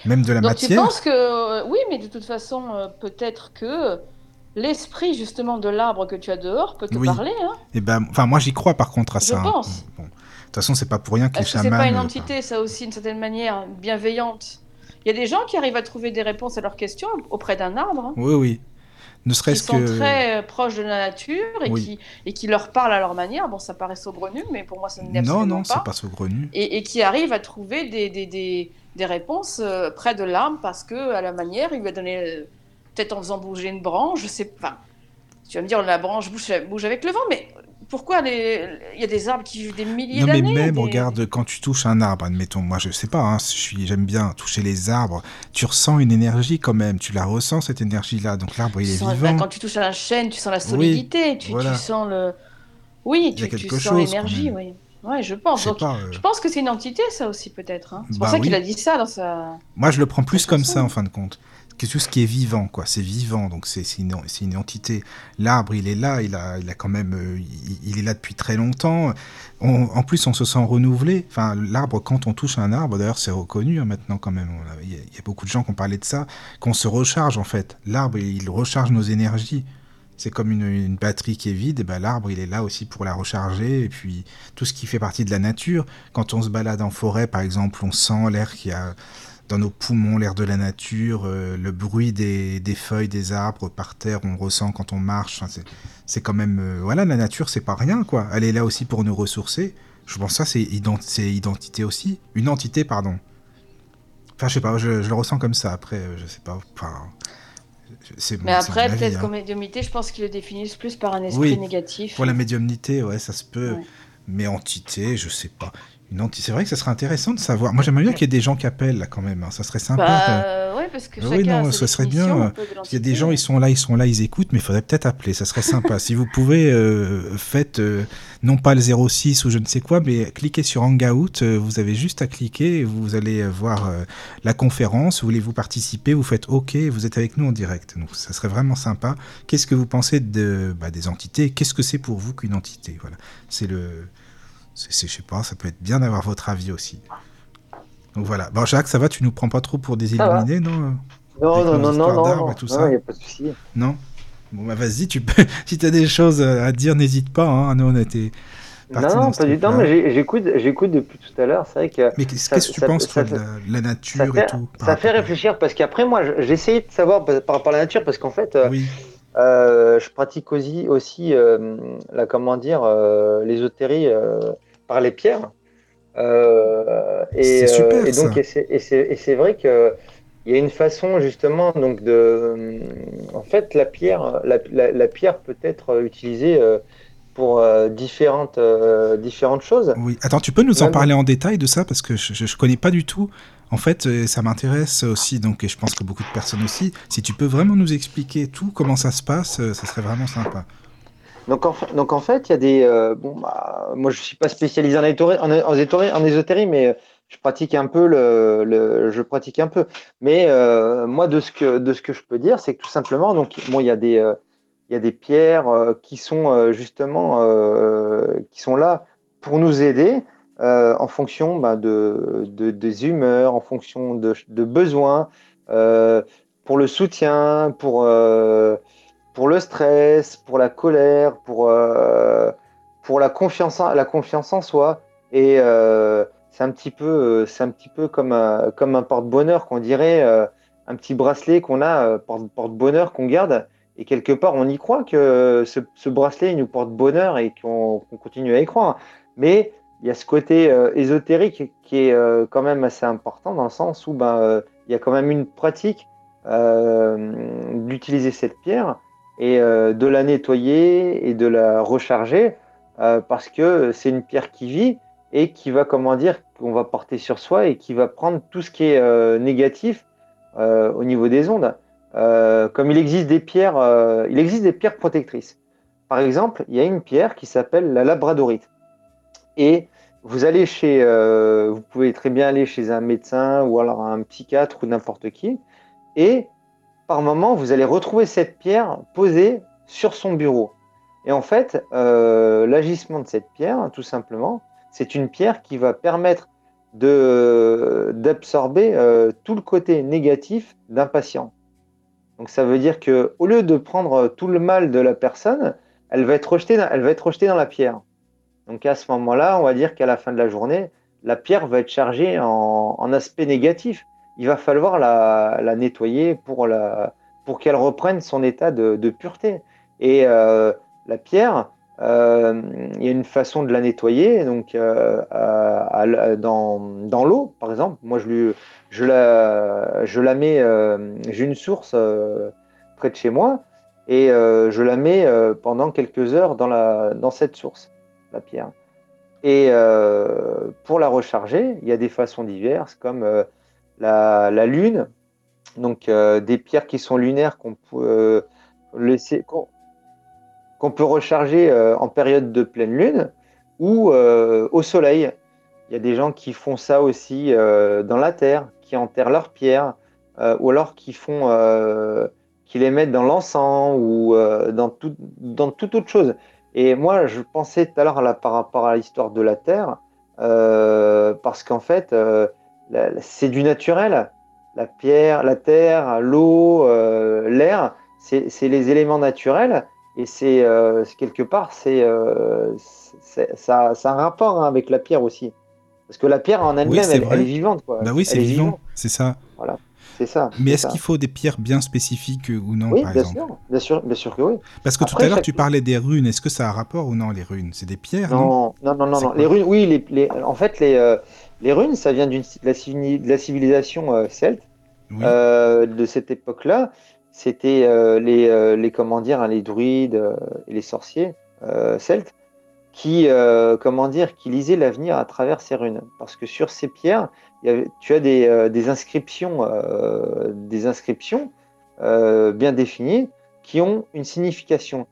même de la Donc, matière. Tu penses que. Euh, oui, mais de toute façon, euh, peut-être que l'esprit justement de l'arbre que tu as dehors peut te parler. Hein Et eh ben, enfin, moi j'y crois par contre à ça. Je hein. pense. Bon. De toute façon, c'est pas pour rien que les chamans. C'est pas une entité, ça aussi, d'une certaine manière, bienveillante. Il y a des gens qui arrivent à trouver des réponses à leurs questions auprès d'un arbre. Oui, oui. Ne serait-ce que... sont très euh, proches de la nature et, qui, et qui leur parlent à leur manière. Bon, ça paraît saugrenu, mais pour moi, ça n'est absolument pas. Non, non, c'est pas saugrenu. Et, et, qui arrivent à trouver des, des, des, des réponses euh, près de l'arbre parce que, à la manière, il lui a donné, euh, peut-être en faisant bouger une branche, je sais pas. Tu vas me dire, la branche bouge, bouge avec le vent, mais pourquoi il y a des arbres qui vivent des milliers d'années Non, mais même, regarde, quand tu touches un arbre, admettons, moi je sais pas, hein, j'aime bien toucher les arbres, tu ressens une énergie quand même, tu la ressens cette énergie-là, donc l'arbre il est vivant. Bah, quand tu touches à la chaîne, tu sens la solidité, tu, sens le. Oui, tu, tu sens l'énergie, oui. Ouais, je pense. Euh. Je pense que c'est une entité, ça aussi, peut-être. Hein. C'est pour bah ça qu'il a dit ça dans sa. Moi, je le prends plus comme ça, en fin de compte tout ce qui est vivant, quoi. C'est vivant, donc c'est une, une, entité. L'arbre, il est là, il a, il a quand même, euh, il, est là depuis très longtemps. en plus, on se sent renouvelé. Enfin, l'arbre, quand on touche un arbre, d'ailleurs, c'est reconnu hein, maintenant quand même. Il y, a beaucoup de gens qui ont parlé de ça, qu'on se recharge en fait. L'arbre, il recharge nos énergies. C'est comme une, batterie qui est vide, et ben l'arbre il est là aussi pour la recharger, et puis tout ce qui fait partie de la nature. Quand on se balade en forêt, par exemple, on sent l'air qui a dans nos poumons, l'air de la nature, euh, le bruit des, feuilles des arbres par terre, on ressent quand on marche. c'est quand même. Euh, voilà, la nature, c'est pas rien, quoi. Elle est là aussi pour nous ressourcer. Je pense que ça, c'est identité aussi. Une entité, pardon. Enfin, je sais pas, je, le ressens comme ça. Après, euh, je sais pas. Enfin. Mais après, peut-être hein. comme médiumnité, je pense qu'ils le définissent plus par un esprit négatif. Pour la médiumnité, ouais, ça se peut. Mais entité, je sais pas. C'est vrai que ça serait intéressant de savoir. Moi, j'aimerais bien qu'il y ait des gens qui appellent là quand même. Hein. Ça serait sympa. Bah, ouais, parce que bah oui, non, ça serait bien. Il y a des gens, ils sont là, ils sont là, ils écoutent, mais il faudrait peut-être appeler. Ça serait sympa. si vous pouvez, euh, faites euh, non pas le 06 ou je ne sais quoi, mais cliquez sur Hangout. Euh, vous avez juste à cliquer et vous allez voir la conférence. Voulez-vous participer Vous faites OK. Vous êtes avec nous en direct. Donc, ça serait vraiment sympa. Qu'est-ce que vous pensez de, bah, des entités? Qu'est-ce que c'est pour vous qu'une entité? Voilà. C'est le c'est, je sais pas, ça peut être bien d'avoir votre avis aussi. Donc voilà. Bon, Jacques, ça va Tu nous prends pas trop pour des illuminés, non Non, non, non, non, non, tout ça. y a pas de souci. Non Bon, bah vas-y, tu peux. si tu as des choses à dire, n'hésite pas. Hein. Nous, on a été. non, pas du tout. Mais j'écoute, j'écoute depuis tout à l'heure. C'est vrai que. Mais qu'est-ce que tu penses de la, nature et tout Ça fait réfléchir parce qu'après, moi, j'essayais de savoir par rapport à la nature parce qu'en fait, euh, euh, je pratique aussi, aussi euh, la, comment dire, l'ésotérie par les pierres. et, super, et donc, et c'est vrai que il y a une façon justement donc de, en fait, la pierre, la, la pierre peut être utilisée pour euh, différentes, euh, différentes choses. Oui, attends, tu peux nous en parler en détail de ça? Parce que je ne connais pas du tout. En fait, euh, ça m'intéresse aussi, donc, et je pense que beaucoup de personnes aussi. Si tu peux vraiment nous expliquer tout, comment ça se passe, ça serait vraiment sympa. Donc en, fait, il y a des. bon, bah, moi, je ne suis pas spécialisé en, en, en, ésotérie, mais je pratique un peu je pratique un peu mais moi de ce que je peux dire c'est que tout simplement donc bon il y a des il y a des pierres euh, qui sont euh, justement euh, qui sont là pour nous aider en fonction bah, de, des humeurs, en fonction de, besoins, pour le soutien, pour, pour le stress, pour la colère, pour, pour la, confiance en, la confiance en soi. Et c'est un petit peu, c'est un petit peu comme un, comme un porte-bonheur qu'on dirait, un petit bracelet qu'on a, porte-bonheur qu'on garde et quelque part, on y croit que ce, bracelet il nous porte bonheur et qu'on continue à y croire. Mais il y a ce côté euh, ésotérique qui est euh, quand même assez important dans le sens où ben, euh, il y a quand même une pratique d'utiliser cette pierre et de la nettoyer et de la recharger parce que c'est une pierre qui vit et qui va, comment dire, qu'on va porter sur soi et qui va prendre tout ce qui est négatif au niveau des ondes. Euh, comme il existe des pierres, euh, il existe des pierres protectrices. Par exemple, il y a une pierre qui s'appelle la labradorite. Et vous allez chez, euh, pouvez très bien aller chez un médecin ou alors un psychiatre ou n'importe qui, et par moment, vous allez retrouver cette pierre posée sur son bureau. Et en fait, l'agissement de cette pierre, tout simplement, c'est une pierre qui va permettre d'absorber tout le côté négatif d'un patient. Donc ça veut dire que au lieu de prendre tout le mal de la personne, elle va être rejetée elle va être rejetée dans la pierre. Donc à ce moment-là, on va dire qu'à la fin de la journée, la pierre va être chargée en, aspect négatif. Il va falloir la, nettoyer pour, la, pour qu'elle reprenne son état de, pureté. Et euh, la pierre, euh, il y a une façon de la nettoyer, donc euh, dans, dans l'eau, par exemple. Moi, je, lui, je, la, je la mets, euh, j'ai une source près de chez moi, et je la mets pendant quelques heures dans, la, dans cette source, la pierre. Et pour la recharger, il y a des façons diverses, comme la, la, lune, donc des pierres qui sont lunaires qu'on peut laisser qu'on peut recharger euh, en période de pleine lune ou euh, au soleil. Il y a des gens qui font ça aussi euh, dans la terre, qui enterrent leurs pierres, ou alors qui font, qui les mettent dans l'encens ou dans, tout, dans toute autre chose. Et moi, je pensais tout à l'heure par rapport à l'histoire de la terre, parce qu'en fait, c'est du naturel. La pierre, la terre, l'eau, l'air, c'est les éléments naturels. Et c'est euh, quelque part, c'est euh, ça, ça, a un rapport hein, avec la pierre aussi. Parce que la pierre en elle-même, elle, est vivante. Quoi. Bah oui, c'est vivant, c'est ça. Voilà, c'est ça. Mais est-ce qu'il faut des pierres bien spécifiques euh, ou non, oui, par bien exemple sûr, bien sûr, bien sûr que oui. Parce que tout à l'heure, tu parlais des runes. Est-ce que ça a un rapport ou non, les runes? C'est des pierres Non, non, non, non. non. Les runes, oui, les, les, en fait, les, les runes, ça vient de la, la, civilisation celte. de cette époque-là, c'était euh, les, euh, les, comment dire, hein, les druides euh, et les sorciers celtes qui, comment dire, qui lisaient l'avenir à travers ces runes. Parce que sur ces pierres, tu as des, inscriptions, des inscriptions bien définies qui ont une signification.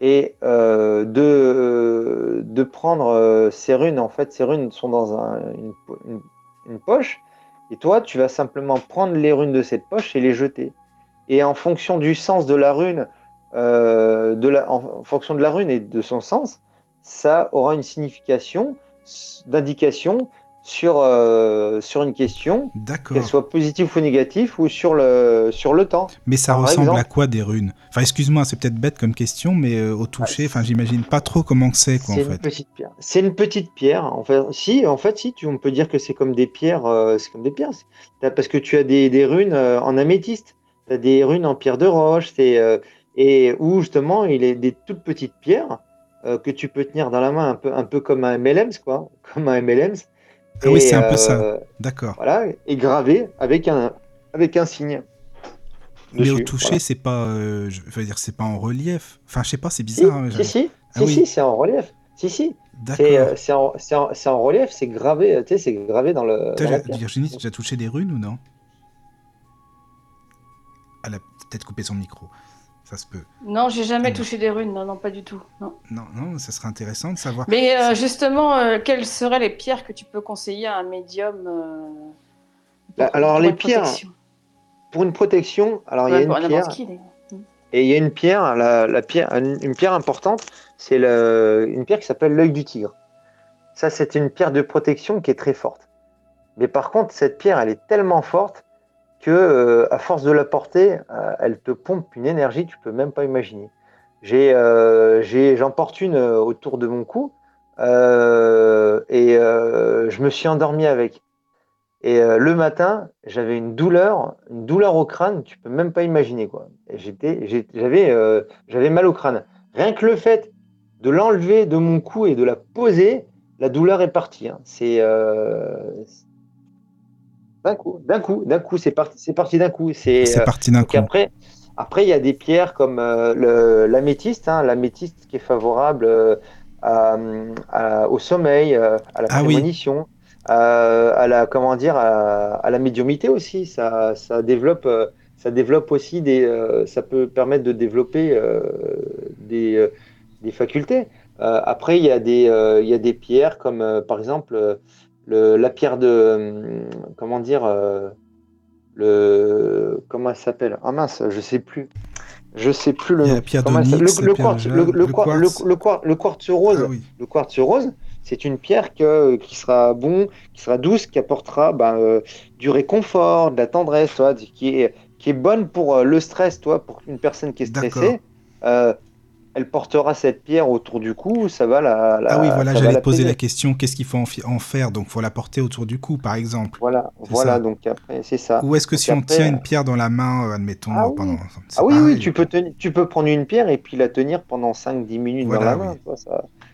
Et de, prendre ces runes, en fait, ces runes sont dans une, poche, et toi, tu vas simplement prendre les runes de cette poche et les jeter et en fonction du sens de la rune, euh, en fonction de la rune et de son sens, ça aura une signification d'indication sur, euh, sur une question, qu'elle soit positive ou négative, ou sur le, sur le temps. Mais ça ressemble à quoi des runes? Enfin, excuse-moi, c'est peut-être bête comme question, mais euh, au toucher, enfin, j'imagine pas trop comment c'est, quoi, en fait. Une petite pierre. C'est une petite pierre. En fait, si, en fait, si, tu, on peut dire que c'est comme des pierres. Euh, c'est comme des pierres. Parce que tu as des, des runes en améthyste, tu as des runes en pierre de roche, c'est et où justement, il est des toutes petites pierres que tu peux tenir dans la main, un peu, un peu comme un MLMs, quoi, comme un MLMs ah oui, c'est un peu ça. Euh, D'accord. Voilà, et gravé avec un, avec un signe. Mais au toucher, c'est pas, euh, je veux dire, c'est pas en relief. Enfin, je sais pas, c'est bizarre. Hein, si, si, ah si, si, c'est en relief. Si, si. Euh, c'est en, en, en, relief, c'est gravé, tu sais, c'est gravé dans le. Virginie, tu as touché des runes ou non? Elle a peut-être coupé son micro. Ça se peut. Non, j'ai jamais touché des runes, non, non, pas du tout. Non, non, non ça serait intéressant de savoir. Mais euh, justement, euh, quelles seraient les pierres que tu peux conseiller à un médium euh, bah, Alors, les pierres, pour une protection, alors il y a une pierre. et il y a une pierre, la, pierre, une, pierre importante, c'est une pierre qui s'appelle l'œil du tigre. Ça, c'est une pierre de protection qui est très forte. Mais par contre, cette pierre, elle est tellement forte euh, à force de la porter, euh, elle te pompe une énergie tu peux même pas imaginer. J'ai, euh, j'en porte une autour de mon cou et je me suis endormi avec. Et le matin, j'avais une douleur, une douleur au crâne, tu peux même pas imaginer quoi. j'étais, j'avais, j'avais mal au crâne. Rien que le fait de l'enlever de mon cou et de la poser, la douleur est partie. Hein. C'est, d'un coup, d'un coup, d'un coup, c'est parti, c'est parti d'un coup. C'est euh, parti d'un coup. Après, après, il y a des pierres comme euh, l'améthyste, hein, l'améthyste qui est favorable euh, au sommeil, à la ah prémonition, à la comment dire, à, la médiumité aussi. Ça, ça développe, ça développe aussi des, ça peut permettre de développer des, des facultés. après, il y a des, il y a des pierres comme par exemple la pierre de euh, comment dire euh, le comment elle s'appelle? Ah mince je sais plus. Je sais plus le La pierre le, le, quartz, le, le, quartz. le, rose. Ah le quartz rose c'est une pierre que, qui sera bon qui sera douce qui apportera ben, euh, du réconfort de la tendresse toi, qui est qui est bonne pour le stress toi pour une personne qui est stressée elle portera cette pierre autour du cou, ça va la. ah oui, voilà, j'allais poser la question qu'est-ce qu'il faut en, faire Donc, faut la porter autour du cou, par exemple. Voilà, voilà, donc après, c'est ça. Ou est-ce que si on tient une pierre dans la main, euh, admettons, ah pendant. Ah oui, oui, tu peux, tu peux prendre une pierre et puis la tenir pendant 5-10 minutes dans la main.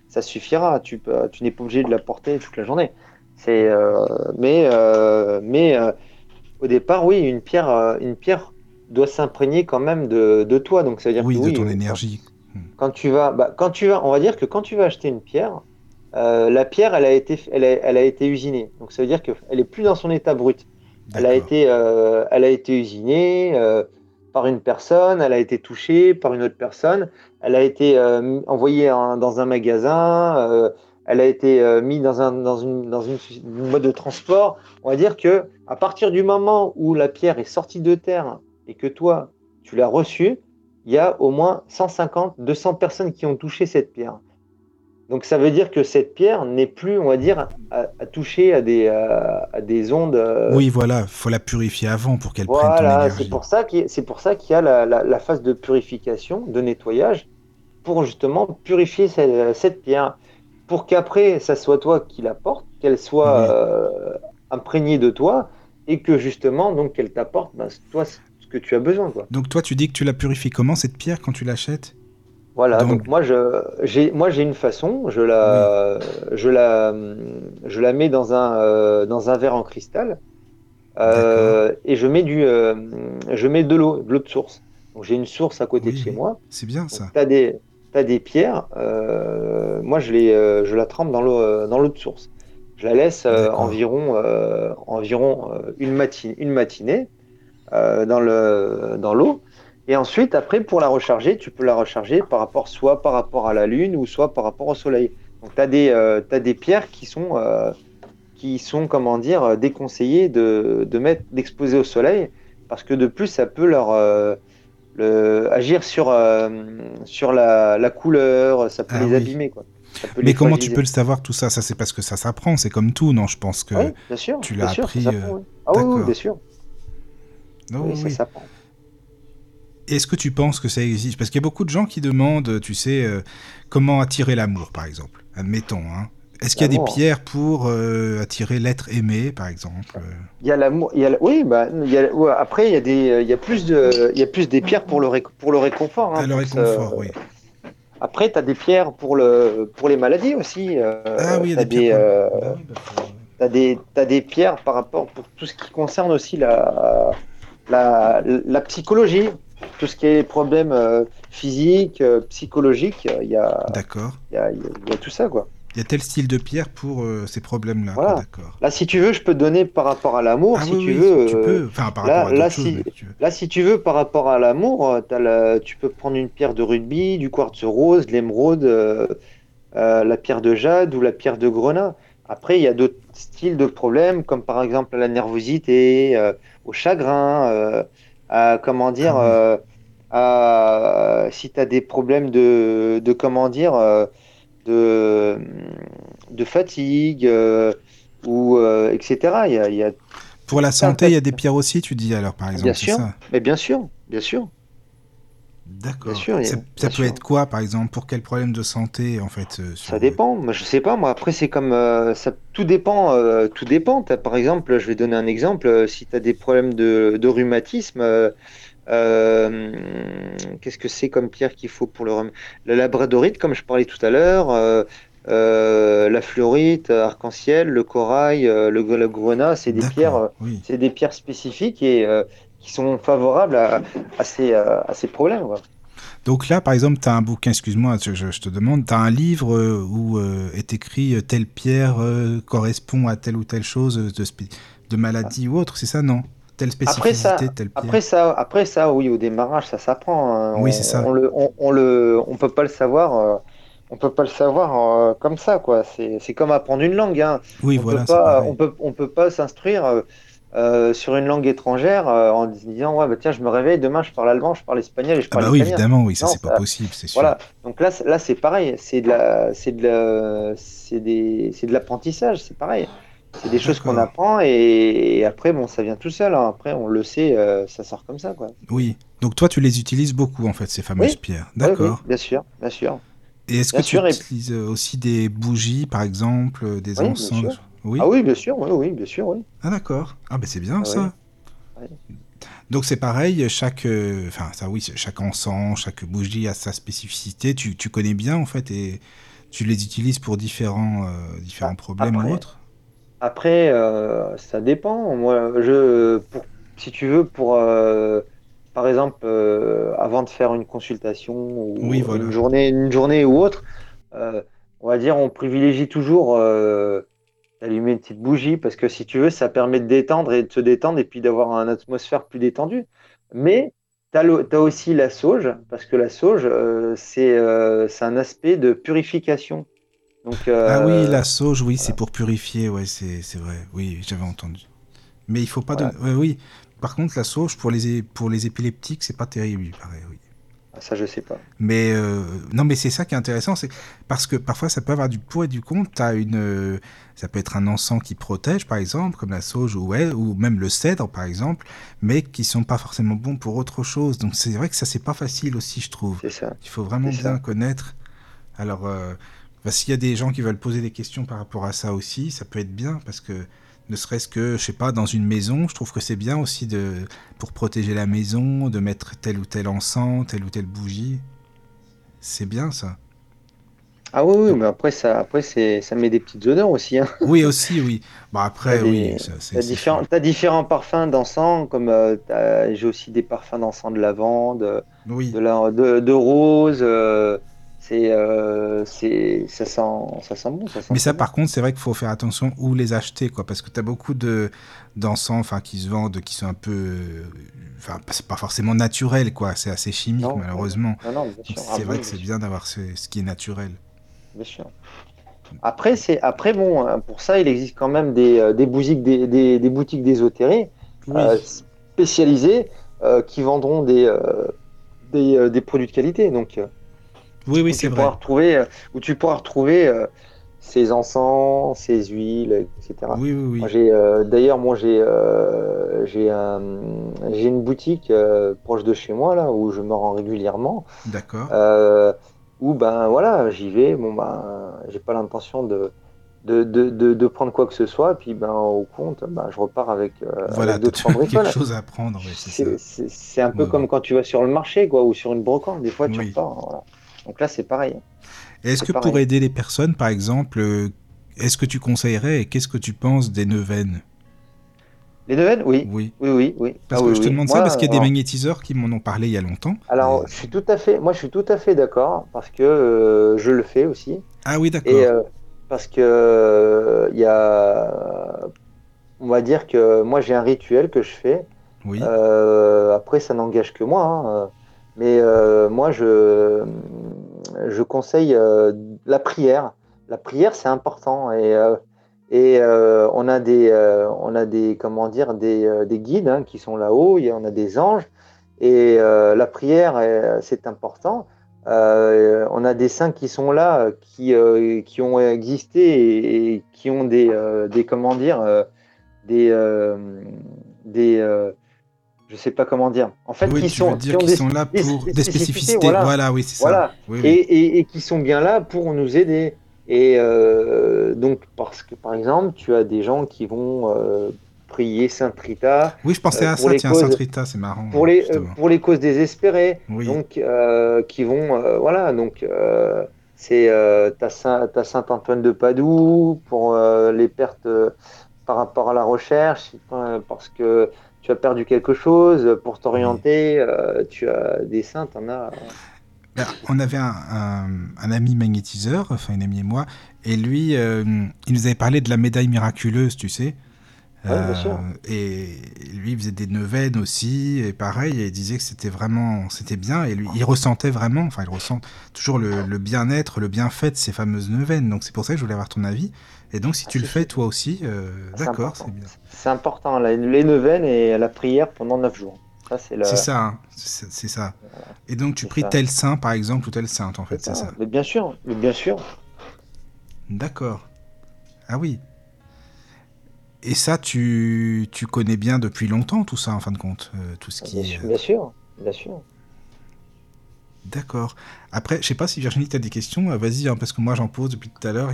ça, suffira. Tu, peux, tu n'es pas obligé de la porter toute la journée. C'est, euh, mais euh, mais au départ, oui, une pierre, une pierre doit s'imprégner quand même de, de toi. Donc, ça veut dire oui, que, de ton énergie. Quand tu vas, bah, quand tu vas, on va dire que quand tu vas acheter une pierre, euh, la pierre, elle a été, elle a, elle a, été usinée. Donc ça veut dire qu'elle est plus dans son état brut. Elle a été, euh, elle a été usinée euh, par une personne, elle a été touchée par une autre personne, elle a été envoyée dans un magasin, elle a été mise dans un, dans une, dans une, mode de transport. On va dire que à partir du moment où la pierre est sortie de terre et que toi tu l'as reçue, il y a au moins 150, 200 personnes qui ont touché cette pierre. Donc ça veut dire que cette pierre n'est plus, on va dire, à, toucher à des, à, des ondes. Euh, oui, voilà, faut la purifier avant pour qu'elle prenne ton énergie. C'est pour ça qu'il c'est pour ça qu'il y a la, la, phase de purification, de nettoyage, pour justement purifier cette, pierre, pour qu'après ça soit toi qui la porte, qu'elle soit euh, imprégnée de toi, et que justement donc qu'elle t'apporte, ben, toi que tu as besoin. Quoi. Donc toi, tu dis que tu la purifies comment cette pierre quand tu l'achètes? Voilà. Donc... moi, je, j'ai, moi, j'ai une façon. Je la, je la, je la mets dans un, euh, dans un verre en cristal. Euh, et je mets du, euh, je mets de l'eau, de l'eau de source. Donc j'ai une source à côté de chez moi. C'est bien ça. Tu as des, as des pierres. moi, je les, je la trempe dans l'eau, dans l'eau de source. Je la laisse environ, environ une matinée, une matinée. Euh, dans le dans l'eau. Et ensuite, après, pour la recharger, tu peux la recharger par rapport, soit par rapport à la Lune ou soit par rapport au Soleil. Donc, tu as, euh, as, des pierres qui sont, euh, qui sont comment dire, déconseillées de, de mettre, d'exposer au Soleil, parce que de plus, ça peut leur le, agir sur, sur la, la, couleur, ça peut ah les abîmer. Quoi. Mais comment tu peux le savoir tout ça? Ça, c'est parce que ça s'apprend, c'est comme tout, non? Je pense que bien sûr, tu l'as appris. Euh, ah oui, bien sûr. Oui, ça s'apprend. Est-ce que tu penses que ça existe? Parce qu'il y a beaucoup de gens qui demandent, tu sais, euh, comment attirer l'amour, par exemple. Admettons, hein. Est-ce qu'il y a des pierres pour euh, attirer l'être aimé, par exemple Il y a l'amour. Oui, bah, il y a, après il y a des, il y a plus de, il y a plus des pierres pour le pour le réconfort. Hein, le réconfort, oui. Après, tu as des pierres pour, le, pour les maladies aussi. Euh, ah oui, il y a des, pierres. Euh, bah tu as, des, as des pierres par rapport pour tout ce qui concerne aussi la, la, la psychologie, tout ce qui est problèmes euh, physiques, psychologiques. Il y a, D'accord. Il y a, y a tout ça, quoi. Il y a tel style de pierre pour euh, ces problèmes-là. Voilà. D'accord. Là, si tu veux, je peux te donner par rapport à l'amour. Ah si tu veux. Tu peux. Enfin, par rapport là, à là, si, tu veux. là, si tu veux, par rapport à l'amour, euh, tu peux prendre une pierre de rugby, du quartz rose, de l'émeraude, euh, la pierre de jade ou la pierre de grenat. Après, il y a d'autres styles de problèmes, comme par exemple la nervosité, au chagrin, à, comment dire, ah si tu as des problèmes de, de comment dire de, de fatigue, euh, ou, euh, etc. Il y a, Pour la santé, il y a des pierres aussi, tu dis alors, par exemple Bien sûr, mais bien sûr, bien sûr. D'accord. Ça, peut être quoi, par exemple Pour quel problème de santé, en fait euh, Ça dépend. Moi, je sais pas. Moi, après, c'est comme ça. Tout dépend. tout dépend. par exemple, je vais donner un exemple. si tu as des problèmes de, de rhumatisme, euh, qu'est-ce que c'est comme pierre qu'il faut pour le La labradorite, comme je parlais tout à l'heure, euh, euh, la fluorite, arc-en-ciel, le corail, le, le grenat, c'est des pierres, c'est des pierres spécifiques et qui sont favorables à, ces, à ces problèmes. Donc là, par exemple, tu as un bouquin, excuse-moi, je, te demande, tu as un livre où est écrit telle pierre correspond à telle ou telle chose de, de maladie ou autre, c'est ça, non? Après ça, après ça, après ça, oui, au démarrage, ça s'apprend. Hein. Oui, c'est ça. On le, on, le, on peut pas le savoir. Euh, on peut pas le savoir euh, comme ça, quoi. C'est comme apprendre une langue. Hein. Oui, on voilà. Peut pas, on peut, on peut pas s'instruire euh, sur une langue étrangère en disant ouais bah tiens, je me réveille demain, je parle allemand, je parle espagnol et je ah parle ah bah oui, évidemment, oui, ça c'est pas possible, c'est sûr. Voilà. Donc là, là c'est pareil. C'est de la, c'est de la, c'est des, c'est de l'apprentissage, c'est pareil. C'est des choses qu'on apprend et, après, bon, ça vient tout seul. Hein. Après, on le sait, euh, ça sort comme ça, quoi. Oui. Donc toi, tu les utilises beaucoup, en fait, ces fameuses pierres. D'accord. bien sûr, bien sûr. Et est-ce que tu utilises aussi des bougies, par exemple, euh, des encens Oui. Ah oui, bien sûr, oui, oui bien sûr, oui. Ah d'accord. Ah ben c'est bien ah ça. Donc c'est pareil, chaque, euh, enfin ça oui, chaque encens, chaque bougie a sa spécificité. Tu, tu connais bien en fait et tu les utilises pour différents, différents ah, problèmes ou autres? Après, euh, ça dépend. Moi, je, si tu veux, pour, euh, par exemple, euh, avant de faire une consultation ou une, journée, une journée ou autre, on va dire, on privilégie toujours d'allumer une petite bougie parce que si tu veux, ça permet de détendre et de se détendre et puis d'avoir une atmosphère plus détendue. Mais tu as, aussi la sauge parce que la sauge, c'est un aspect de purification. Ah oui, euh, la sauge, oui, c'est pour purifier, ouais, c'est vrai. Oui, j'avais entendu. Mais il faut pas donner. oui. Par contre, la sauge pour les pour les épileptiques, c'est pas terrible, pareil. Oui. Ça, je sais pas. Mais euh, non, mais c'est ça qui est intéressant, c'est parce que parfois ça peut avoir du pour et du contre. As une, ça peut être un encens qui protège, par exemple, comme la sauge ou ou même le cèdre, par exemple, mais qui sont pas forcément bons pour autre chose. Donc c'est vrai que ça c'est pas facile aussi, je trouve. C'est ça. Il faut vraiment bien connaître. Alors. Euh, bah, s'il y a des gens qui veulent poser des questions par rapport à ça aussi, ça peut être bien parce que ne serait-ce que, je sais pas, dans une maison, je trouve que c'est bien aussi de, pour protéger la maison, de mettre tel ou tel encens, telle ou telle bougie. C'est bien ça. Ah oui, oui mais après, ça, après ça met des petites odeurs aussi. Hein. Oui, aussi, oui. Bah après, oui. Tu as, différents, as différents parfums d'encens, comme euh, j'ai aussi des parfums d'encens de lavande, oui. de, de, rose. Euh, euh, ça sent ça sent bon mais ça par contre c'est vrai qu'il faut faire attention où les acheter quoi parce que tu as beaucoup de d'encens enfin qui se vendent qui sont un peu enfin c'est pas forcément naturel quoi. C'est assez chimique malheureusement. c'est ah vrai que c'est bien d'avoir ce, qui est naturel. Bien sûr. Après c'est après bon hein, pour ça il existe quand même des, euh, des boutiques des, des, boutiques euh, spécialisées qui vendront des des, des, produits de qualité. Donc Oui, oui, c'est vrai. Retrouver, où tu pourras retrouver ses encens, ses huiles, etc. Oui, oui, oui. J'ai, d'ailleurs, moi, j'ai, j'ai, j'ai une boutique proche de chez moi là où je me rends régulièrement. D'accord. où ben voilà, j'y vais. Bon ben, j'ai pas l'intention de de, de, de, prendre quoi que ce soit, puis ben, au compte, ben, je repars avec, euh, voilà, d'autres quelque chose à prendre. c'est un peu comme quand tu vas sur le marché quoi, ou sur une brocante, des fois tu repars. Voilà. Donc là, c'est pareil. Est-ce que pour aider les personnes, par exemple, euh, est-ce que tu conseillerais et qu'est-ce que tu penses des neuvaines? Les neuvaines, oui. Oui, oui, oui. Parce ah que je te demande ça parce qu'il y a des magnétiseurs qui m'en ont parlé il y a longtemps. Alors, je suis tout à fait, moi, je suis tout à fait d'accord parce que euh, je le fais aussi. Ah oui, d'accord parce que il y a, on va dire que moi j'ai un rituel que je fais. Oui. Euh, après, ça n'engage que moi, hein. mais euh, moi je je conseille euh, la prière. La prière, c'est important et et on a des on a des comment dire des, des guides hein, qui sont là-haut. On a des anges et la prière, c'est important. Euh, on a des saints qui sont là, qui, euh, qui ont existé et, qui ont des, euh, des comment dire, des, des je sais pas comment dire. En fait, qui sont, qui, sont là pour des, spécificités. Voilà. oui, c'est ça. Et, et, qui sont bien là pour nous aider. Et donc, parce que par exemple, tu as des gens qui vont prier Sainte Rita. Oui, je pensais à euh, ça, tiens, Sainte Rita, c'est marrant. Pour les, euh, pour les causes désespérées, donc, euh, qui vont, voilà, donc, c'est ta, Saint, Saint Antoine de Padoue pour les pertes par rapport à la recherche, parce que tu as perdu quelque chose, pour t'orienter, tu as des saints, en as. Ben, on avait un, un, ami magnétiseur, enfin une amie et moi, et lui, il nous avait parlé de la médaille miraculeuse, tu sais. Euh, et lui, il faisait des neuvaines aussi, et pareil, il disait que c'était vraiment, c'était bien, et lui, il ressentait vraiment, enfin, il ressent toujours le, bien-être, le bienfait de ces fameuses neuvaines. Donc c'est pour ça que je voulais avoir ton avis. Et donc, si ah, tu le fais toi aussi, euh, d'accord, c'est bien. C'est important, les neuvaines et la prière pendant neuf jours. C'est ça, hein. c'est ça. Et donc, tu pries tel saint, par exemple, ou tel sainte, en fait, c'est ça. Mais bien sûr, mais bien sûr. D'accord. Ah oui. Et ça, tu, tu, connais bien depuis longtemps tout ça, en fin de compte, euh, tout ce qui bien, est... bien sûr, bien sûr. D'accord. Après, je sais pas si Virginie, tu as des questions. Euh, vas-y, hein, parce que moi, j'en pose depuis tout à l'heure.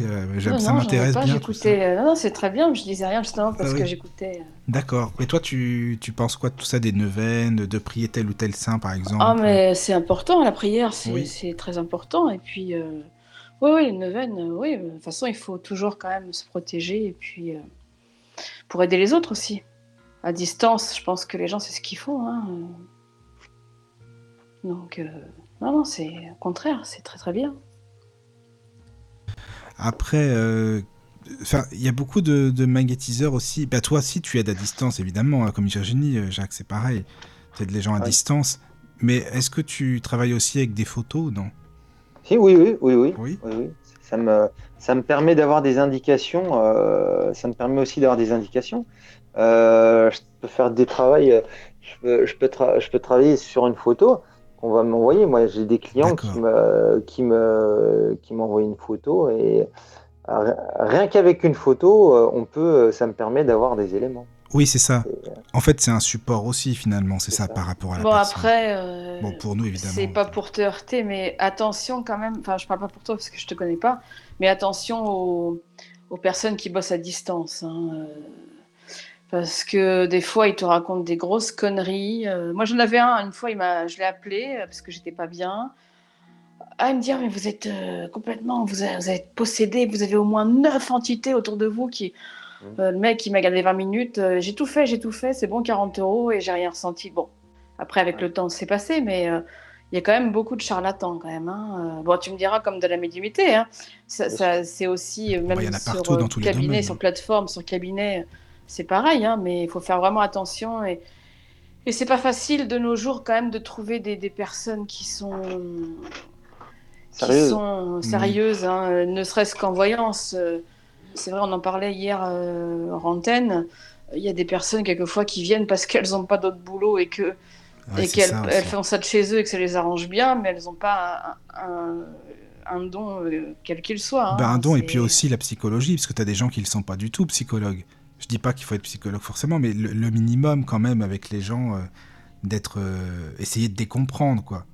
Ça m'intéresse bien. Euh, non, non c'est très bien. Je disais rien justement parce ah que j'écoutais. D'accord. Et toi, tu, tu, penses quoi de tout ça, des neuvaines, de prier tel ou tel saint, par exemple? Ah, mais c'est important, la prière, c'est très important. Et puis, oui, oui, les neuvaines, oui. De toute façon, il faut toujours quand même se protéger. Et puis pour aider les autres aussi. À distance, je pense que les gens, c'est ce qu'ils font. Hein. Donc, euh, non, non, c'est au contraire, c'est très très bien. Après, euh, il y a beaucoup de, magnétiseurs aussi. Bah, toi aussi, tu aides à distance, évidemment, hein, comme Virginie, euh, Jacques, c'est pareil. Tu aides les gens à distance. Mais est-ce que tu travailles aussi avec des photos non? Oui, oui, oui, oui, oui. oui, Ça me, ça me permet d'avoir des indications. Euh, ça me permet aussi d'avoir des indications. Euh, je peux faire des travails. Je peux, je peux, je peux travailler sur une photo qu'on va m'envoyer. Moi, j'ai des clients qui me, qui me, qui m'envoient une photo et rien qu'avec une photo, euh, on peut, ça me permet d'avoir des éléments. Oui, c'est ça. En fait, c'est un support aussi, finalement, c'est ça, par rapport à la Bon, après, bon, pour nous, évidemment. C'est pas pour te heurter, mais attention quand même. Enfin, je parle pas pour toi parce que je te connais pas, mais attention aux, personnes qui bossent à distance. Hein, euh, parce que des fois, ils te racontent des grosses conneries. Euh, moi, j'en avais un, une fois, il m'a, je l'ai appelé euh, parce que j'étais pas bien. Ah, il me dit, ah, mais vous êtes complètement, vous, êtes possédé, vous avez au moins neuf entités autour de vous qui. Mmh. le mec, il m'a gardé 20 minutes. j'ai tout fait, j'ai tout fait, c'est bon, 40 euros et j'ai rien ressenti. Bon, après, avec le temps, c'est passé, mais il y a quand même beaucoup de charlatans quand même. Hein. Euh, bon, tu me diras comme de la médiumité. Hein. Ça, c'est aussi euh, même sur euh, cabinet, sur plateforme, sur cabinet, c'est pareil. Hein, mais il faut faire vraiment attention et et c'est pas facile de nos jours quand même de trouver des, des personnes qui sont qui sont sérieuses, hein, ne serait-ce qu'en voyance. C'est vrai, on en parlait hier en antenne. Il y a des personnes quelquefois qui viennent parce qu'elles n'ont pas d'autre boulot et que et qu'elles font ça de chez eux et que ça les arrange bien, mais elles n'ont pas un, don euh, quel qu'il soit. Hein. Ben, un don et puis aussi la psychologie, parce que tu as des gens qui ne le sont pas du tout psychologues. Je dis pas qu'il faut être psychologue forcément, mais le, minimum quand même avec les gens, euh, d'être, euh, essayer de les comprendre quoi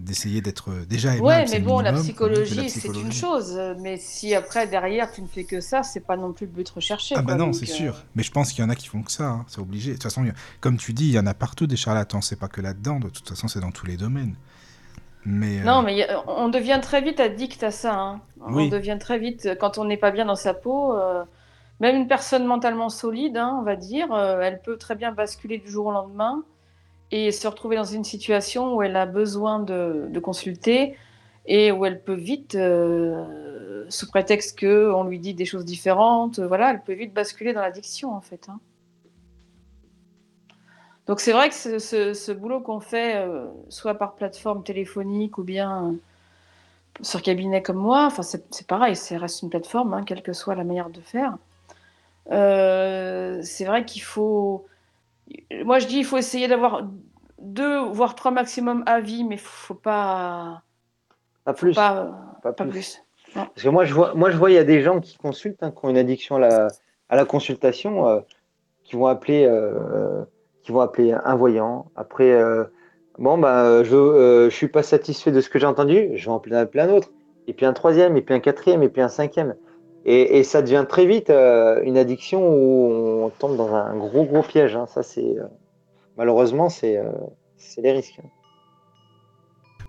d'essayer d'être euh, déjà aimable. Ouais, mais bon, la psychologie, c'est une chose. Mais si après, derrière, tu ne fais que ça, c'est pas non plus le but recherché. Ah, bah non, c'est sûr. Euh, mais je pense qu'il y en a qui font que ça. Hein. C'est obligé. De toute façon, comme tu dis, il y en a partout des charlatans. C'est pas que là-dedans. De toute façon, c'est dans tous les domaines. Mais, euh, Non, mais on devient très vite addict à ça. Hein. On devient très vite, quand on n'est pas bien dans sa peau. Même une personne mentalement solide, hein, on va dire, elle peut très bien basculer du jour au lendemain et se retrouver dans une situation où elle a besoin de, consulter et où elle peut vite, euh, sous prétexte qu'on lui dit des choses différentes, voilà, elle peut vite basculer dans l'addiction en fait. Hein. Donc c'est vrai que ce, boulot qu'on fait, euh, soit par plateforme téléphonique ou bien sur cabinet comme moi, enfin c'est pareil, ça reste une plateforme, hein, quelle que soit la manière de faire. Euh, c'est vrai qu'il faut moi, je dis il faut essayer d'avoir deux, voire trois maximum avis, mais faut pas. Pas plus. Pas, pas, plus. Parce que moi, je vois, moi, je vois, il y a des gens qui consultent, hein, qui ont une addiction à la, à la consultation, euh, qui vont appeler, euh, qui vont appeler un voyant. Après, euh, bon, bah, je, je suis pas satisfait de ce que j'ai entendu, je vais en appeler un autre, et puis un troisième, et puis un quatrième, et puis un cinquième. Et, ça devient très vite euh, une addiction où on tombe dans un gros gros piège. Hein. Ça, c'est euh, malheureusement, c'est euh, les risques.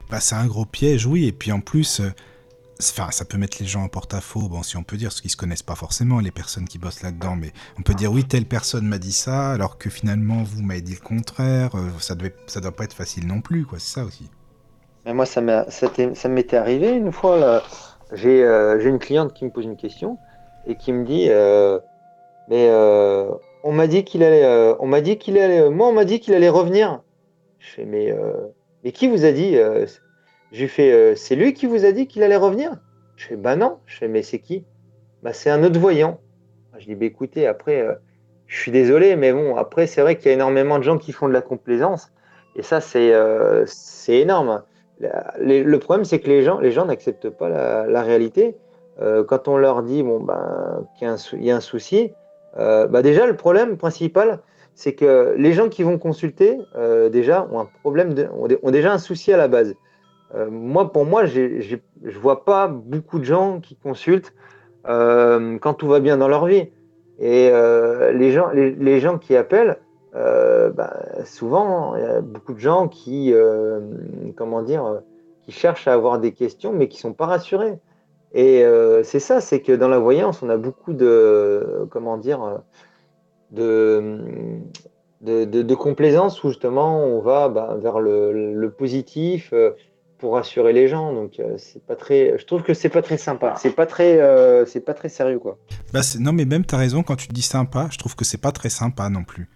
Bah, c'est un gros piège, oui. Et puis en plus, enfin, ça peut mettre les gens en porte-à-faux. Bon, si on peut dire, parce qu'ils se connaissent pas forcément, les personnes qui bossent là-dedans. Mais on peut dire, oui, telle personne m'a dit ça, alors que finalement, vous m'avez dit le contraire. ça devait, ça doit pas être facile non plus, quoi. C'est ça aussi. Mais moi, ça m'était arrivé une fois là euh, j'ai une cliente qui me pose une question et qui me dit euh, mais euh, on m'a dit qu'il allait on m'a dit qu'il allait moi on m'a dit qu'il allait revenir. Je fais mais mais qui vous a dit j'ai fait c'est lui qui vous a dit qu'il allait revenir? Je fais bah non. Je fais mais c'est qui? Bah c'est un autre voyant. Je dis bah écoutez après je suis désolé mais bon après c'est vrai qu'il y a énormément de gens qui font de la complaisance. Et ça c'est c'est énorme le problème, c'est que les gens, les gens n'acceptent pas la, réalité. Euh, quand on leur dit bon ben qu'il y, a un souci, euh, bah, déjà le problème principal, c'est que les gens qui vont consulter euh, déjà ont un problème, ont, déjà un souci à la base. moi, pour moi, je je vois pas beaucoup de gens qui consultent quand tout va bien dans leur vie. Et les gens, les, gens qui appellent, bah, souvent, il y a beaucoup de gens qui, euh, comment dire, qui cherchent à avoir des questions, mais qui sont pas rassurés. Et euh, c'est ça, c'est que dans la voyance, on a beaucoup de, comment dire, de, de, de, complaisance où justement on va bah, vers le, le positif pour rassurer les gens. Donc c'est pas très, je trouve que c'est pas très sympa. C'est pas très, c'est pas très sérieux quoi. Bah, non mais même tu as raison quand tu dis sympa, je trouve que c'est pas très sympa non plus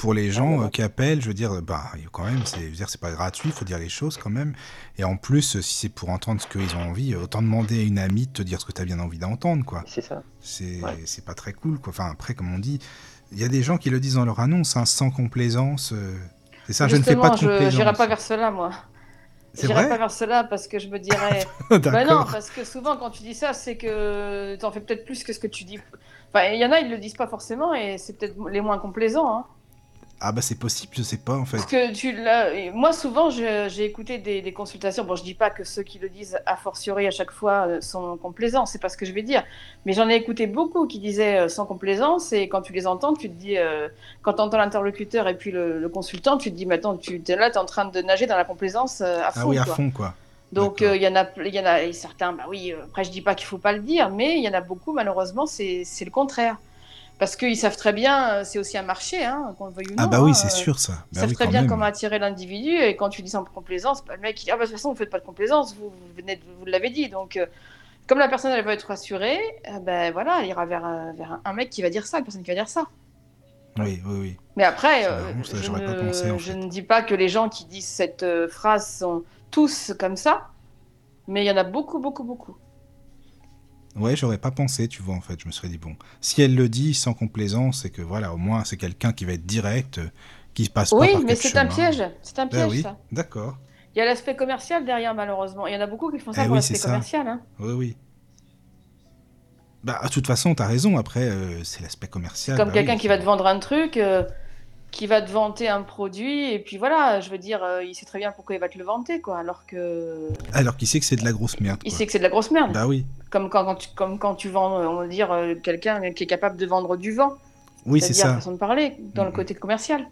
pour les gens euh, qui appellent, je veux dire, bah, quand même, c'est, dire, c'est pas gratuit, il faut dire les choses quand même. Et en plus, si c'est pour entendre ce qu'ils ont envie, autant demander à une amie de te dire ce que tu as bien envie d'entendre, quoi. C'est ça. C'est, c'est pas très cool, quoi. Enfin, après, comme on dit, il y a des gens qui le disent dans leur annonce, hein, sans complaisance. Euh, c'est ça, je ne fais pas de complaisance. Je n'irai pas vers cela, moi. Je n'irai pas vers cela parce que je me dirais. bah non, parce que souvent, quand tu dis ça, c'est que tu en fais peut-être plus que ce que tu dis. Enfin, il y en a, ils le disent pas forcément et c'est peut-être les moins complaisants. Hein. Ah bah c'est possible, je sais pas en fait. Parce que tu moi souvent j'ai écouté des, consultations. Bon, je dis pas que ceux qui le disent a fortiori à chaque fois euh, sont complaisants, c'est pas ce que je vais dire. Mais j'en ai écouté beaucoup qui disaient euh, sans complaisance et quand tu les entends, tu te dis, euh, quand tu entends l'interlocuteur et puis le, consultant, tu te dis, maintenant tu es là, tu es en train de nager dans la complaisance à fond. Ah oui, à fond quoi. Donc il y en a, il y en a certains, bah oui. Après je dis pas qu'il faut pas le dire, mais il y en a beaucoup malheureusement c'est le contraire. Parce qu'ils savent très bien, euh, c'est aussi un marché, hein, qu'on le veuille ou ah non. Ah bah oui, hein, c'est euh, sûr ça. Ils bah savent très bien comment attirer l'individu, et quand tu dis sans complaisance, bah, le mec il dit, ah bah de toute façon vous faites pas de complaisance, vous, venez vous l'avez dit. Donc euh, comme la personne elle veut être rassurée, ben voilà, elle ira vers, vers un, mec qui va dire ça, une personne qui va dire ça. Oui, oui, oui. Mais après, je, ne, je ne dis pas que les gens qui disent cette phrase sont tous comme ça, mais il y en a beaucoup, beaucoup, beaucoup. Ouais, j'aurais pas pensé, tu vois, en fait. Je me serais dit, bon, si elle le dit sans complaisance, c'est que voilà, au moins, c'est quelqu'un qui va être direct, euh, qui passe oui, pas par mais c'est un piège. C'est un Ben piège, oui, ça. d'accord. Il y a l'aspect commercial derrière, malheureusement. Il y en a beaucoup qui font ça Eh pour oui, l'aspect commercial. Hein. Oui, oui. Bah, de toute façon, t'as raison. Après, euh, c'est l'aspect commercial. Comme bah quelqu'un oui. qui va te vendre un truc, euh, qui va te vanter un produit, et puis voilà, je veux dire, euh, il sait très bien pourquoi il va te le vanter, quoi. Alors que. Alors qu'il sait que c'est de la grosse merde. Il sait que c'est de la grosse merde. Bah oui. Comme, quand, quand tu, comme quand tu vends, euh, on va dire, euh, quelqu'un qui est capable de vendre du vent. Oui, c'est ça. façon de parler, dans le Mhm. côté commercial.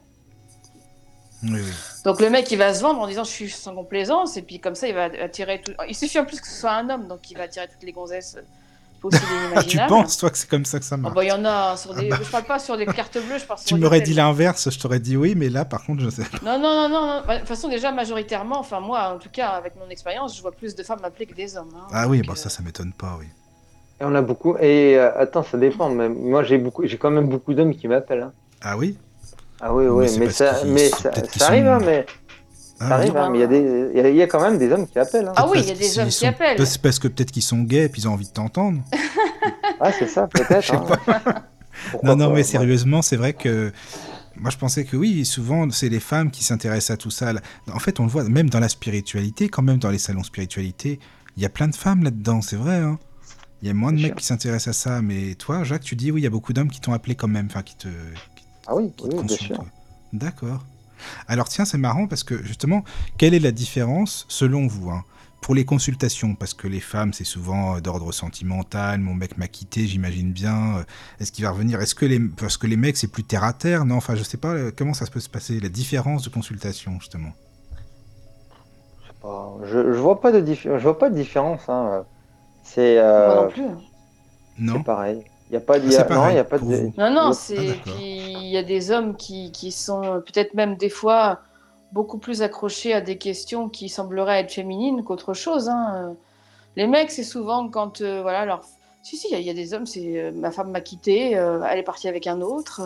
Oui, oui. Donc le mec, il va se vendre en disant je suis sans complaisance, et puis comme ça, il va attirer tout. Il suffit en plus que ce soit un homme, donc il va attirer toutes les gonzesses Ah, tu penses, toi, que c'est comme ça que ça Ah marche bah, il y en a sur des. Ah bah. Je parle pas sur des cartes bleues, je parle sur Tu des m'aurais dit l'inverse, je t'aurais dit oui, mais là, par contre, je sais. Non, non, non, non. non. Bah, De toute façon, déjà, majoritairement, enfin, moi, en tout cas, avec mon expérience, je vois plus de femmes appelées que des hommes. hein. Ah oui, bon, euh, ça, ça m'étonne pas, oui. Et on a beaucoup. Et euh, attends, ça dépend. Mais moi, j'ai beaucoup, j'ai quand même beaucoup d'hommes qui m'appellent. hein. Ah oui? Ah oui, Oui, mais ça, mais ça, arrive, sont- hein, mais Ah ça arrive, oui. hein, mais il y a des, il y a- il y a quand même des hommes qui appellent. hein. Ah oui, il y a des hommes qui appellent. parce- Parce que peut-être qu'ils sont gays et puis ils ont envie de t'entendre. Ah, c'est ça, peut-être. Hein. Non, non, mais sérieusement, c'est vrai que moi je pensais que oui, souvent c'est les femmes qui s'intéressent à tout ça. En fait, on le voit même dans la spiritualité, quand même dans les salons spiritualité, il y a plein de femmes là-dedans, c'est vrai. Hein il y a moins de mecs sûr. qui s'intéressent à ça, mais toi, Jacques, tu dis oui, il y a beaucoup d'hommes qui t'ont appelé quand même, enfin qui te, qui, Ah oui, qui oui, te bien sûr. D'accord. Alors tiens, c'est marrant parce que justement, quelle est la différence selon vous hein, pour les consultations? Parce que les femmes, c'est souvent euh, d'ordre sentimental. Mon mec m'a quitté, j'imagine bien. euh, Est-ce qu'il va revenir? Est-ce que les parce que les mecs, c'est plus terre à terre? Non, enfin, je sais pas euh, comment ça peut se passer. La différence de consultation, justement? Je, je vois pas de diffé- je vois pas de différence. Hein. C'est euh, Moi non plus. Non? c'est pareil. Il y a pas de, Ah, non, y a pas de. Non, non, Ah, c'est. d'accord. Puis il y a des hommes qui, qui sont euh, peut-être même des fois beaucoup plus accrochés à des questions qui sembleraient être féminines qu'autre chose. hein. Les mecs, c'est souvent quand. euh, voilà, alors. Si, si, il y a- il y, a des hommes, c'est euh, ma femme m'a quitté, euh, elle est partie avec un autre.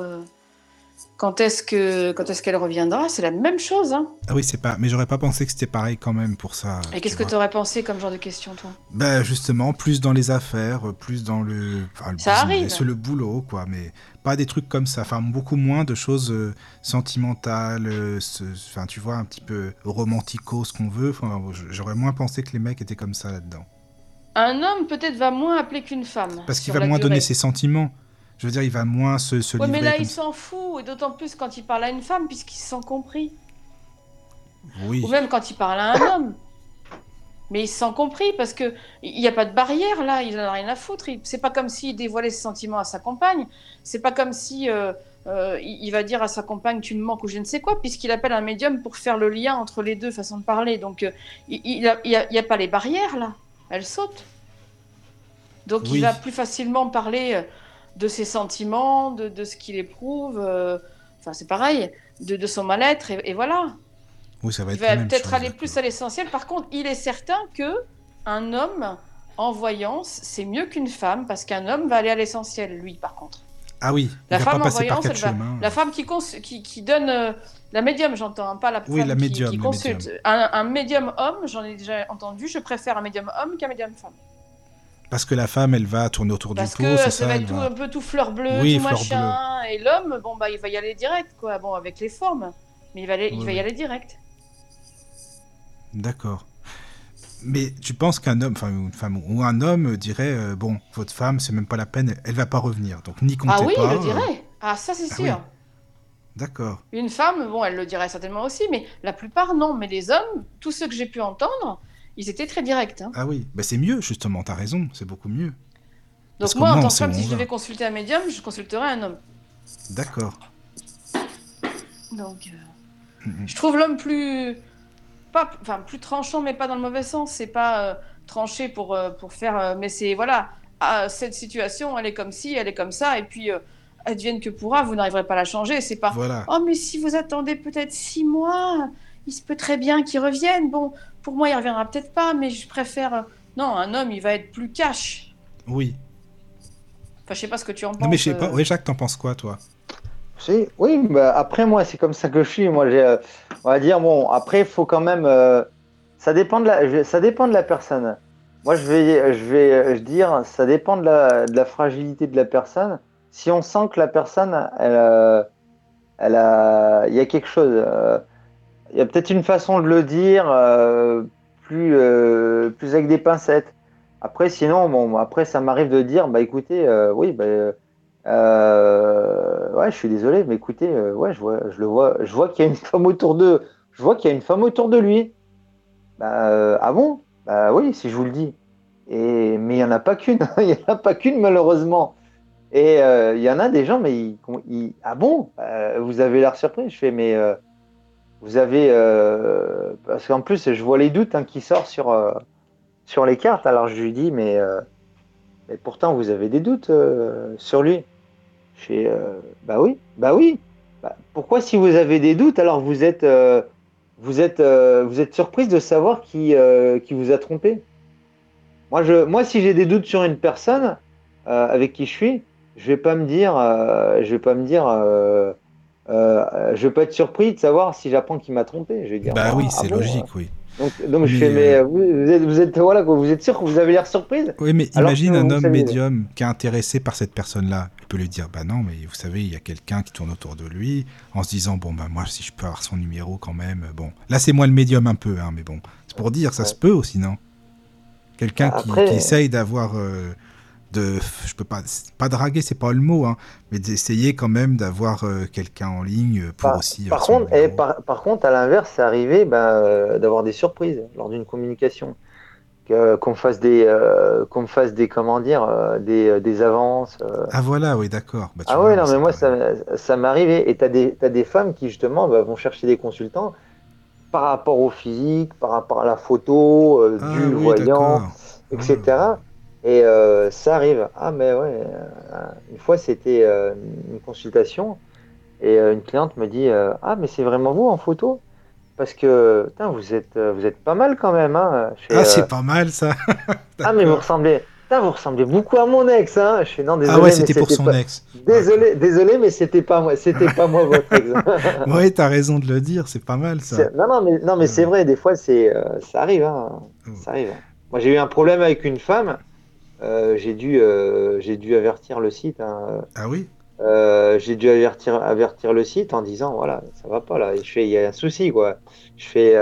Quand est-ce que quand est-ce qu'elle reviendra C'est la même chose. Hein. Ah oui, c'est pas. Mais j'aurais pas pensé que c'était pareil quand même pour ça. Et qu'est-ce que vois. tu aurais pensé comme genre de question, toi? Bah justement, plus dans les affaires, plus dans le, enfin, le Ça arrive. le boulot, quoi. Mais pas des trucs comme ça. Enfin, beaucoup moins de choses euh, sentimentales. euh, ce- Enfin, tu vois, un petit peu romantico, ce qu'on veut. Enfin, j'aurais moins pensé que les mecs étaient comme ça là-dedans. Un homme peut-être va moins appeler qu'une femme. Parce qu'il sur va moins durée. donner ses sentiments. Je veux dire, il va moins se, se Ouais, livrer. mais là, comme il s'en fout, et d'autant plus quand il parle à une femme, puisqu'il se sent compris. Oui. Ou même quand il parle à un homme. Mais il se sent compris, parce que il n'y a pas de barrière, là, il n'en a rien à foutre. Il- C'est pas comme s'il dévoilait ses sentiments à sa compagne. C'est pas comme si euh, euh, il va dire à sa compagne tu me manques ou je ne sais quoi, puisqu'il appelle un médium pour faire le lien entre les deux façons de parler. Donc, euh, il n'y a, pas les barrières, là. Elles sautent. Donc, Oui. il va plus facilement parler de ses sentiments, de, de ce qu'il éprouve. euh, Enfin, c'est pareil, de, de son mal-être, et, et voilà. Oui, ça va Il va peut-être aller plus à l'essentiel. Par contre, il est certain que un homme en voyance, c'est mieux qu'une femme, parce qu'un homme va aller à l'essentiel, lui, par contre. Ah oui. La femme pas en voyance, elle va- chemins. La femme qui, cons- qui, qui donne... euh, la médium, j'entends, hein, pas la Oui, femme la qui- médium, qui, la consulte. médium. Un, un médium homme, j'en ai déjà entendu, je préfère un médium homme qu'un médium femme. Parce que la femme, elle va tourner autour Parce du pot, c'est ça, va être tout, va- un peu tout fleur bleue, Oui, tout fleur machin. Et l'homme, bon, bah, il va y aller direct, quoi. Bon, avec les formes. Mais il va, aller, il Oui, va y aller direct. D'accord. Mais tu penses qu'un homme, enfin une femme ou un homme dirait euh, bon, votre femme, c'est même pas la peine, elle va pas revenir, donc n'y comptez Ah oui, pas. il le euh, dirait. Ah, ça, c'est ah sûr. oui. D'accord. Une femme, bon, elle le dirait certainement aussi, mais la plupart, non. Mais les hommes, tous ceux que j'ai pu entendre, ils étaient très directs. hein. Ah oui, bah c'est mieux justement, t'as raison, c'est beaucoup mieux. Donc moi, en tant que femme, si je va. devais consulter un médium, je consulterais un homme. D'accord. Donc, euh, je trouve l'homme plus, pas, enfin plus tranchant, mais pas dans le mauvais sens. C'est pas euh, tranché pour euh, pour faire, mais c'est voilà, ah, cette situation, elle est comme ci, elle est comme ça, et puis advienne que pourra, vous n'arriverez pas à la changer. C'est pas, Voilà. oh mais si vous attendez peut-être six mois, il se peut très bien qu'il revienne. Bon, pour moi, il reviendra peut-être pas, mais je préfère. euh, Non, un homme, il va être plus cash. Oui. Enfin, je sais pas ce que tu en penses. Non mais je sais pas. euh. Oui, Jacques, t'en penses quoi, toi? Si, oui, bah, après moi c'est comme ça que je suis. Moi j'ai, euh, on va dire bon. Après il faut quand même, euh, ça dépend de la, ça dépend de la personne. Moi je vais, je vais je dire, ça dépend de la, de la fragilité de la personne. Si on sent que la personne, elle, elle a, il y a quelque chose. Il y a peut-être une façon de le dire plus, plus avec des pincettes. Après, sinon, bon, après, ça m'arrive de dire, bah écoutez, oui, bah, ouais, je suis désolé, mais écoutez, ouais, je vois, je le vois, je vois qu'il y a une femme autour de, je vois qu'il y a une femme autour de lui. Bah, ah bon? Bah oui, si je vous le dis. Et, mais il n'y en a pas qu'une, il n'y en a pas qu'une malheureusement. Et euh, il y en a des gens, mais ils, ah bon, euh, vous avez l'air surpris. Je fais, mais euh, vous avez, parce qu'en plus, je vois les doutes hein, qui sortent sur, sur les cartes. Alors je lui dis, mais, mais pourtant, vous avez des doutes sur lui. Je fais, bah oui, bah oui. Bah, pourquoi, si vous avez des doutes, alors vous êtes, vous êtes, vous êtes surprise de savoir qui, qui vous a trompé? Moi, je, moi, si j'ai des doutes sur une personne avec qui je suis, je vais pas me dire, euh, je vais pas me dire, euh, euh, je pas être surpris de savoir si j'apprends qu'il m'a trompé. Je vais dire. Bah oui, ah c'est logique, oui. Donc, je fais, mais vous, êtes, vous êtes, voilà, vous êtes sûr que vous avez l'air surprise? Oui, mais imagine un homme médium qui est intéressé par cette personne-là. Il peut lui dire, bah non, mais vous savez, il y a quelqu'un qui tourne autour de lui, en se disant, bon, bah moi, si je peux avoir son numéro quand même, bon. Là, c'est moi le médium un peu, hein, mais bon. C'est pour dire, ça se peut aussi, non? Quelqu'un qui, qui, essaye d'avoir de, je peux pas, pas draguer, c'est pas le mot, hein, mais d'essayer quand même d'avoir euh, quelqu'un en ligne pour aussi. Par contre, et par, par, contre, à l'inverse, c'est arrivé ben, euh, d'avoir des surprises lors d'une communication, qu'on fasse des, euh, qu'on fasse des, comment dire, des, des avances. Ah voilà, oui, d'accord. Bah, ah oui, non, mais moi, ça, ça m'est arrivé. Et tu as des, as des femmes qui justement bah, vont chercher des consultants par rapport au physique, par rapport à la photo, ah du voyant, etc. Et euh, ça arrive. Ah, mais ouais, euh, une fois c'était euh, une consultation et une cliente me dit Ah, mais c'est vraiment vous en photo? Parce que putain, vous, êtes, vous êtes pas mal quand même. Hein. ah, c'est pas mal ça Ah, mais vous ressemblez. vous ressemblez beaucoup à mon ex. Hein. Je fais non, désolé. Ah ouais, c'était pour son ex. Désolé, désolé, mais c'était pas moi. C'était pas moi votre ex. oui, t'as raison de le dire. C'est pas mal ça. Non, non, mais non, mais c'est vrai. Des fois, c'est ça arrive. Hein. Ça arrive. Moi, j'ai eu un problème avec une femme. Euh, j'ai dû, euh, j'ai dû avertir le site. Hein. Ah oui? Euh, J'ai dû avertir, avertir le site en disant voilà, ça va pas là. je fais, il y a un souci quoi. Je fais,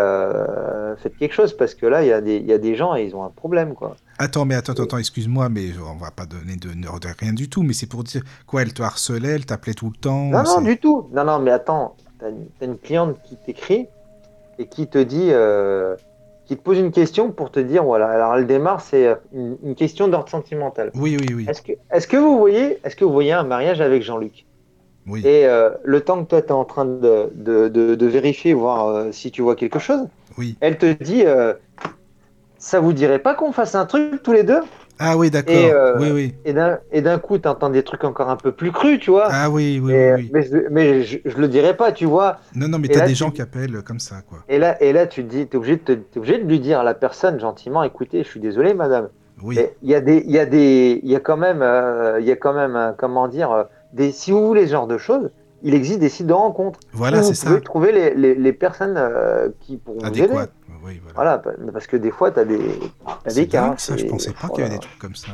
faites quelque chose parce que là, il y, a des, y a des gens et ils ont un problème quoi. Attends, mais attends, attends, excuse-moi, mais on va pas donner de, de, rien du tout, mais c'est pour dire quoi, elle te harcelait, elle t'appelait tout le temps Non, non, du tout. Non, non, mais attends, t'as une, as une cliente qui t'écrit et qui te dit qui te pose une question pour te dire voilà. Alors elle démarre, c'est euh, une, question d'ordre sentimental. Oui, oui, oui. Est-ce que, est que vous voyez, est-ce que vous voyez un mariage avec Jean-Luc? Oui. Et euh, le temps que toi tu es en train de, de, de, vérifier, voir euh, si tu vois quelque chose, oui. elle te dit ça vous dirait pas qu'on fasse un truc tous les deux? Ah oui, d'accord. Euh, oui, oui. Et d'un coup, tu entends des trucs encore un peu plus crus, tu vois. Ah oui, oui, oui, Mais, je, ne le dirais pas, tu vois. Non, non, mais tu as des gens qui appellent comme ça, quoi. Et là, et là tu te dis, es, obligé de obligé de lui dire à la personne gentiment, écoutez, je suis désolé, madame. Oui. Il y a des, il y a des, il y a quand même, euh, il y a quand même, comment dire, euh, des, si vous voulez ce genre de choses, il existe des sites de rencontres. Voilà, c'est ça. Vous pouvez trouver les, les, les personnes qui pourront vous aider. Oui, voilà. voilà. parce que des fois, tu as des, as des cas. Ça, je pensais pas qu'il y avait des trucs comme ça.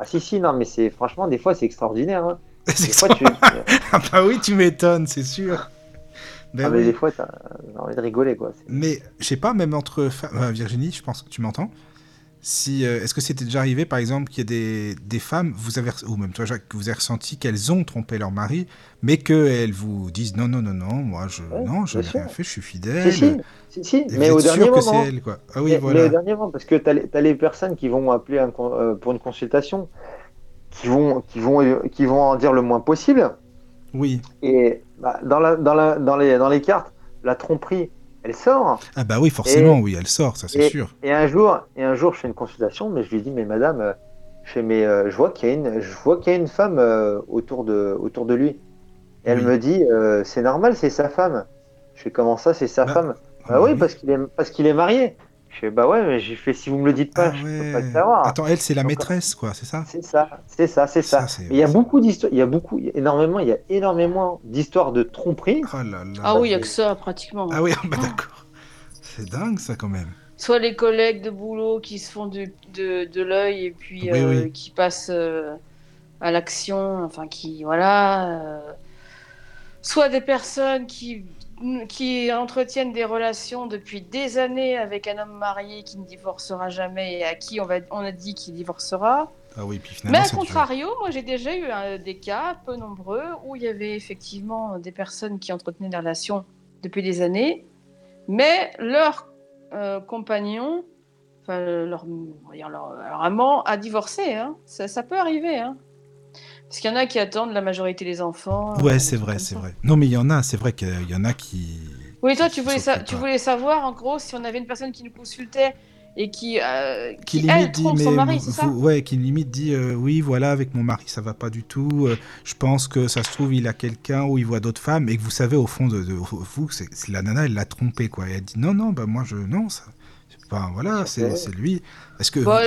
Ah si si non mais c'est franchement des fois c'est extraordinaire. Hein. Des fois, tu... ah bah oui tu m'étonnes c'est sûr. Ben ah, mais des fois t'as envie de rigoler quoi. Mais je sais pas même entre euh, Virginie je pense que tu m'entends? Si, euh, Est-ce que c'était déjà arrivé, par exemple, qu'il y a des, des, femmes, vous avez, ou même toi Jacques, que vous avez ressenti qu'elles ont trompé leur mari, mais qu'elles vous disent non, non, non, non, moi, je non, je n'ai rien fait, je suis fidèle. Si, si, si, mais au dernier moment. Elle, quoi. Ah oui, voilà. mais, au dernier moment, parce que tu as, les personnes qui vont appeler euh, pour une consultation, qui vont, qui, vont, qui vont en dire le moins possible. Oui. Et bah, dans, la, dans, la, dans, les, dans les cartes, la tromperie, elle sort. Ah bah oui, forcément, oui, elle sort, ça c'est sûr. Et un jour, et un jour, je fais une consultation, mais je lui dis, mais madame, euh, je fais, mais euh, je vois qu'il y a une, je vois qu'il y a une femme euh, autour de, autour de lui. Et elle me dit, c'est normal, c'est sa femme. Je fais, comment ça, c'est sa bah, femme? Bah oui, parce qu'il est, parce qu'il est marié. Je fais bah ouais, mais j'ai fait si vous me le dites pas, ah je peux pas le savoir. Attends, elle c'est la maîtresse quoi, c'est ça? C'est ça, c'est ça, c'est ça. Il y a beaucoup d'histoires, il y a beaucoup, énormément, il y a énormément d'histoires de tromperie. Oh là là. Ah oui, il y a que ça pratiquement. Ah oui, bah d'accord. C'est dingue ça quand même. Soit les collègues de boulot qui se font de, de, l'œil et puis euh, qui passent euh, à l'action, enfin qui voilà. Euh, soit des personnes qui, qui entretiennent des relations depuis des années avec un homme marié qui ne divorcera jamais et à qui on, va, on a dit qu'il divorcera. Ah oui, puis Mais à contrario, moi j'ai déjà eu euh, des cas peu nombreux où il y avait effectivement des personnes qui entretenaient des relations depuis des années, mais leur euh, compagnon, enfin leur, leur, amant a divorcé. Hein. Ça, ça, peut arriver. Hein. Parce qu'il y en a qui attendent la majorité des enfants. Ouais, c'est vrai, c'est vrai. Non, mais il y en a, c'est vrai qu'il y en a qui. Oui, toi, tu voulais, tu voulais savoir, en gros, si on avait une personne qui nous consultait et qui, euh, qui, elle, trompe son mari, c'est ça Ouais, qui limite dit euh, oui, voilà, avec mon mari, ça va pas du tout. Euh, je pense que ça se trouve, il a quelqu'un ou il voit d'autres femmes et que vous savez, au fond de, vous, c'est la nana, elle l'a trompé, quoi. Et elle dit non, non, bah moi, je. Non, ça. Enfin, voilà, c'est lui. Est-ce que. Bah,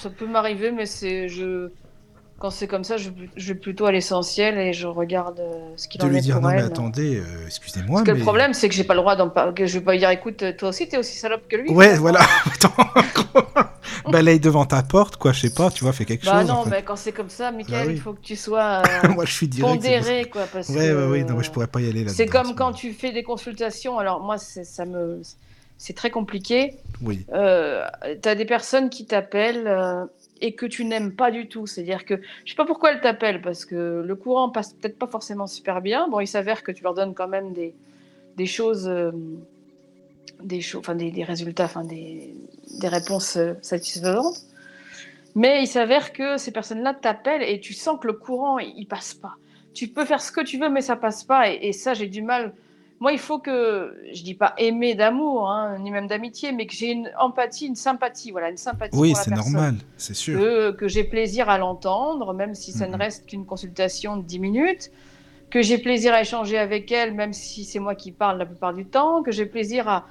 ça peut m'arriver, mais c'est. Je quand c'est comme ça, je, vais plutôt à l'essentiel et je regarde euh, ce qu'il en est. De lui dire non, mais attendez, euh, excusez-moi. Parce que le problème, c'est que j'ai pas le droit d'en parler. Que je vais pas dire, écoute, toi aussi, t'es aussi salope que lui. Ouais, voilà. Balaye devant ta porte, quoi, je sais pas, tu vois, fais quelque bah chose. Bah non, mais quand c'est comme ça, Michael, bah il faut que tu sois euh, Moi, je suis direct, pondéré, quoi. Parce ouais, ouais, ouais, non, mais je pourrais pas y aller là C'est comme quand tu fais des consultations. Alors, moi, ça me. C'est très compliqué. Oui. Euh, as des personnes qui t'appellent et que tu n'aimes pas du tout. C'est-à-dire que je sais pas pourquoi elle t'appelle parce que le courant passe peut-être pas forcément super bien. Bon, il s'avère que tu leur donnes quand même des, des choses, euh, des, enfin des, des, résultats, des, des réponses euh, satisfaisantes. Mais il s'avère que ces personnes-là t'appellent et tu sens que le courant il, passe pas. Tu peux faire ce que tu veux, mais ça passe pas. et ça, j'ai du mal moi, il faut que, je dis pas aimer d'amour, hein, ni même d'amitié, mais que j'ai une empathie, une sympathie, voilà, une sympathie. Oui, c'est normal, c'est sûr. Que, que j'ai plaisir à l'entendre, même si ça ne reste qu'une consultation de 10 minutes, que j'ai plaisir à échanger avec elle, même si c'est moi qui parle la plupart du temps, que j'ai plaisir à,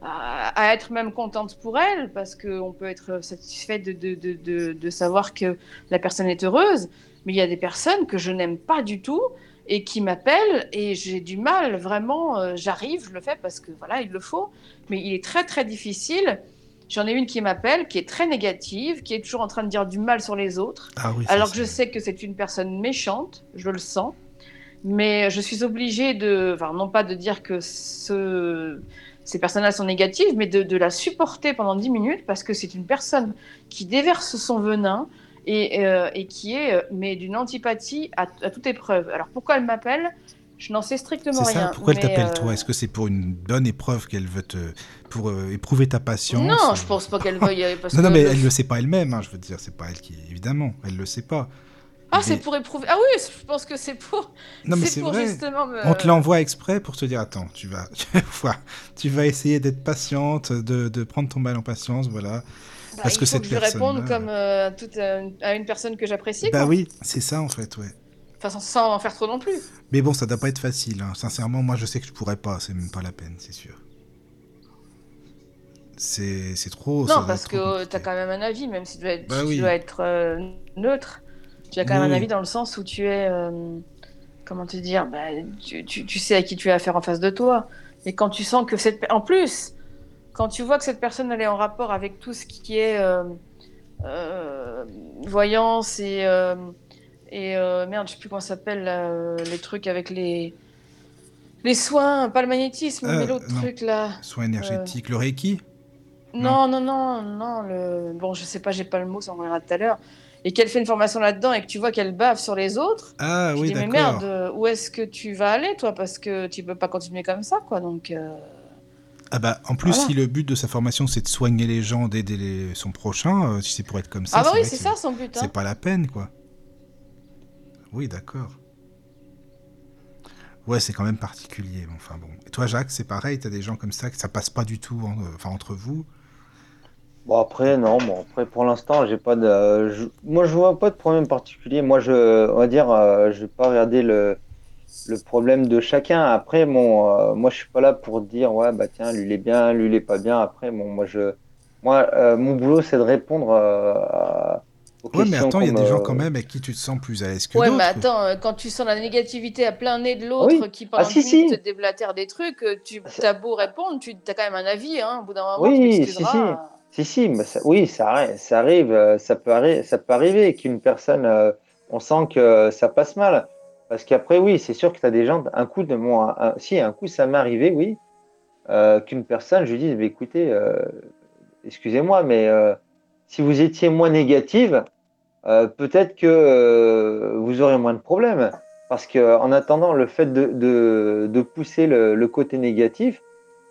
à, être même contente pour elle, parce qu'on peut être satisfait de, de, de, de, savoir que la personne est heureuse, mais il y a des personnes que je n'aime pas du tout et qui m'appelle et j'ai du mal vraiment euh, j'arrive je le fais parce que voilà il le faut mais il est très très difficile. J'en ai une qui m'appelle qui est très négative qui est toujours en train de dire du mal sur les autres. Ah alors que je sais que c'est une personne méchante je le sens mais je suis obligée de enfin non pas de dire que ce ces personnes-là sont négatives, mais de, de, la supporter pendant 10 minutes parce que c'est une personne qui déverse son venin, euh, et, qui est euh, mais d'une antipathie à, toute épreuve. Alors pourquoi elle m'appelle? Je n'en sais strictement ça, rien. Pourquoi elle t'appelle toi? euh, Est-ce que c'est pour une bonne épreuve qu'elle veut te pour éprouver ta patience Non, je pense pas qu'elle veuille. Parce non, non, mais elle le sait pas elle-même. Hein, je veux dire, c'est pas elle qui évidemment, elle le sait pas. Ah, c'est pour éprouver. Ah oui, je pense que c'est pour. Non, mais c'est vrai. Justement On te l'envoie exprès pour te dire attends, tu vas, tu vas essayer d'être patiente, de, de, prendre ton mal en patience, voilà. Bah, Parce que cette que je réponde comme euh, euh, à une personne que j'apprécie. Bah oui, c'est ça en fait, ouais. Enfin, sans en faire trop non plus. Mais bon, ça doit pas être facile. Hein. Sincèrement, moi, je sais que je pourrais pas. C'est même pas la peine, c'est sûr. C'est trop. Non, parce que tu as quand même un avis, même si tu dois être, bah tu dois être euh, neutre. Tu as quand même un avis dans le sens où tu es. comment te dire bah, tu, tu, tu, sais à qui tu as affaire en face de toi. Et quand tu sens que cette. En plus, quand tu vois que cette personne elle est en rapport avec tout ce qui est euh, euh, voyance et, euh, et merde, je sais plus comment ça s'appelle les trucs avec les les soins, pas le magnétisme, mais l'autre truc là. Soins énergétiques, le Reiki non, non, non, non, le... bon, je sais pas, j'ai pas le mot, ça on verra tout à l'heure. Et qu'elle fait une formation là-dedans et que tu vois qu'elle bave sur les autres. Ah oui, d'accord. Mais merde, où est-ce que tu vas aller, toi? Parce que tu peux pas continuer comme ça, quoi. Donc. Ah bah, en plus, si le but de sa formation c'est de soigner les gens, d'aider son prochain, euh, si c'est pour être comme ça, ah bah oui, c'est ça son but. Hein. C'est pas la peine, quoi. Oui, d'accord. Ouais, c'est quand même particulier. Enfin bon. Et toi, Jacques, c'est pareil. T'as des gens comme ça que ça passe pas du tout, enfin entre vous? Bon après non, bon après pour l'instant j'ai pas de, moi je vois pas de problème particulier. Moi je, on va dire, euh, je vais pas regarder le le problème de chacun. Après, bon, euh, moi, je suis pas là pour dire, ouais, bah tiens, lui il est bien, lui il est pas bien. Après, bon, moi, je, moi, euh, mon boulot, c'est de répondre euh, aux ouais, mais attends, il y a des gens quand même avec qui tu te sens plus à l'aise que Ouais, mais attends, quand tu sens la négativité à plein nez de l'autre qui pendant ah, si, si. te déblatère des trucs, tu as beau répondre, tu as quand même un avis, hein, au bout d'un moment, oui, si, si. Si, si, mais ça, oui, ça, ça arrive, ça peut, arri ça peut arriver qu'une personne, on sent que ça passe mal. Parce qu'après, oui, c'est sûr que tu as des gens, un coup de moi, si un coup ça m'est arrivé, oui, euh, qu'une personne, je lui dis, écoutez, euh, excusez-moi, mais euh, si vous étiez moins négative, peut-être que vous aurez moins de problèmes. Parce qu'en attendant, le fait de, pousser le, côté négatif,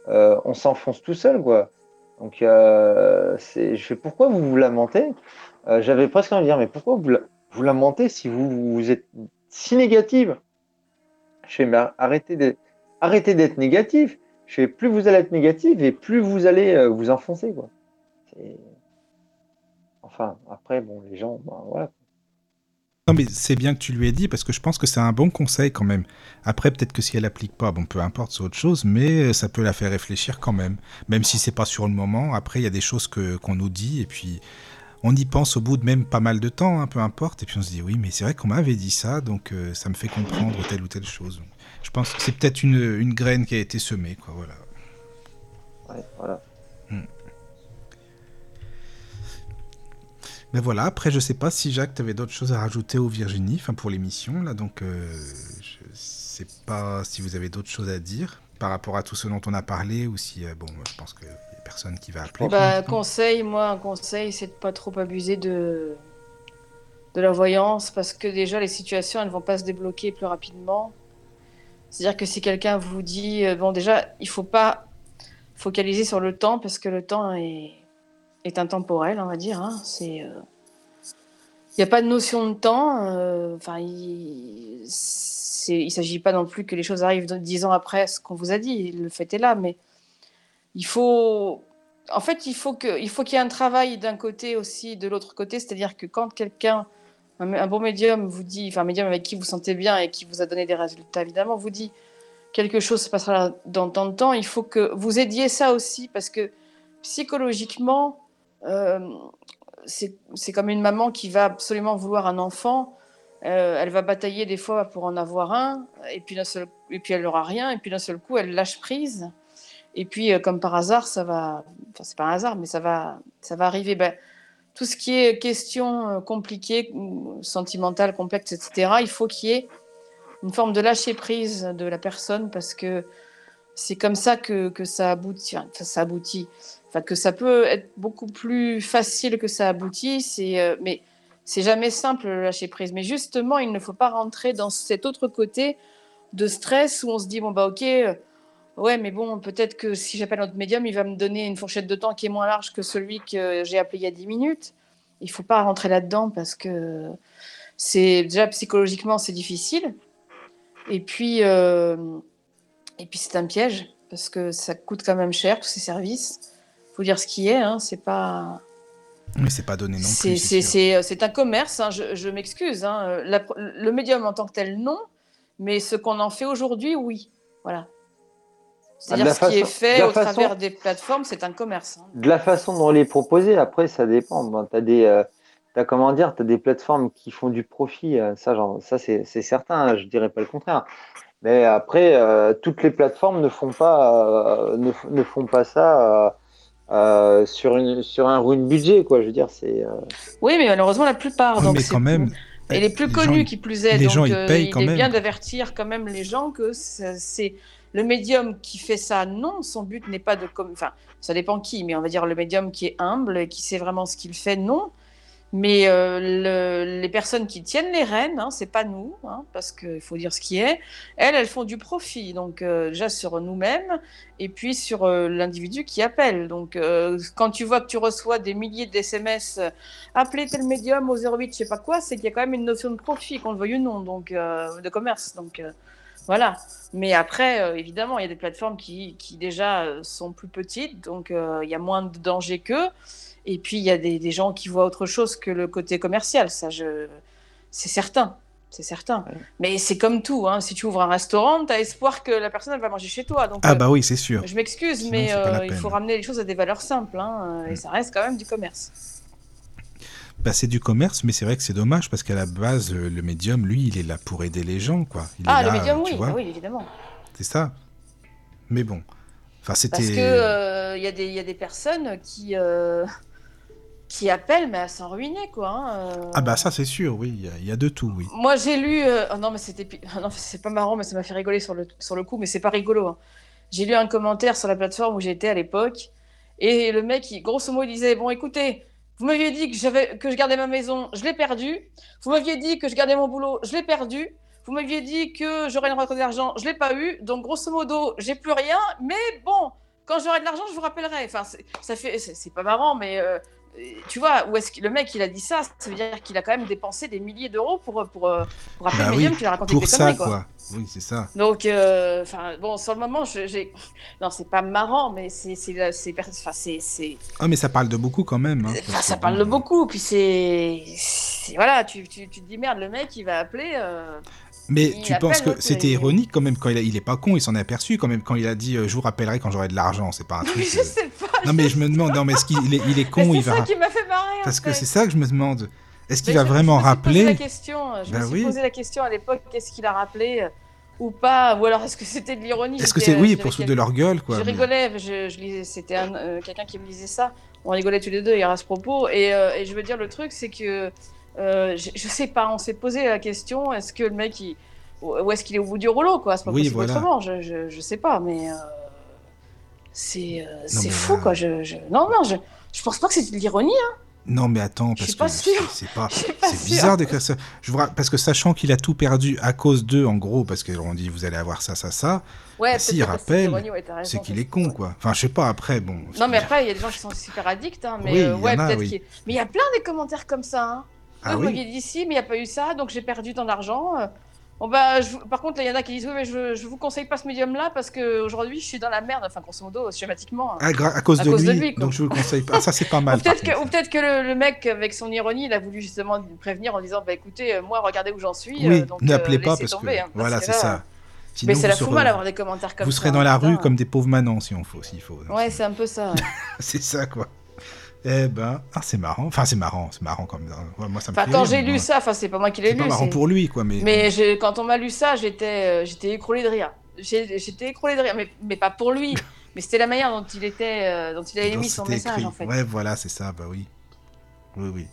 on s'enfonce tout seul, quoi. Donc, je fais pourquoi vous vous lamentez? J'avais presque envie de dire, mais pourquoi vous, vous lamentez si vous, vous êtes si négative Je fais, mais arrêtez d'être négatif. Je fais, plus vous allez être négatif et plus vous allez euh, vous enfoncer. Quoi. Enfin, après, bon, les gens, ben, voilà. Non, mais c'est bien que tu lui aies dit parce que je pense que c'est un bon conseil quand même. Après, peut-être que si elle applique pas, bon, peu importe, c'est autre chose, mais ça peut la faire réfléchir quand même. Même si c'est pas sur le moment. Après, il y a des choses que qu'on nous dit et puis on y pense au bout de même pas mal de temps, hein, peu importe. Et puis on se dit oui, mais c'est vrai qu'on m'avait dit ça, donc euh, ça me fait comprendre telle ou telle chose. Je pense que c'est peut-être une, graine qui a été semée, quoi, voilà. Ouais, voilà. Hmm. Mais voilà, après, je sais pas si Jacques, tu avais d'autres choses à rajouter au Virginie, enfin pour l'émission, là, donc euh, je sais pas si vous avez d'autres choses à dire par rapport à tout ce dont on a parlé ou si, euh, bon, je pense que personne qui va appeler. Bah, conseil, moi, un conseil, c'est de pas trop abuser de de la voyance parce que déjà les situations elles vont pas se débloquer plus rapidement c'est-à-dire que si quelqu'un vous dit, euh, bon déjà, il faut pas focaliser sur le temps parce que le temps est, est intemporel, on va dire. Hein. C'est, euh, il n'y a pas de notion de temps. Euh, enfin, il ne s'agit pas non plus que les choses arrivent dix ans après ce qu'on vous a dit. Le fait est là, mais il faut, en fait, il faut qu'il y ait un travail d'un côté aussi, de l'autre côté. C'est-à-dire que quand quelqu'un un, bon médium vous dit, enfin un médium avec qui vous sentez bien et qui vous a donné des résultats, évidemment, vous dit quelque chose se passera dans tant de temps, il faut que vous aidiez ça aussi parce que psychologiquement, euh, c'est comme une maman qui va absolument vouloir un enfant. Euh, elle va batailler des fois pour en avoir un, et puis, seul, et puis elle n'aura rien, et puis d'un seul coup, elle lâche prise. Et puis, euh, comme par hasard, ça va. Enfin, c'est pas un hasard, mais ça va, ça va arriver. Ben, tout ce qui est question euh, compliquée, sentimentale, complexe, etc., il faut qu'il y ait une forme de lâcher prise de la personne parce que c'est comme ça que, ça aboutit. Enfin, ça aboutit. Enfin, que ça peut être beaucoup plus facile que ça aboutit. C'est, euh, mais c'est jamais simple le lâcher prise. Mais justement, il ne faut pas rentrer dans cet autre côté de stress où on se dit bon bah ok. Euh, Ouais, mais bon, peut-être que si j'appelle notre médium, il va me donner une fourchette de temps qui est moins large que celui que j'ai appelé il y a 10 minutes. Il faut pas rentrer là-dedans parce que c'est déjà psychologiquement c'est difficile. Et puis, euh, et puis c'est un piège parce que ça coûte quand même cher tous ces services. Faut dire ce qui est, hein, c'est pas. Mais c'est pas donné non plus. C'est un commerce. Hein, je, m'excuse. Hein, le médium en tant que tel, non. Mais ce qu'on en fait aujourd'hui, oui. Voilà. C'est-à-dire ce qui est fait au travers des plateformes, c'est un commerce. Hein. De la façon dont on les proposer, après, ça dépend. tu as des, euh, as, comment dire, as des plateformes qui font du profit, euh, ça, genre, ça c'est certain, je dirais pas le contraire. Mais après, euh, toutes les plateformes ne font pas, ne, ne, font pas ça sur, une, sur un ruin budget, quoi. Je veux dire, c'est. Oui, mais malheureusement, la plupart. donc mais quand même. Et les plus connus qui plus est. Les gens, ils payent quand il est bien d'avertir quand même les gens que c'est le médium qui fait ça, non, son but n'est pas de... Enfin, ça dépend qui, mais on va dire le médium qui est humble et qui sait vraiment ce qu'il fait, non. Mais euh, les personnes qui tiennent les rênes, hein, c'est pas nous, hein, parce qu'il faut dire ce qui est. Elles, elles font du profit, donc euh, déjà sur nous-mêmes et puis sur euh, l'individu qui appelle. Donc quand tu vois que tu reçois des milliers d'SMS, appelez tel médium au 08, je sais pas quoi, c'est qu'il y a quand même une notion de profit, qu'on le veuille ou non, donc de commerce. Donc voilà. Mais après, euh, évidemment, il y a des plateformes qui, qui déjà euh, sont plus petites, donc euh, il y a moins de danger qu'eux. Et puis, il y a des, des, gens qui voient autre chose que le côté commercial. Ça, je... c'est certain. C'est certain. Mais c'est comme tout. Hein. Si tu ouvres un restaurant, tu as espoir que la personne elle va manger chez toi. Donc, ah, bah oui, c'est sûr. Je m'excuse, mais il faut ramener les choses à des valeurs simples. Hein, Et ça reste quand même du commerce. Bah, c'est du commerce, mais c'est vrai que c'est dommage parce qu'à la base, euh, le médium, lui, il est là pour aider les gens, quoi. ah, le médium, oui, oui, évidemment. C'est ça. Mais bon. Enfin, c'était. Parce que il euh, y, y, a des personnes qui. Euh, qui appellent, mais à s'en ruiner, quoi. Hein, ah bah ça c'est sûr, oui, il y, a de tout, oui. Moi j'ai lu, oh non mais c'était, non c'est pas marrant, mais ça m'a fait rigoler sur le sur le coup, mais c'est pas rigolo. Hein. J'ai lu un commentaire sur la plateforme où j'étais à l'époque, et le mec, il, grosso modo, il disait bon écoutez, vous m'aviez dit que j'avais que je gardais ma maison, je l'ai perdu. Vous m'aviez dit que je gardais mon boulot, je l'ai perdu. Vous m'aviez dit que j'aurais une retraite d'argent, je l'ai pas eu. Donc grosso modo, j'ai plus rien. Mais bon, quand j'aurai de l'argent, je vous rappellerai. Enfin, ça fait, c'est pas marrant, mais euh, tu vois, où est-ce que le mec il a dit ça Ça veut dire qu'il a quand même dépensé des milliers d'euros pour, pour, euh, pour appeler bah le médium qui a raconté pour des ça, conneries, quoi. Oui, c'est ça. Donc, euh, enfin, bon, sur le moment, j'ai. Non, c'est pas marrant, mais c'est. c'est. Ah, mais ça parle de beaucoup quand même. Hein, ça parle de beaucoup, puis c'est. Voilà, tu, tu, tu, te dis merde, le mec il va appeler. Euh, mais tu penses que c'était ironique quand même quand il, il est pas con, il s'en est aperçu quand même quand il a dit je vous rappellerai quand j'aurai de l'argent, c'est pas un truc. je sais pas. Non mais je me demande, non mais est-ce qu'il est, il est con, il va. C'est ça qui m'a fait marrer. Parce que c'est ça que je me demande. Est-ce qu'il va vraiment rappeler la question. Je me ben suis posé la question à l'époque. Qu'est-ce qu'il a rappelé euh, ou pas Ou alors est-ce que c'était de l'ironie Est-ce que c'est oui pour de leur gueule quoi Je rigolais. Je, je lisais. C'était euh, quelqu'un qui me disait ça. On rigolait tous les deux hier à ce propos. Et, euh, et je veux dire le truc, c'est que je, je, sais pas. On s'est posé la question. Est-ce que le mec il où est-ce qu'il est au bout du rouleau, quoi? C'est pas possible autrement, je, je, je, sais pas, mais euh, c'est euh, fou, quoi. Je, je, Non, non, je, je pense pas que c'est de l'ironie, hein. Non, mais attends, parce que c'est pas, c'est bizarre d'écrire ça. Je vois, parce que sachant qu'il a tout perdu à cause d'eux, en gros, parce qu'ils ont dit vous allez avoir ça, ça, ça. Ouais, bah, s'il rappelle, c'est qu'il est con, quoi. Enfin, je sais pas. Après, bon. Non, mais après, il y a des gens qui sont super addicts, hein, mais euh, ouais, peut-être. Mais il y a plein des commentaires comme ça. Hein. Ah, oui. dit si, mais il n'y a pas eu ça, donc j'ai perdu tant d'argent. Bon bah, par contre, il y en a qui disent oui, mais je, je vous conseille pas ce médium-là parce qu'aujourd'hui, je suis dans la merde, enfin, grosso modo, schématiquement. Ah, à, cause, de, lui, donc je vous conseille pas. Ça, c'est pas mal. ou peut-être que, peut que le, mec, avec son ironie, il a voulu justement prévenir en disant bah écoutez, euh, moi, regardez où j'en suis. Oui, euh, n'appelez euh, pas parce que. Hein, voilà, c'est ça. mais c'est la fout mal d'avoir des commentaires comme ça. Vous serez dans la hein, rue comme des pauvres manants, si on faut. S'il faut ouais, c'est un peu ça. c'est ça, quoi. Eh ben, ah, c'est marrant. Enfin, c'est marrant, c'est marrant comme. moi, ça me enfin, quand j'ai lu ça, enfin, c'est pas moi qui l'ai lu. C'est marrant pour lui, quoi. Mais, mais quand on m'a lu ça, j'étais, euh, j'étais écroulé de rire. J'étais écroulé de rire, mais, mais pas pour lui. mais c'était la manière dont il était, euh, dont il a émis son message, en fait. Ouais, voilà, c'est ça. Bah oui, oui, oui.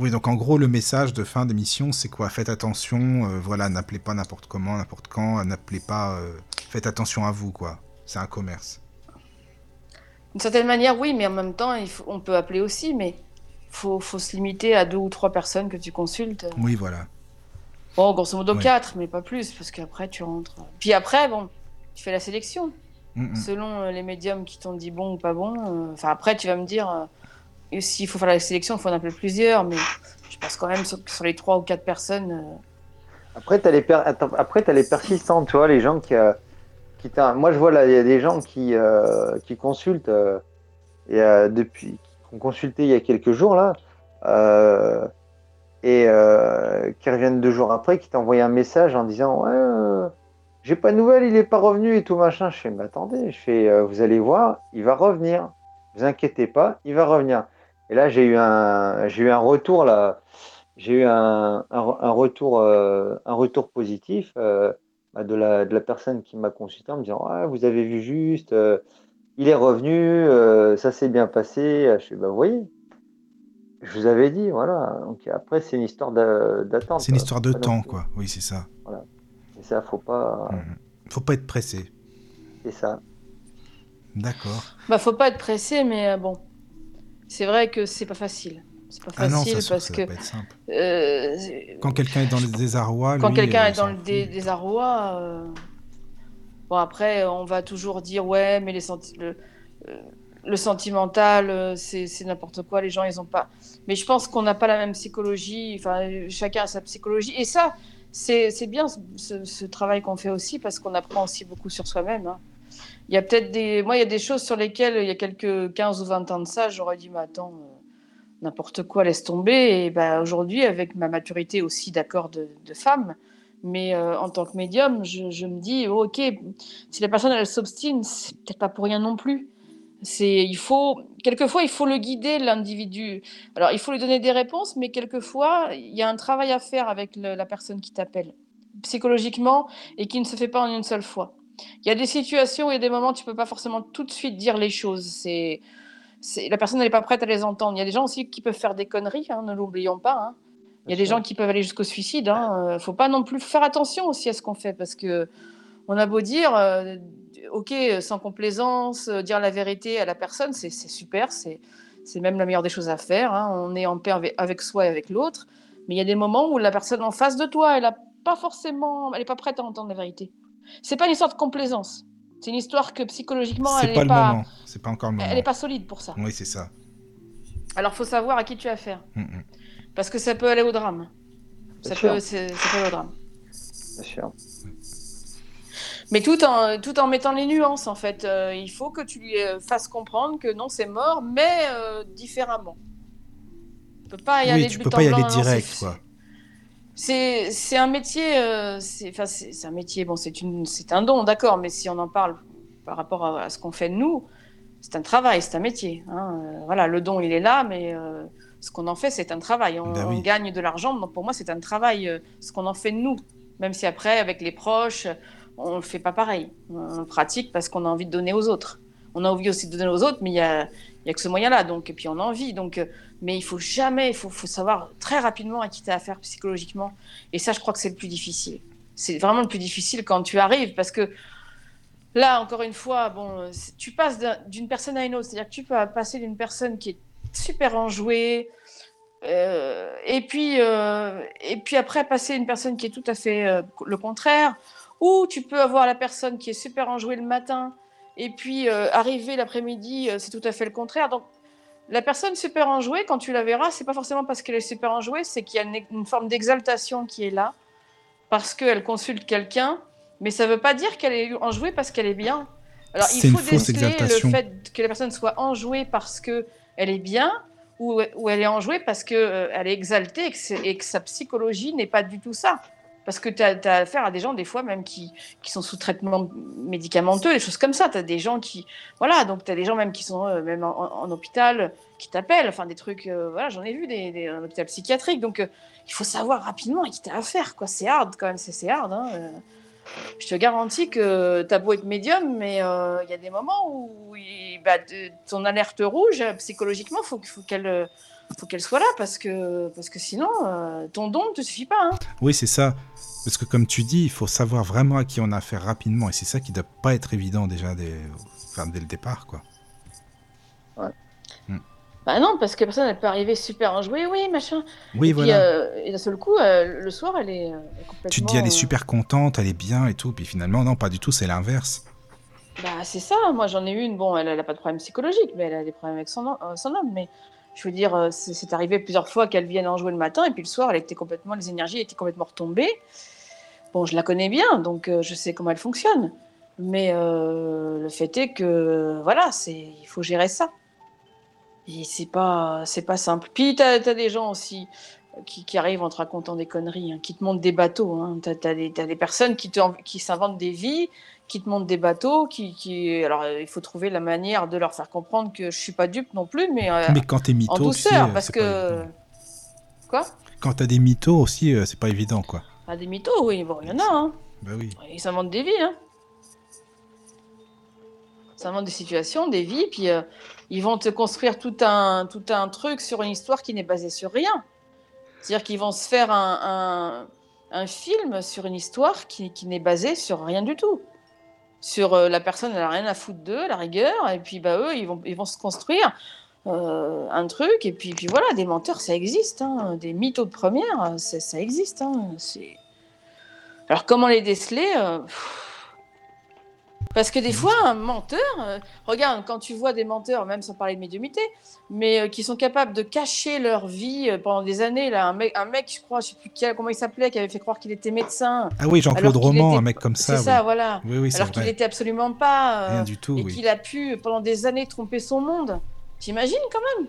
Oui, donc en gros, le message de fin d'émission, c'est quoi? Faites attention, euh, voilà, n'appelez pas n'importe comment, n'importe quand, n'appelez pas. faites attention à vous, quoi. C'est un commerce. D'une certaine manière, oui, mais en même temps, il faut, on peut appeler aussi, mais faut, faut se limiter à deux ou trois personnes que tu consultes. Oui, voilà. Bon, grosso modo quatre, mais pas plus, parce qu'après tu rentres. Puis après, bon, tu fais la sélection. Mm, mm. Selon euh, les médiums qui t'ont dit bon ou pas bon. Euh, enfin, après, tu vas me dire, euh, s'il faut faire la sélection, il faut en appeler plusieurs, mais je pense quand même sur, sur les trois ou quatre personnes. Après, tu as, les as les persistants, tu vois, les gens qui moi, je vois là, il y a des gens qui, euh, consultent euh, et euh, depuis, qui ont consulté il y a quelques jours là, et qui reviennent deux jours après, qui t'envoient un message en disant ouais, j'ai pas de nouvelles, il est pas revenu et tout machin. Je fais mais attendez, je fais vous allez voir, il va revenir. Vous inquiétez pas, il va revenir. Et là, j'ai eu un, j'ai eu un retour là, j'ai eu un retour, un retour positif. De, la, de la personne qui m'a consulté en me disant ah, Vous avez vu juste, euh, il est revenu, euh, ça s'est bien passé. Je suis Bah, vous voyez, je vous avais dit, voilà. Donc après, c'est une histoire d'attente. C'est une histoire de temps, quoi. Oui, c'est ça. Voilà. Et ça, faut pas. Mhm. Faut pas être pressé. C'est ça. D'accord. Bah, faut pas être pressé, mais euh, bon. C'est vrai que c'est pas facile. C'est pas facile ah non, parce que. Euh, quand quelqu'un est dans le désarroi. Quand quelqu'un est dans le désarroi. Euh, bon, après, on va toujours dire ouais, mais les le, euh, le sentimental, c'est n'importe quoi. Les gens, ils ont pas. Mais je pense qu'on n'a pas la même psychologie. Enfin, chacun a sa psychologie. Et ça, c'est bien ce, travail qu'on fait aussi parce qu'on apprend aussi beaucoup sur soi-même. Hein. Il y a peut-être des. Moi, il y a des choses sur lesquelles, il y a quelques 15 ou 20 ans de ça, j'aurais dit, mais attends n'importe quoi, laisse tomber. Et bah, aujourd'hui, avec ma maturité aussi d'accord de, femme, mais euh, en tant que médium, je, me dis, oh, ok, si la personne elle s'obstine, c'est peut-être pas pour rien non plus. C'est, il faut, quelquefois, il faut le guider l'individu. Alors, il faut lui donner des réponses, mais quelquefois, il y a un travail à faire avec la personne qui t'appelle psychologiquement et qui ne se fait pas en une seule fois. Il y a des situations où il y a des moments où tu peux pas forcément tout de suite dire les choses. C'est la personne n'est pas prête à les entendre. Il y a des gens aussi qui peuvent faire des conneries, hein, ne l'oublions pas. Hein. Il y a des gens qui peuvent aller jusqu'au suicide. Il hein. ne euh, faut pas non plus faire attention aussi à ce qu'on fait parce que on a beau dire, euh, ok, sans complaisance, euh, dire la vérité à la personne, c'est super, c'est même la meilleure des choses à faire. On est en paix avec, soi et avec l'autre. Mais il y a des moments où la personne en face de toi, elle a pas forcément, elle n'est pas prête à entendre la vérité. C'est pas une histoire de complaisance. C'est une histoire que psychologiquement, elle n'est pas. C'est pas encore le moment. Elle n'est pas solide pour ça. Oui, c'est ça. Alors, faut savoir à qui tu as affaire. Mm, mm. Parce que ça peut aller au drame. Ça peut, ça peut, aller au drame. Bien sûr. Mais tout en, tout en mettant les nuances, en fait. Euh, il faut que tu lui euh, fasses comprendre que non, c'est mort, mais euh, différemment. Tu peux pas y oui, tu peux pas y aller direct, quoi. C'est un métier, c'est un métier, bon, c'est un don, d'accord, mais si on en parle par rapport à, ce qu'on fait de nous, c'est un travail, c'est un métier. Hein. voilà, le don, il est là, mais ce qu'on en fait, c'est un travail. On, ben gagne de l'argent, donc pour moi, c'est un travail, euh, ce qu'on en fait de nous. Même si après, avec les proches, on ne fait pas pareil. On pratique parce qu'on a envie de donner aux autres. On a envie aussi de donner aux autres, mais il n'y a, y a que ce moyen-là. Donc, et puis on a envie. Donc, euh, mais il faut jamais, il faut, savoir très rapidement à qui tu affaire psychologiquement. Et ça, je crois que c'est le plus difficile. C'est vraiment le plus difficile quand tu arrives parce que là, encore une fois, bon, tu passes d'une personne à une autre. C'est-à-dire que tu peux passer d'une personne qui est super enjoué. Euh, et, puis, euh, et puis après, passer une personne qui est tout à fait euh, le contraire. Ou tu peux avoir la personne qui est super enjouée le matin, et puis arriver l'après-midi, c'est tout à fait le contraire. Donc, la personne super enjouée, quand tu la verras, c'est pas forcément parce qu'elle est super enjouée, c'est qu'il y a une, forme d'exaltation qui est là, parce qu'elle consulte quelqu'un, mais ça veut pas dire qu'elle est enjouée parce qu'elle est bien. Alors, il faut déceler le fait que la personne soit enjouée parce que elle est bien ou, elle est enjouée parce qu'elle euh, est exaltée et que, sa psychologie n'est pas du tout ça. Parce que tu as, affaire à des gens, des fois, même qui, qui sont sous traitement médicamenteux, des choses comme ça. Tu as des gens qui. Voilà, donc tu as des gens même qui sont euh, même en, hôpital, qui t'appellent, enfin des trucs. Euh, voilà, j'en ai vu des, des, en hôpital psychiatrique. Donc il faut savoir rapidement à qui tu as affaire, quoi. C'est hard quand même, c'est hard. Hein, je te garantis que tu as beau être médium, mais il euh, y a des moments où bah, ton alerte rouge, psychologiquement, il faut qu'elle faut qu'elle soit là parce que, parce que sinon, euh, ton don ne te suffit pas. Hein. Oui, c'est ça. Parce que comme tu dis, il faut savoir vraiment à qui on a affaire rapidement. Et c'est ça qui ne doit pas être évident déjà dès, dès le départ. quoi. Bah non, parce que la personne, elle peut arriver super enjouée, oui, machin. Oui, et voilà. Euh, et d'un seul coup, euh, le soir, elle est, complètement... Tu te dis, elle est super contente, elle est bien et tout, puis finalement, non, pas du tout, c'est l'inverse. Bah, c'est ça. Moi, j'en ai une, bon, elle n'a pas de problème psychologique, mais elle a des problèmes avec son, son homme. Mais je veux dire, c'est arrivé plusieurs fois qu'elle vienne en jouer le matin, et puis le soir, elle était complètement, les énergies étaient complètement retombées. Bon, je la connais bien, donc je sais comment elle fonctionne. Mais le fait est que, voilà, il faut gérer ça. Et c'est pas, c'est pas simple. Puis tu as, des gens aussi qui, qui, arrivent en te racontant des conneries, hein, qui te montrent des bateaux. Hein. Tu as, des, des personnes qui, te, qui s'inventent des vies, qui te montrent des bateaux. Qui, qui, Alors, il faut trouver la manière de leur faire comprendre que je suis pas dupe non plus, mais, euh, mais quand t'es mytho en douceur, aussi, parce que. Quoi? Quand t'as des mythos aussi, euh, c'est pas évident, quoi. Ah, des mythos, oui, bon, il y en a. Hein. Bah oui. Ils s'inventent des vies, hein. Ils s'inventent des situations, des vies, puis euh, ils vont te construire tout un, tout un truc sur une histoire qui n'est basée sur rien. C'est-à-dire qu'ils vont se faire un, film sur une histoire qui, qui n'est basée sur rien du tout. Sur euh, la personne, elle n'a rien à foutre d'eux, la rigueur, et puis bah, eux, ils vont, ils vont se construire euh, un truc, et puis, puis voilà, des menteurs, ça existe. Hein. Des mythos de première, ça existe. Hein. Alors comment les déceler euh, parce que des fois, un menteur, euh, regarde, quand tu vois des menteurs, même sans parler de médiumité, mais euh, qui sont capables de cacher leur vie euh, pendant des années, là, un mec, un mec je crois, je sais plus comment il s'appelait, qui avait fait croire qu'il était médecin. Ah oui, Jean-Claude Roman, un mec comme ça. C'est ça, voilà. alors qu'il n'était absolument pas. Rien du tout. Et qu'il a pu, pendant des années, tromper son monde. T'imagines quand même?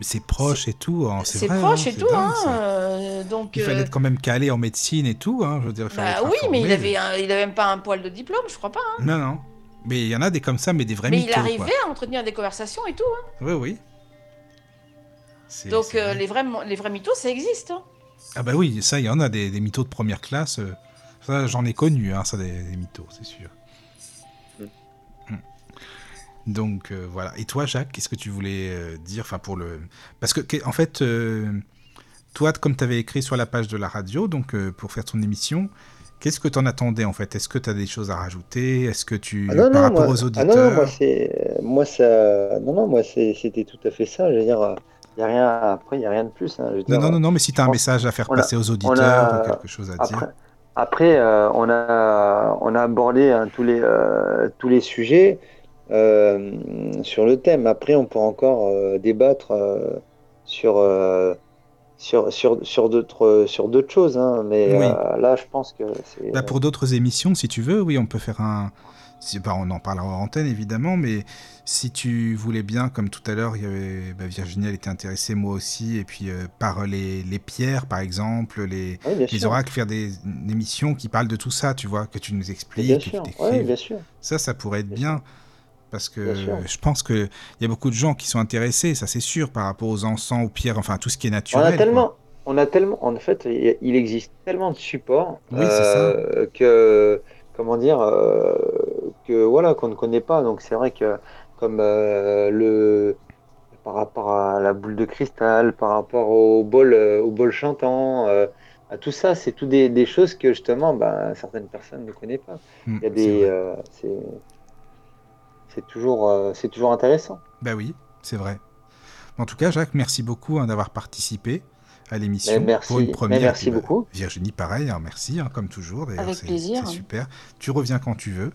C'est proche et tout. Hein, c'est proche hein, et tout. Hein, euh, donc, il fallait euh, être quand même calé en médecine et tout. Hein, je veux dire, bah, oui, mais il avait, il avait même pas un poil de diplôme, je crois pas. Hein. Non, non. Mais il y en a des comme ça, mais des vrais mais mythos. Il arrivait à entretenir des conversations et tout. Hein. Oui, oui. Donc euh, les, vrais, les vrais mythos, ça existe. Ah bah oui, ça, il y en a des, des mythos de première classe. Ça, j'en ai connu, ça, des, des mythos, c'est sûr. Donc voilà. Et toi, Jacques, qu'est-ce que tu voulais dire Enfin, pour le. Parce que, en fait, toi, comme tu avais écrit sur la page de la radio, donc pour faire ton émission, Qu'est-ce que tu en attendais en fait? Est-ce que tu as des choses à rajouter? Est-ce que tu ah par rapport aux auditeurs ah non, moi c'est moi ça non non moi c'était tout à fait ça. Je veux dire, y a rien après, il y a rien de plus. Hein. non, non, non, non, mais si tu as un message à faire passer aux auditeurs ou quelque chose à après, dire. Après, euh, on a on a abordé hein, tous les euh, tous les sujets euh, sur le thème. Après, on peut encore débattre sur sur, sur, sur d'autres sur d'autres choses hein, mais euh, là je pense que c'est bah, pour d'autres émissions si tu veux oui on peut faire un si, bah, on en parlera en antenne évidemment mais si tu voulais bien comme tout à l'heure il y avait bah, Virginie elle était intéressée moi aussi et puis euh, par les, les, pierres par exemple les, les oracles faire des émissions qui parlent de tout ça tu vois que tu nous expliques bien sûr. bien sûr. ça ça pourrait être bien parce que je pense qu'il y a beaucoup de gens qui sont intéressés, ça c'est sûr, par rapport aux encens, aux pierres, enfin tout ce qui est naturel. On a tellement, on a tellement en fait, il existe tellement de supports euh, que, comment dire, euh, que voilà, qu'on ne connaît pas. Donc c'est vrai que comme euh, le par rapport à la boule de cristal, par rapport au bol, au bol chantant, à tout ça, c'est tout des, choses que justement, ben, certaines personnes ne connaissent pas. Hmm, il y a des, c'est toujours, euh, c'est toujours intéressant. Ben oui, c'est vrai. En tout cas, Jacques, merci beaucoup hein, d'avoir participé à l'émission merci, pour une première. merci bah, beaucoup. Virginie, pareil, hein, merci, hein, comme toujours. Avec plaisir. C'est super. Tu reviens quand tu veux.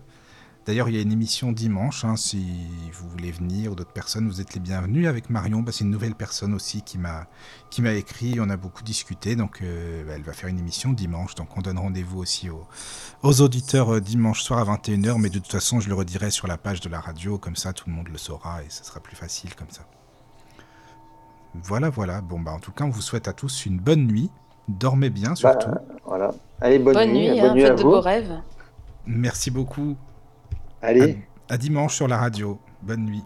D'ailleurs, il y a une émission dimanche, hein, si vous voulez venir ou d'autres personnes, vous êtes les bienvenus. Avec Marion, bah, c'est une nouvelle personne aussi qui m'a qui m'a écrit, on a beaucoup discuté, donc euh, bah, elle va faire une émission dimanche. Donc on donne rendez-vous aussi aux, aux auditeurs euh, dimanche soir à 21h, mais de toute façon, je le redirai sur la page de la radio, comme ça tout le monde le saura et ce sera plus facile comme ça. Voilà, voilà. Bon, bah en tout cas, on vous souhaite à tous une bonne nuit. Dormez bien bah, surtout. voilà. Allez, bonne, bonne nuit. nuit bonne nuit à de beaux rêves. Merci beaucoup. Allez. À, dimanche sur la radio. Bonne nuit.